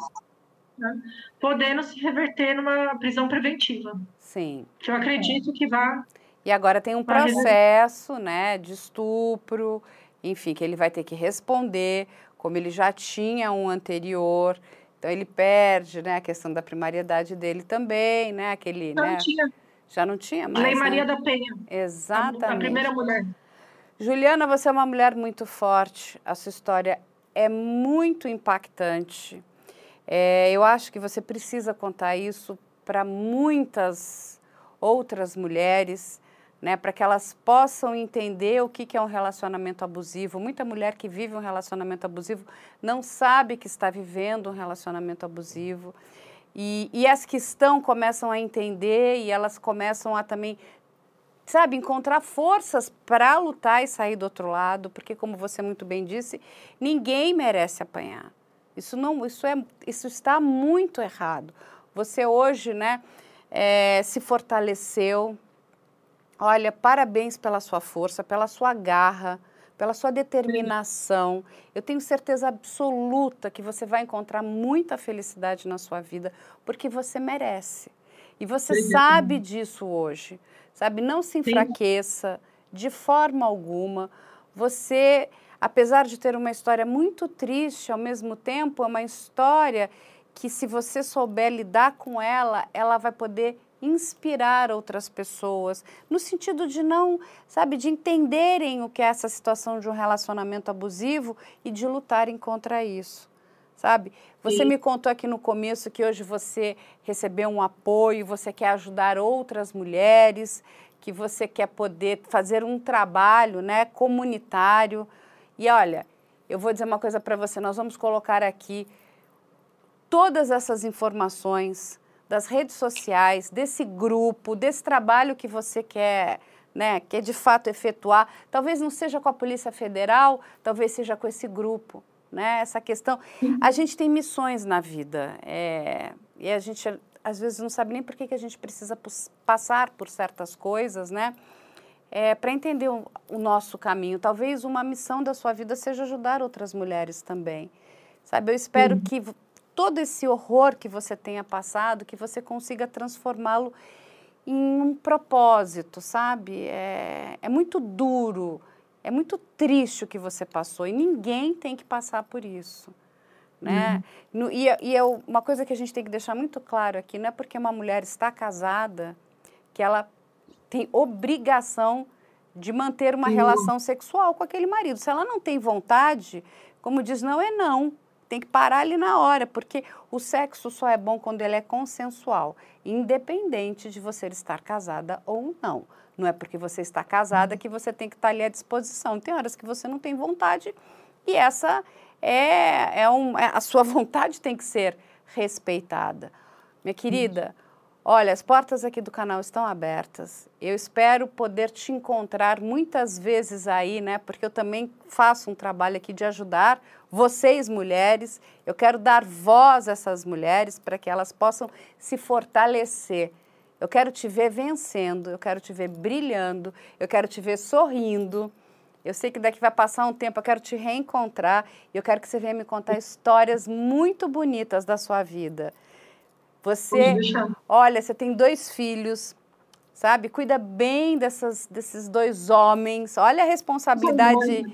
né, podendo se reverter numa prisão preventiva. Sim. Que eu acredito que vá. E agora tem um processo, né, de estupro, enfim, que ele vai ter que responder, como ele já tinha um anterior. Então ele perde, né, a questão da primariedade dele também, né, aquele, não né? Tinha. Já não tinha mais. Lei Maria né? da Penha. Exatamente. A, a primeira mulher. Juliana, você é uma mulher muito forte. A sua história é muito impactante. É, eu acho que você precisa contar isso para muitas outras mulheres, né, para que elas possam entender o que, que é um relacionamento abusivo. Muita mulher que vive um relacionamento abusivo não sabe que está vivendo um relacionamento abusivo. E, e as que estão começam a entender e elas começam a também, sabe, encontrar forças para lutar e sair do outro lado, porque, como você muito bem disse, ninguém merece apanhar. Isso não, isso é, isso está muito errado. Você hoje, né, é, se fortaleceu. Olha, parabéns pela sua força, pela sua garra, pela sua determinação. Eu tenho certeza absoluta que você vai encontrar muita felicidade na sua vida, porque você merece. E você sabe disso hoje, sabe? Não se enfraqueça de forma alguma. Você, apesar de ter uma história muito triste, ao mesmo tempo, é uma história que se você souber lidar com ela, ela vai poder inspirar outras pessoas, no sentido de não, sabe, de entenderem o que é essa situação de um relacionamento abusivo e de lutarem contra isso, sabe? Você Sim. me contou aqui no começo que hoje você recebeu um apoio, você quer ajudar outras mulheres, que você quer poder fazer um trabalho, né, comunitário. E olha, eu vou dizer uma coisa para você, nós vamos colocar aqui todas essas informações das redes sociais, desse grupo, desse trabalho que você quer, né, quer de fato efetuar. Talvez não seja com a Polícia Federal, talvez seja com esse grupo, né? Essa questão. A gente tem missões na vida é, e a gente às vezes não sabe nem por que, que a gente precisa passar por certas coisas, né? É, para entender o, o nosso caminho. Talvez uma missão da sua vida seja ajudar outras mulheres também. Sabe, eu espero uhum. que todo esse horror que você tenha passado, que você consiga transformá-lo em um propósito, sabe? É, é muito duro, é muito triste o que você passou e ninguém tem que passar por isso. Né? Uhum. No, e e é uma coisa que a gente tem que deixar muito claro aqui, não é porque uma mulher está casada que ela tem obrigação de manter uma uhum. relação sexual com aquele marido. Se ela não tem vontade, como diz, não é não. Tem que parar ali na hora, porque o sexo só é bom quando ele é consensual, independente de você estar casada ou não. Não é porque você está casada que você tem que estar ali à disposição. Tem horas que você não tem vontade e essa é, é, um, é a sua vontade tem que ser respeitada. Minha querida, Olha, as portas aqui do canal estão abertas. Eu espero poder te encontrar muitas vezes aí, né? Porque eu também faço um trabalho aqui de ajudar vocês, mulheres. Eu quero dar voz a essas mulheres para que elas possam se fortalecer. Eu quero te ver vencendo, eu quero te ver brilhando, eu quero te ver sorrindo. Eu sei que daqui vai passar um tempo, eu quero te reencontrar e eu quero que você venha me contar histórias muito bonitas da sua vida. Você, olha, você tem dois filhos, sabe? Cuida bem dessas, desses dois homens. Olha a responsabilidade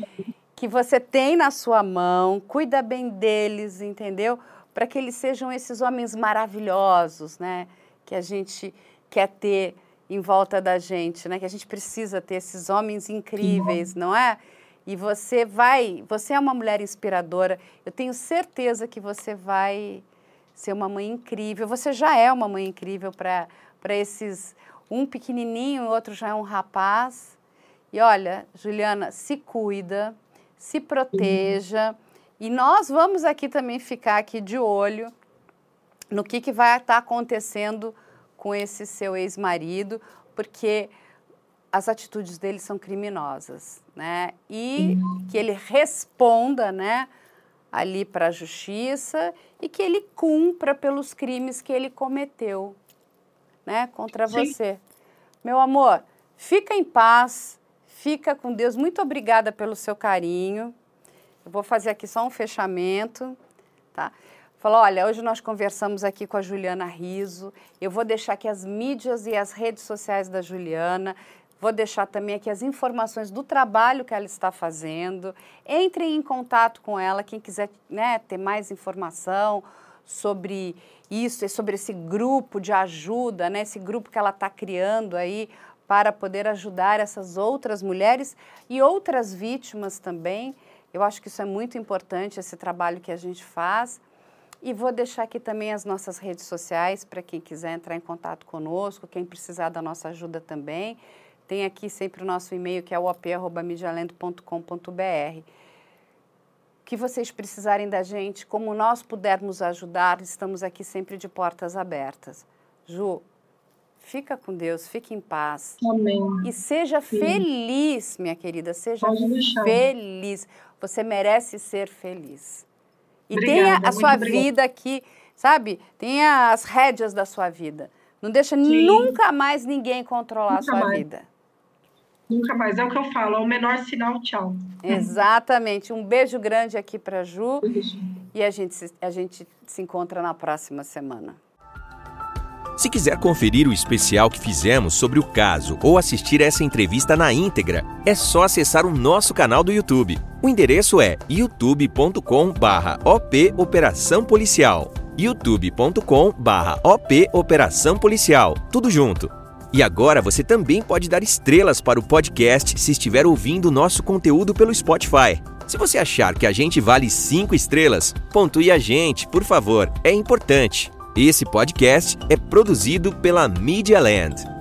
que você tem na sua mão. Cuida bem deles, entendeu? Para que eles sejam esses homens maravilhosos, né? Que a gente quer ter em volta da gente, né? Que a gente precisa ter esses homens incríveis, não é? E você vai, você é uma mulher inspiradora. Eu tenho certeza que você vai ser uma mãe incrível. Você já é uma mãe incrível para esses, um pequenininho, o outro já é um rapaz. E olha, Juliana, se cuida, se proteja. E nós vamos aqui também ficar aqui de olho no que, que vai estar acontecendo com esse seu ex-marido, porque as atitudes dele são criminosas, né? E que ele responda, né? Ali para a justiça e que ele cumpra pelos crimes que ele cometeu, né, contra Sim. você. Meu amor, fica em paz, fica com Deus. Muito obrigada pelo seu carinho. Eu vou fazer aqui só um fechamento, tá? Falou, olha, hoje nós conversamos aqui com a Juliana Riso. Eu vou deixar aqui as mídias e as redes sociais da Juliana. Vou deixar também aqui as informações do trabalho que ela está fazendo. Entrem em contato com ela, quem quiser né, ter mais informação sobre isso e sobre esse grupo de ajuda, né, esse grupo que ela está criando aí para poder ajudar essas outras mulheres e outras vítimas também. Eu acho que isso é muito importante, esse trabalho que a gente faz. E vou deixar aqui também as nossas redes sociais para quem quiser entrar em contato conosco, quem precisar da nossa ajuda também. Tem aqui sempre o nosso e-mail que é o op.medialendo.com.br. que vocês precisarem da gente, como nós pudermos ajudar, estamos aqui sempre de portas abertas. Ju, fica com Deus, fique em paz. Amém. E seja Sim. feliz, minha querida, seja feliz. Você merece ser feliz. E obrigada, tenha a sua obrigada. vida aqui, sabe? Tenha as rédeas da sua vida. Não deixa Sim. nunca mais ninguém controlar nunca a sua mais. vida. Nunca mais. É o que eu falo, é o menor sinal, tchau. Exatamente. Um beijo grande aqui para Ju. Beijo. E a gente, a gente se encontra na próxima semana. Se quiser conferir o especial que fizemos sobre o caso ou assistir essa entrevista na íntegra, é só acessar o nosso canal do YouTube. O endereço é youtube.com/op Operação Policial. youtube.com/op Operação Policial. Tudo junto. E agora você também pode dar estrelas para o podcast se estiver ouvindo nosso conteúdo pelo Spotify. Se você achar que a gente vale cinco estrelas, pontue a gente, por favor, é importante. Esse podcast é produzido pela Media Land.